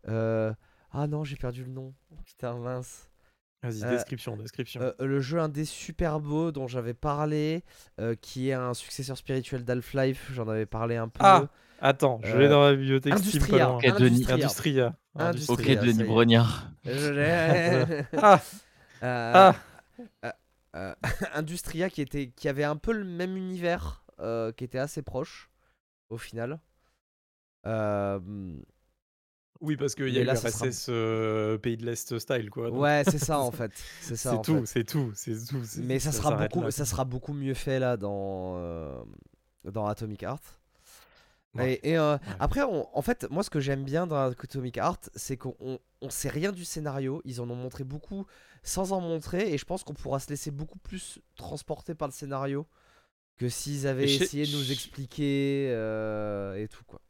Ah non, j'ai perdu le nom. Putain, mince. vas-y, Euh, description, description. Le jeu indé super beau dont j'avais parlé, qui est un successeur spirituel d'Half-Life, j'en avais parlé un peu. Ah, Attends, je l'ai euh, dans la bibliothèque Steam Industria. Denis. Industria. Industria. Industria. Ok, Denis. Brognard. Je l'ai. Ah, Euh, ah, euh, Industria qui était qui avait un peu le même univers euh, qui était assez proche au final Euh, oui, parce qu'il y a eu sera- RSS euh, Pays de l'Est style, quoi. donc ouais c'est ça en fait c'est ça C'est tout, c'est tout, c'est tout. mais ça sera beaucoup là, ça sera beaucoup mieux fait là dans euh, dans Atomic Heart Ouais. Et, et, euh, après, on- en fait, moi, ce que j'aime bien dans Atomic Heart, c'est qu'on on, sait rien du scénario. Ils en ont montré beaucoup sans en montrer, et je pense qu'on pourra se laisser beaucoup plus transporter par le scénario que s'ils avaient je essayé de nous expliquer euh, et tout quoi.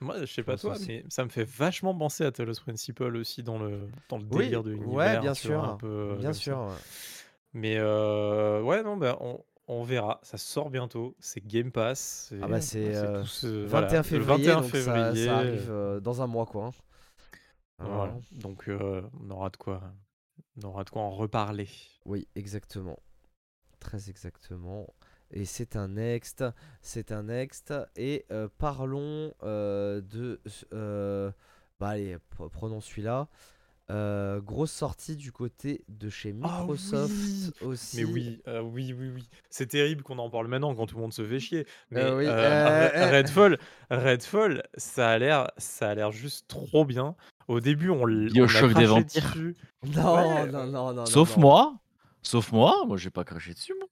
Moi, je sais pas toi, aussi. mais ça me fait vachement penser à Talos Principle aussi dans le, dans le Oui, délire de ouais, l'univers. bien tu vois, sûr, un peu, euh, Bien sûr. ça. ouais. Mais heu, ouais, non, bah, on on verra. Ça sort bientôt. C'est Game Pass. Ah bah, C'est c'est, c'est heu, tout ce voilà, 21 le février 21 donc ça février, ça arrive, heu, dans un mois, quoi, hein. Voilà, donc heu, on aura de quoi on aura de quoi en reparler. Oui, exactement. Très exactement et c'est un next, c'est un next et parlons, de bah, allez, pre prenons celui-là. Heu, grosse sortie du côté de chez Ah Microsoft oui! Mais aussi. oui, heu, oui, oui, oui. C'est terrible qu'on en parle maintenant quand tout le monde se fait chier. Mais Heu, oui, Redfall Redfall, ça a l'air ça a l'air juste trop bien. Au début, on l on a BioShock des dessus. Non, Ouais, non, on non, non, non, Sauf non. moi, sauf moi, moi j'ai pas craché dessus moi.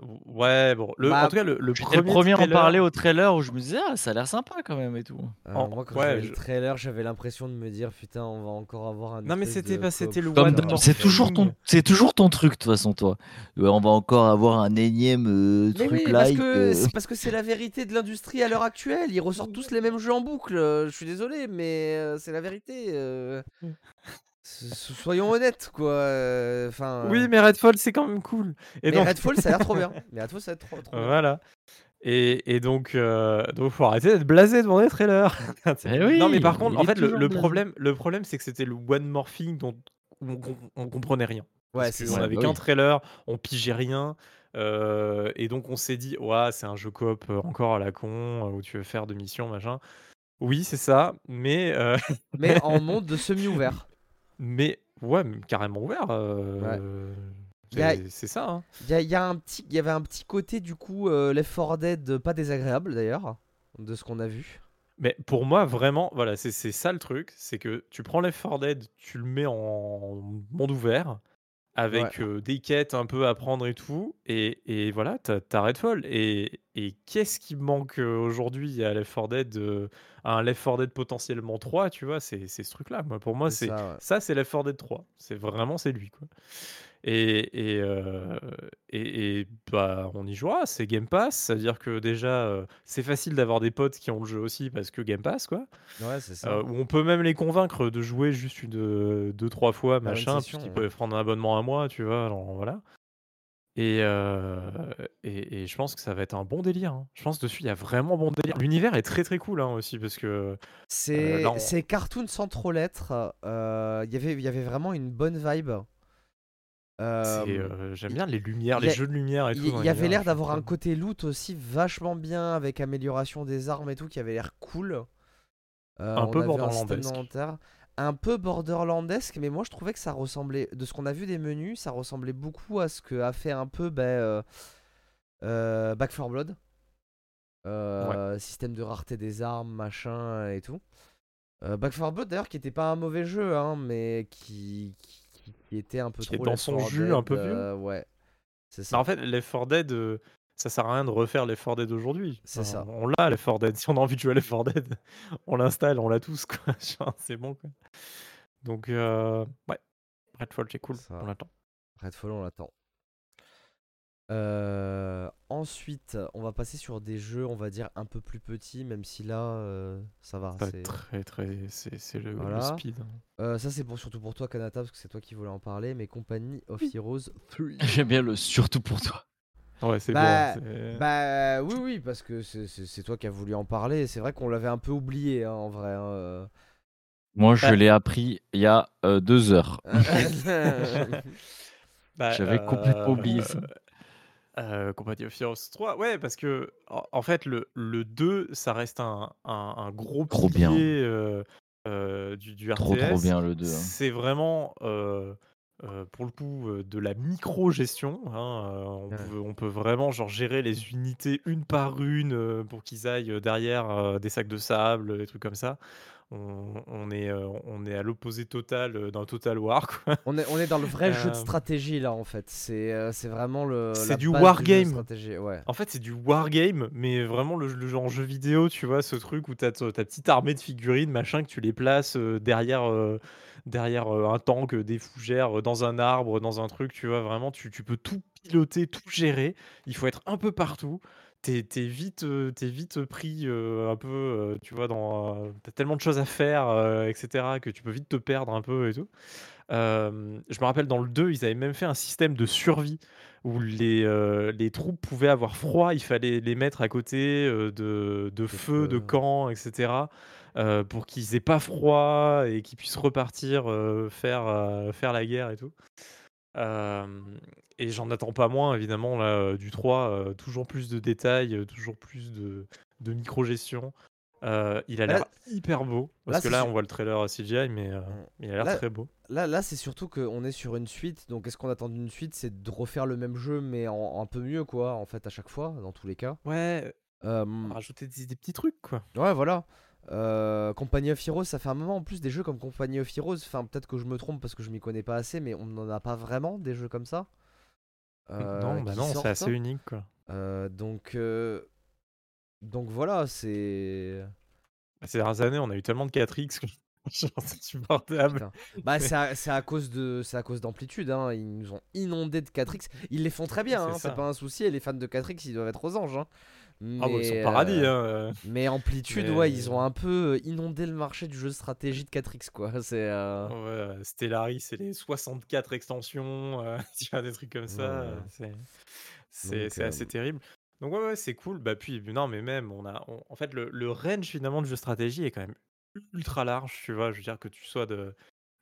Ou ouais, bon, le en Bah tout cas, le le J'étais le 1er premier à en parler au trailer où je me disais: «Ah, ça a l'air sympa quand même et tout». Heu, en moi quand ouais, je le trailer, j'avais l'impression de me dire: «Putain, on va encore avoir un Non, mais c'était pas c'était le one c'est toujours ton toujours ton truc de toute façon toi. Ouais, on va encore avoir un énième, Mais truc oui, parce like, que heu c'est parce que c'est la vérité de l'industrie à l'heure actuelle. Ils ressortent tous les mêmes jeux en boucle, je suis désolé, mais c'est la vérité, s soyons honnêtes, quoi, Oui, enfin mais Redfall, c'est quand même cool et mais donc Redfall, ça a l'air trop bien. Mais Redfall, ça va être trop, trop bien. voilà et et donc heu, donc faut arrêter d'être blasé devant les trailers. Eh Non, mais oui, par contre, en fait, le problème le problème, c'est que c'était le one more thing dont on on comprenait rien. Ouais, c'est Ouais, ça. avait bah qu'un oui. trailer, on pigeait rien, heu et donc on s'est dit: «Ouah, c'est un jeu coop, encore à la con, où tu veux faire 2 missions, machin». Oui, c'est ça, mais Mais en monde de semi-ouvert. Mais ouais, carrément ouvert, Ouais. a c'est ça, hein. il y a il y a un petit il y avait un petit côté du coup, heu, Left 4 Dead pas désagréable d'ailleurs, de ce qu'on a vu. Mais pour moi, vraiment, voilà, c'est c'est ça le truc, c'est que tu prends Left 4 Dead, tu le mets en monde ouvert Ouais. avec, des quêtes un peu à prendre et tout et et voilà, tu as tu as Redfall et et qu'est-ce qui manque, aujourd'hui à Left 4 Dead, à un Left 4 Dead potentiellement 3, tu vois? C'est c'est ce truc-là. Moi, pour moi, C'est c'est ça, ouais. ça, c'est Left 4 Dead 3. C'est vraiment, c'est lui, quoi et et heu et et bah, on y jouera, c'est Game Pass, ça veut dire que déjà, heu, c'est facile d'avoir des potes qui ont le jeu aussi parce que Game Pass, quoi. Ouais, c'est ça. Où on peut même les convaincre de jouer juste une, heu, 2-3 fois, machin, puisqu'ils ouais. peuvent prendre un abonnement à mois, tu vois? Alors voilà et heu et et je pense que ça va être un bon délire, hein. Je pense dessus, il y a vraiment bon délire. L'univers est très, très cool, hein, aussi parce que, C'est on c'est cartoon sans trop l'être, il y avait il y avait vraiment une bonne vibe. Hem, heu, j'aime bien les lumières, les a jeux de lumière et tout il y avait l'air d'avoir un côté loot aussi vachement bien avec amélioration des armes et tout qui avait l'air cool. Heu, Un peu a borderlandesque. un peu borderlandesque, mais moi je trouvais que ça ressemblait de ce qu'on a vu des menus, ça ressemblait beaucoup à ce qu'a fait un peu, heu, Back 4 Blood. Ouais. Système de rareté des armes, machin et tout. Back 4 Blood d'ailleurs qui était pas un mauvais jeu, hein, mais qui qui qui était un peu Qui est trop dans son 4 jus un peu vieux. heu, ouais, c'est Bah, en ça. fait, Left 4 Dead, heu, ça sert à rien de refaire Left 4 Dead aujourd'hui. C'est Enfin, ça. on l'a Left 4 Dead. Si on a envie de jouer à Left 4 Dead, on l'installe, on l'a tous, quoi. C'est bon, quoi. Donc heu, ouais, Redfall, c'est cool, on Ça. l'attend. Redfall, on l'attend. Heu, ensuite, on va passer sur des jeux, on va dire un peu plus petits, même si là, heu, ça va, c'est très, très c'est le speed, hein. Heu, ça c'est pour surtout pour toi Kanata, parce que c'est toi qui voulais en parler, mais Company of. Heroes 3. J'aime bien le surtout pour toi. Ouais, c'est Bah bah, oui, oui, parce que c'est toi qui as voulu en parler. C'est vrai qu'on l'avait un peu oublié, hein, en vrai, hein. Moi, je l'ai appris il y a, heu, 2 heures. J'avais complètement oublié ça. Heu, Company of Heroes 3, ouais, parce qu'en en fait, le le 2, ça reste un un un gros Trop bien. heu heu, du du Trop, trop RTS. bien le 2, hein. C'est vraiment, heu heu, pour le coup, heu, de la micro-gestion, hein, on Ouais. peut on peut vraiment, genre, gérer les unités une par une, pour qu'ils aillent derrière, des sacs de sable, des trucs comme ça. On on est, heu, on est à l'opposé total, heu, d'un Total War, quoi. On est on est dans le vrai jeu de Hem stratégie là, en fait. C'est, vraiment le C'est du wargame. ouais. En fait, c'est du wargame, mais vraiment le le genre jeu vidéo, tu vois? Ce truc où tu as ta petite armée de figurines, machin, que tu les places, derrière, derrière, un tank, des fougères, dans un arbre, dans un truc, tu vois? Vraiment, tu tu peux tout piloter, tout gérer. Il faut être un peu partout. T'es es vite, t'es vite pris, un peu, tu vois, dans, tu tellement de choses à faire, et cetera, que tu peux vite te perdre un peu et tout. je me rappelle dans le 2, ils avaient même fait un système de survie où les, les troupes pouvaient avoir froid, il fallait les mettre à côté, de de feux, de camps et cetera, pour qu'ils aient pas froid et qu'ils puissent repartir, faire, faire la guerre et tout et j'en attends pas moins évidemment là, du 3, toujours plus de détails, toujours plus de de micro-gestion. il a l'air hyper beau parce que là, on voit le trailer CGI mais mmh. il a l'air très beau. Là là, c'est surtout qu'on est sur une suite, donc est-ce qu'on attend d'une suite? C'est de refaire le même jeu mais en un peu mieux quoi, en fait, à chaque fois, dans tous les cas. Ouais, rajouter des petits trucs quoi. Ouais, voilà. Euh, Company of Heroes, ça fait un moment en plus des jeux comme Company of Heroes. Enfin, peut-être que je me trompe parce que je m'y connais pas assez, mais on n'en a pas vraiment des jeux comme ça. Euh, non, bah non, c'est assez unique quoi. Euh, donc, donc voilà, c'est. Bah, ces dernières années, on a eu tellement de 4X que c'est insupportable. Bah, c'est à, cause de, c'est à cause d'amplitude. Hein. Ils nous ont inondé de 4X. Ils les font très bien, hein, c'est pas un souci. Et les fans de 4X, ils doivent être aux anges. Hein. Mais, ah bah, ils sont paradis. Euh, hein. Mais Amplitude, ouais, ils ont un peu euh, inondé le marché du jeu de stratégie de 4X, quoi. C'est. Euh... Ouais, Stellaris, c'est les 64 extensions, euh, tu vois, des trucs comme ça. C'est assez terrible. Donc ouais, ouais c'est cool. Bah puis non, mais même on a, en fait le, le range finalement du jeu de stratégie est quand même ultra large, tu vois. Je veux dire que tu sois de,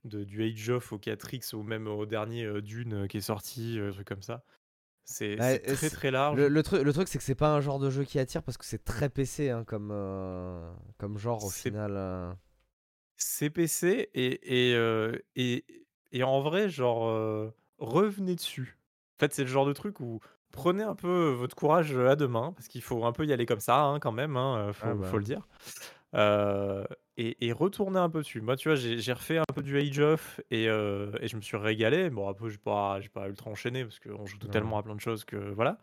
de du Age of au 4X ou même au dernier Dune qui est sorti, truc comme ça. C'est très très large. Le, truc, le truc c'est que c'est pas un genre de jeu qui attire parce que c'est très PC hein, comme, euh, comme genre au final. Euh. C'est PC et, et, euh, et, et, en vrai, genre, revenez dessus. En fait, c'est le genre de truc où prenez un peu votre courage à deux mains parce qu'il faut un peu y aller comme ça hein, quand même, hein, faut, ah bah. faut, le dire et, retourner un peu dessus. Moi, tu vois, j'ai refait un peu du Age of et, et je me suis régalé. Bon, après, j'ai pas, pas ultra enchaîné parce qu'on joue totalement à plein de choses que voilà.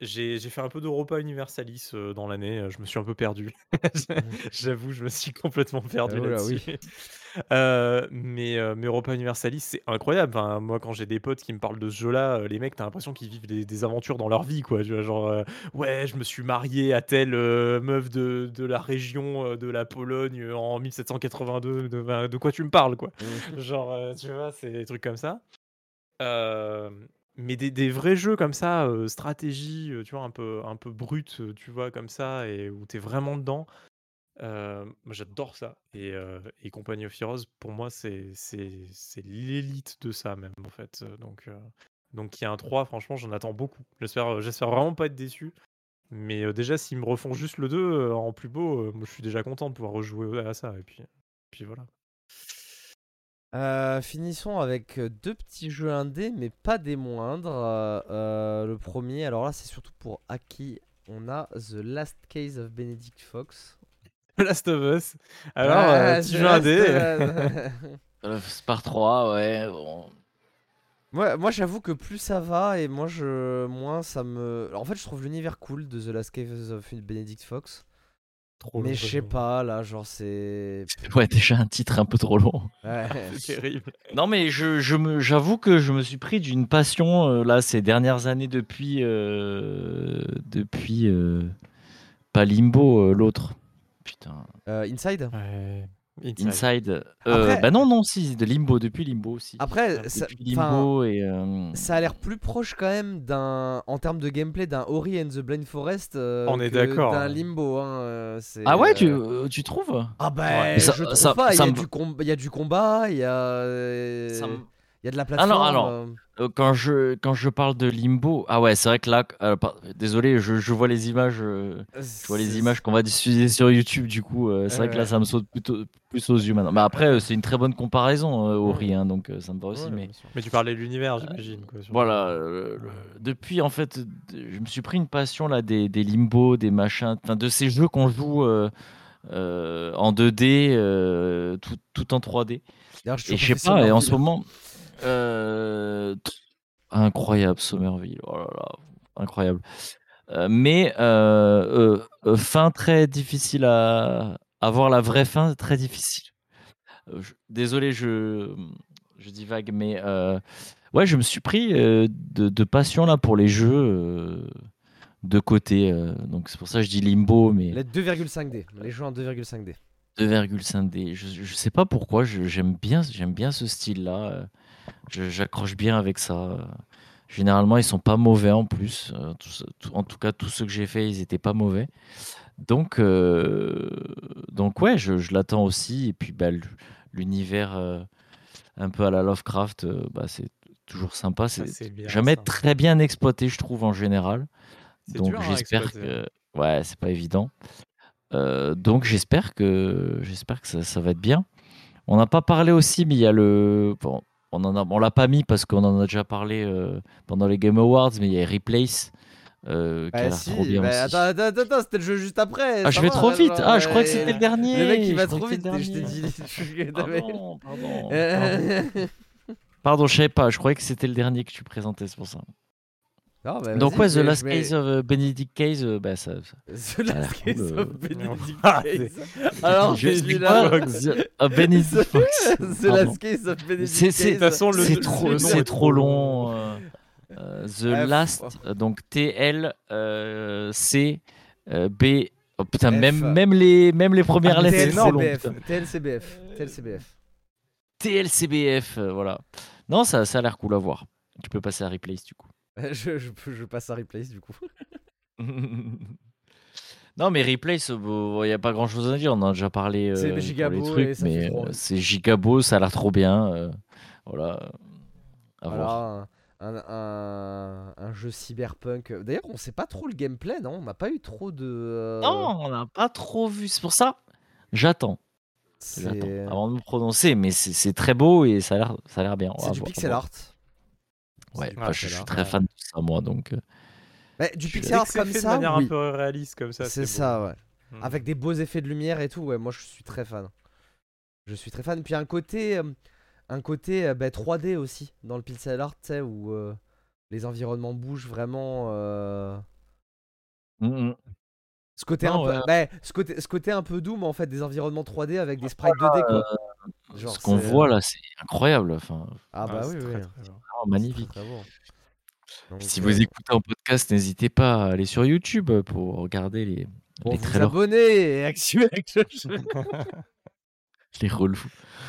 J'ai fait un peu d'Europa Universalis dans l'année. Je me suis un peu perdu. J'avoue, je me suis complètement perdu oh là-dessus. mais, mais Europa Universalis, c'est incroyable. moi, quand j'ai des potes qui me parlent de ce jeu-là, les mecs, t'as l'impression qu'ils vivent des, aventures dans leur vie, quoi. Tu vois, genre, ouais, je me suis marié à telle meuf de, de, la région de la Pologne en 1782. De, de quoi tu me parles, quoi? Mmh. genre, tu vois, c'est des trucs comme ça. Mais des, des, vrais jeux comme ça, stratégie, tu vois, un peu, un peu brut, tu vois, comme ça, et où t'es vraiment dedans. j'adore ça. Et, et Company of Heroes, pour moi, c'est l'élite de ça, même, en fait. Donc, donc il y a un 3, franchement, j'en attends beaucoup. J'espère vraiment pas être déçu. Mais déjà, s'ils me refont juste le 2 en plus beau, moi, je suis déjà content de pouvoir rejouer à ça. Et puis, puis voilà. Finissons avec deux petits jeux indés, mais pas des moindres. le premier, alors là, c'est surtout pour Aki. On a The Last Case of Benedict Fox. Last of Us. Alors, euh, petit jeu indé. Euh, Spar 3, ouais. Bon. Moi, moi j'avoue que plus ça va et moi je moins ça me. En fait, je trouve l'univers cool de The Last Case of Benedict Fox. Trop mais je sais pas, là, genre c'est. Ouais, déjà un titre un peu trop long. Ouais. c'est terrible. Non, mais je, je me, j'avoue que je me suis pris d'une passion euh, là ces dernières années depuis. depuis. pas Limbo, l'autre. Putain. Euh, Inside? Inside. Euh, bah non, non, si, de Limbo, depuis Limbo aussi. Après, ça, Limbo et. Euh, ça a l'air plus proche quand même d'un, en termes de gameplay d'un Ori and the Blind Forest. On est d'accord. D'un Limbo. Hein, ah ouais, tu, tu trouves? Ah bah, je trouve pas. Il y, a du il y a du combat, il y a. Ça il y a de la plateforme. Alors, alors euh. Euh, quand, je, quand je parle de Limbo, ah ouais, c'est vrai que là, euh, désolé, je, je, vois les images, je vois les images qu'on va diffuser sur YouTube, du coup, c'est vrai que là, ça me saute plutôt plus aux yeux maintenant. Mais après, c'est une très bonne comparaison au rien, donc ça me va aussi. mais... mais tu parlais de l'univers, j'imagine. Voilà, depuis en fait, je me suis pris une passion là des, des Limbo, des machins, de ces jeux qu'on joue en 2D, tout, tout en 3D. Et je sais pas, et en ce moment. Euh, incroyable Somerville, oh là là, incroyable. Euh, mais euh, fin très difficile à avoir la vraie fin très difficile. désolé, je je divague, mais ouais, je me suis pris de, passion là pour les jeux. de côté. donc c'est pour ça que je dis limbo, mais Les 2,5D. Les jeux en 2,5D. 2,5D. Je, je sais pas pourquoi, j'aime bien, j'aime bien ce style-là. J'accroche bien avec ça. Généralement, ils sont pas mauvais en plus. euh, en tout cas, tous ceux que j'ai fait, ils étaient pas mauvais. Donc, euh, donc ouais, je, je l'attends aussi. Et puis, bah, l'univers euh, un peu à la Lovecraft, euh, bah, c'est toujours sympa. C'est jamais ça. très bien exploité, je trouve, en général. Donc j'espère que ouais, c'est pas évident. Donc j'espère que j'espère que ça, ça va être bien. On n'a pas parlé aussi, mais il y a le bon, on en a on l'a pas mis parce qu'on en a déjà parlé euh, pendant les Game Awards, mais il y a Replace euh, qui a Bah l'air si, trop bien bah, aussi. attends, attends, attends, attends, c'était le jeu juste après. ah, je vais va, trop vite. genre, Ah, je crois que c'était le dernier. Le mec il Je va trop vite, je t'ai dit. t'avais- Pardon, pardon, pardon. Pardon, je savais pas. Je croyais que c'était le dernier que tu présentais, c'est pour ça. Non, bah, Donc vas-y, ouais, The mais- Last mais- Case of euh, Benedict Case, euh, bah ça. ça- The Last Case cool, of euh. Benedict Ah, Case. Alors, Je- quoi là. The- ah, Benedict Fox. The. Last Case of Benedict c'est- De toute façon, le- c'est le trop, nom c'est est trop long. euh, euh, The Ah, Last, euh, donc T-L euh, C euh, B. Oh putain, F. même, même, les, même les premières Ah, lettres, c'est long. TLCBF. TLCBF. TLCBF. Euh, voilà. Non, ça, ça a l'air cool à voir. Tu peux passer à Replace du coup. Je, je, peux- je passe à Replace du coup. non, mais Replace, il n'y a pas grand chose à dire. On en a déjà parlé. C'est euh, pour giga les beau trucs, mais euh, c'est giga beau, ça a l'air trop bien. euh, voilà. À voir. Un, un, un jeu cyberpunk. D'ailleurs, on sait pas trop le gameplay, non? On n'a pas eu trop de. euh, Non, on n'a pas trop vu. C'est pour ça, j'attends. c'est J'attends avant de me prononcer, mais c'est c'est très beau et ça a l'air, bien. C'est du voir, pixel art. Ouais, bah, je suis art, très fan de ça, moi. Donc, euh, Bah, du pixel art comme fait de ça, manière oui. un peu réaliste comme ça. C'est beau. ça, ouais. Mm. Avec des beaux effets de lumière et tout, ouais, moi je suis très fan. Je suis très fan. Puis un côté, euh, un côté euh, bah, 3D aussi dans le pixel art, tu sais, où euh, les environnements bougent vraiment. euh, mm, mm. Ce côté, Non, un peu, ouais. bah, ce, côté, ce côté un peu doom en fait, des environnements 3D avec des sprites 2D quoi. Genre, ce qu'on voit là, c'est incroyable. Enfin, Ah Ah, bah oui, très, oui. très bien. C'est magnifique. très, très beau. Donc, Si euh, vous écoutez en podcast, n'hésitez pas à aller sur YouTube pour regarder les, pour les vous trailers, abonner et activer les relous.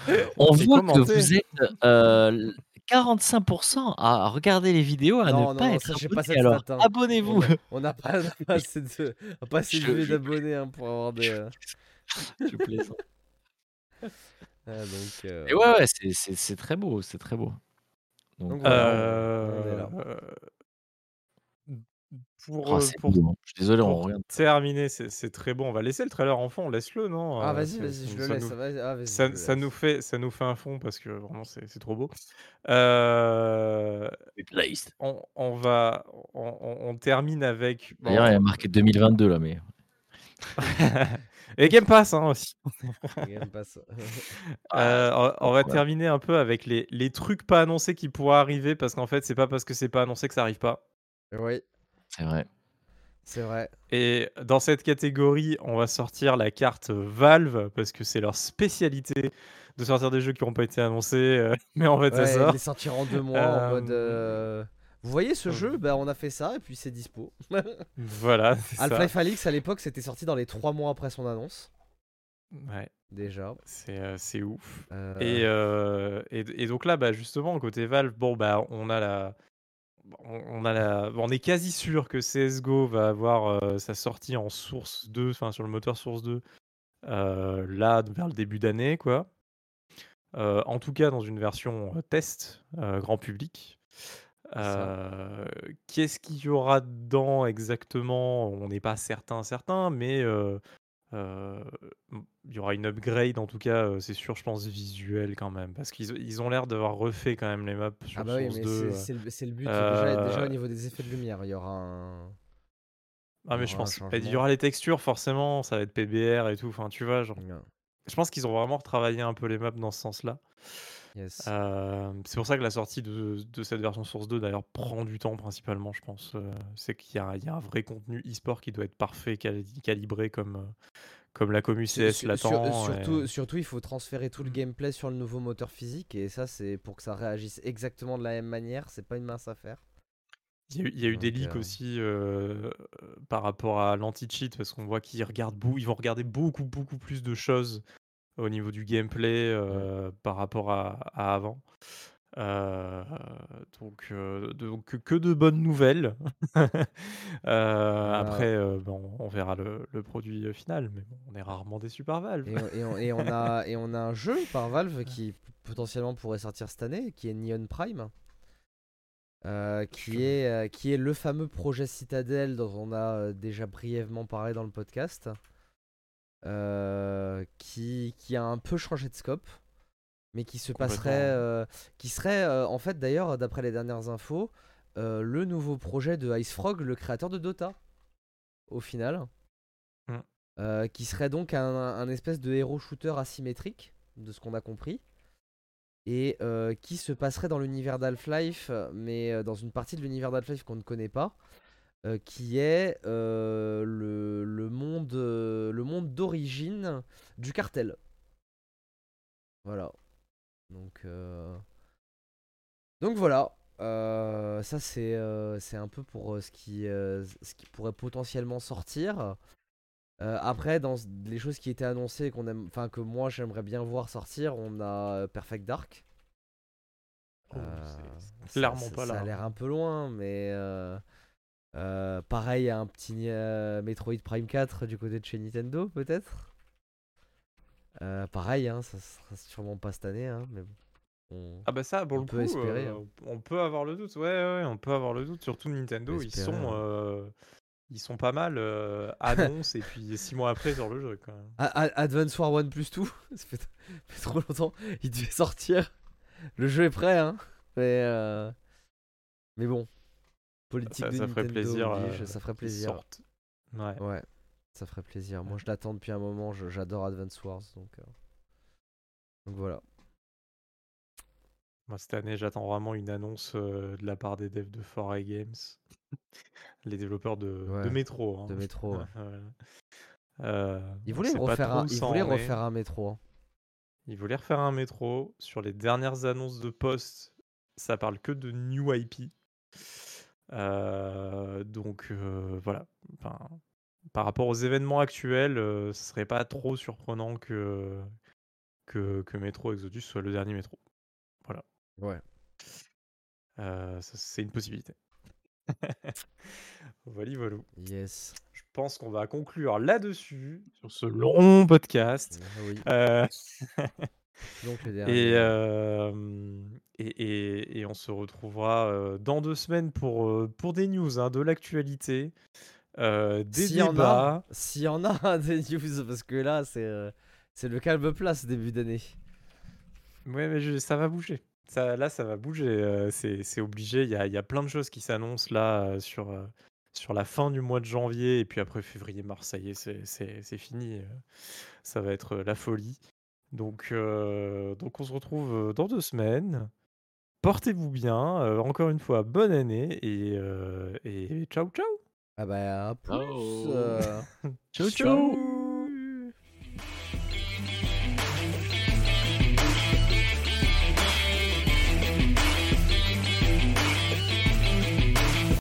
On voit que vous êtes euh, 45% à regarder les vidéos, à Non, ne pas non, être ça, j'ai abonné. pas Alors, hein. abonnez-vous. On n'a pas, assez de, pas assez Je- de je- d'abonnés hein, pour avoir des. euh, Je plaisante. ah, donc, euh, Et ouais, ouais, c'est- c'est c'est très beau, c'est très beau. Donc, voilà, Euh, on est là. Pour, oh, euh, c'est pour beau, hein. Je suis désolé, on pour regarde. terminer, c'est c'est très bon. On va laisser le trailer en fond, laisse-le, non Ah Euh, vas-y, vas-y, ça- je le ça laisse. nous- ah, vas-y, Ça, je le ça nous laisse. fait, ça nous fait un fond parce que vraiment c'est c'est trop beau. Euh, on, on va, on, on- on termine avec. bon, D'ailleurs, il y a marqué 2022 là, mais. et Game Pass hein, aussi. Game Pass. Euh, on, on va ouais. terminer un peu avec les, les trucs pas annoncés qui pourraient arriver parce qu'en fait c'est pas parce que c'est pas annoncé que ça arrive pas. oui, C'est vrai. c'est vrai. Et dans cette catégorie, on va sortir la carte Valve parce que c'est leur spécialité de sortir des jeux qui n'ont pas été annoncés, euh, mais en fait ça Ouais, sort. les sortir en deux mois en mode. Vous voyez ce euh, jeu Bah on a fait ça et puis c'est dispo. Voilà. Half-Life Alix à l'époque c'était sorti dans les trois mois après son annonce Ouais, déjà. c'est euh, ouf. Euh, Et, euh, et, et donc là, bah, justement, côté Valve, bon, bah, on a la. On a la, on est quasi sûr que CSGO va avoir euh, sa sortie en source 2, enfin sur le moteur source 2, euh, là vers le début d'année, quoi. En tout cas, dans une version test, grand public. Euh, Qu'est-ce qu'il y aura dedans exactement? On n'est pas certain, certain, mais euh, euh, il y aura une upgrade, en tout cas, c'est sûr, je pense, visuel quand même, parce qu'ils ils ont l'air d'avoir refait quand même les maps sur Ah bah oui, Source mais 2. c'est- le, but. Déjà, déjà au niveau des effets de lumière, il y aura un. Ah, mais je pense, bah, il y aura les textures, forcément, ça va être PBR et tout, enfin, tu vois, genre, Ouais, je pense qu'ils ont vraiment retravaillé un peu les maps dans ce sens-là. Yes. Euh, c'est pour ça que la sortie de, de cette version Source 2 d'ailleurs prend du temps principalement, je pense. Euh, c'est qu'il y, a il y a un vrai contenu e-sport qui doit être parfait, cali- calibré comme, euh, comme la commu CS sur- sur- l'attend. surtout, et- surtout, il faut transférer tout le Mm. gameplay sur le nouveau moteur physique et ça, c'est pour que ça réagisse exactement de la même manière. C'est pas une mince affaire. Il y a eu, il y a eu des leaks euh, aussi euh, par rapport à l'anti-cheat parce qu'on voit qu'ils regardent ils vont regarder beaucoup beaucoup plus de choses au niveau du gameplay euh, par rapport à, à avant. Euh, donc, euh, donc que- de bonnes nouvelles. Euh, Après, bon, on verra le, le produit final, mais bon, on est rarement déçu par Valve. Et, on- et on, et on a, et on a un jeu par Valve qui potentiellement pourrait sortir cette année, qui est Neon Prime. euh, qui, est, euh, qui est le fameux projet Citadel dont on a déjà brièvement parlé dans le podcast. Euh, qui, qui a un peu changé de scope, mais qui se passerait. euh, qui serait, euh, en fait, d'ailleurs, d'après les dernières infos, euh, le nouveau projet de Ice Frog, le créateur de Dota, au final. Mm. Euh, qui serait donc un, un espèce de héros shooter asymétrique, de ce qu'on a compris, et euh, qui se passerait dans l'univers d'Half-Life, mais dans une partie de l'univers d'Half-Life qu'on ne connaît pas, euh, qui est euh, le, le monde, euh, le monde d'origine du cartel. Voilà. Donc, donc voilà. Ça c'est c'est un peu pour ce qui ce qui pourrait potentiellement sortir. Après, dans les choses qui étaient annoncées, qu'on aime, enfin que moi j'aimerais bien voir sortir, on a Perfect Dark. Oh, ça- clairement ça- pas Ça là. a l'air un peu loin, mais euh, pareil, un petit euh, Metroid Prime 4 du côté de chez Nintendo, peut-être. Euh, pareil, hein, ça sera sûrement pas cette année, hein, mais bon. On- Ah bah ça, pour On le peut coup, espérer, euh, hein. on peut avoir le doute. Ouais, ouais, on peut avoir le doute. Surtout Nintendo, ils espérer, sont, hein. ils sont pas mal annonces et puis six mois après sur le jeu. Quand même. A- A- Advance War 1 plus 2, ça fait, ça fait trop longtemps, il devait sortir. Le jeu est prêt, hein. Mais, mais bon, politique Ça, de ça ferait Nintendo plaisir. oblige, euh, ça ferait plaisir. Ouais. Ouais, ça ferait plaisir. Moi, je l'attends depuis un moment. J'adore Advance Wars, donc, euh, donc voilà. Moi, cette année, j'attends vraiment une annonce euh, de la part des devs de 4A Games, les développeurs de, de Ouais, Metro. hein. de Metro. ouais. Ils voulaient refaire un, ils voulaient refaire un hein. Ils voulaient refaire un métro. Sur les dernières annonces de poste, ça parle que de new IP. Euh, donc euh, voilà. Enfin, par rapport aux événements actuels, euh, ce serait pas trop surprenant que, que, que Metro Exodus soit le dernier métro. Voilà. Ouais. Euh, c'est une possibilité. voilà, voilà. Yes. Je pense qu'on va conclure là-dessus, sur ce long podcast. Ah oui. Euh, Donc le Et, dernier. euh, et, et- et on se retrouvera euh, dans deux semaines pour, euh, pour des news, hein, de l'actualité, euh, des S'il y en a, s'il y en a des news, parce que là, c'est c'est le calme place début d'année. Ouais, mais je- ça va bouger. Ça, là, ça va bouger. c'est c'est obligé. Il y a, y a plein de choses qui s'annoncent là sur, sur la fin du mois de janvier. Et puis après, février-mars, ça y est, c'est- c'est c'est fini. ça va être la folie. Donc, euh, donc on se retrouve dans deux semaines. Portez-vous bien. euh, encore une fois, bonne année. Et, euh, et ciao, ciao. Ah bah, à plus. Ciao. euh. Ciao, Ciao.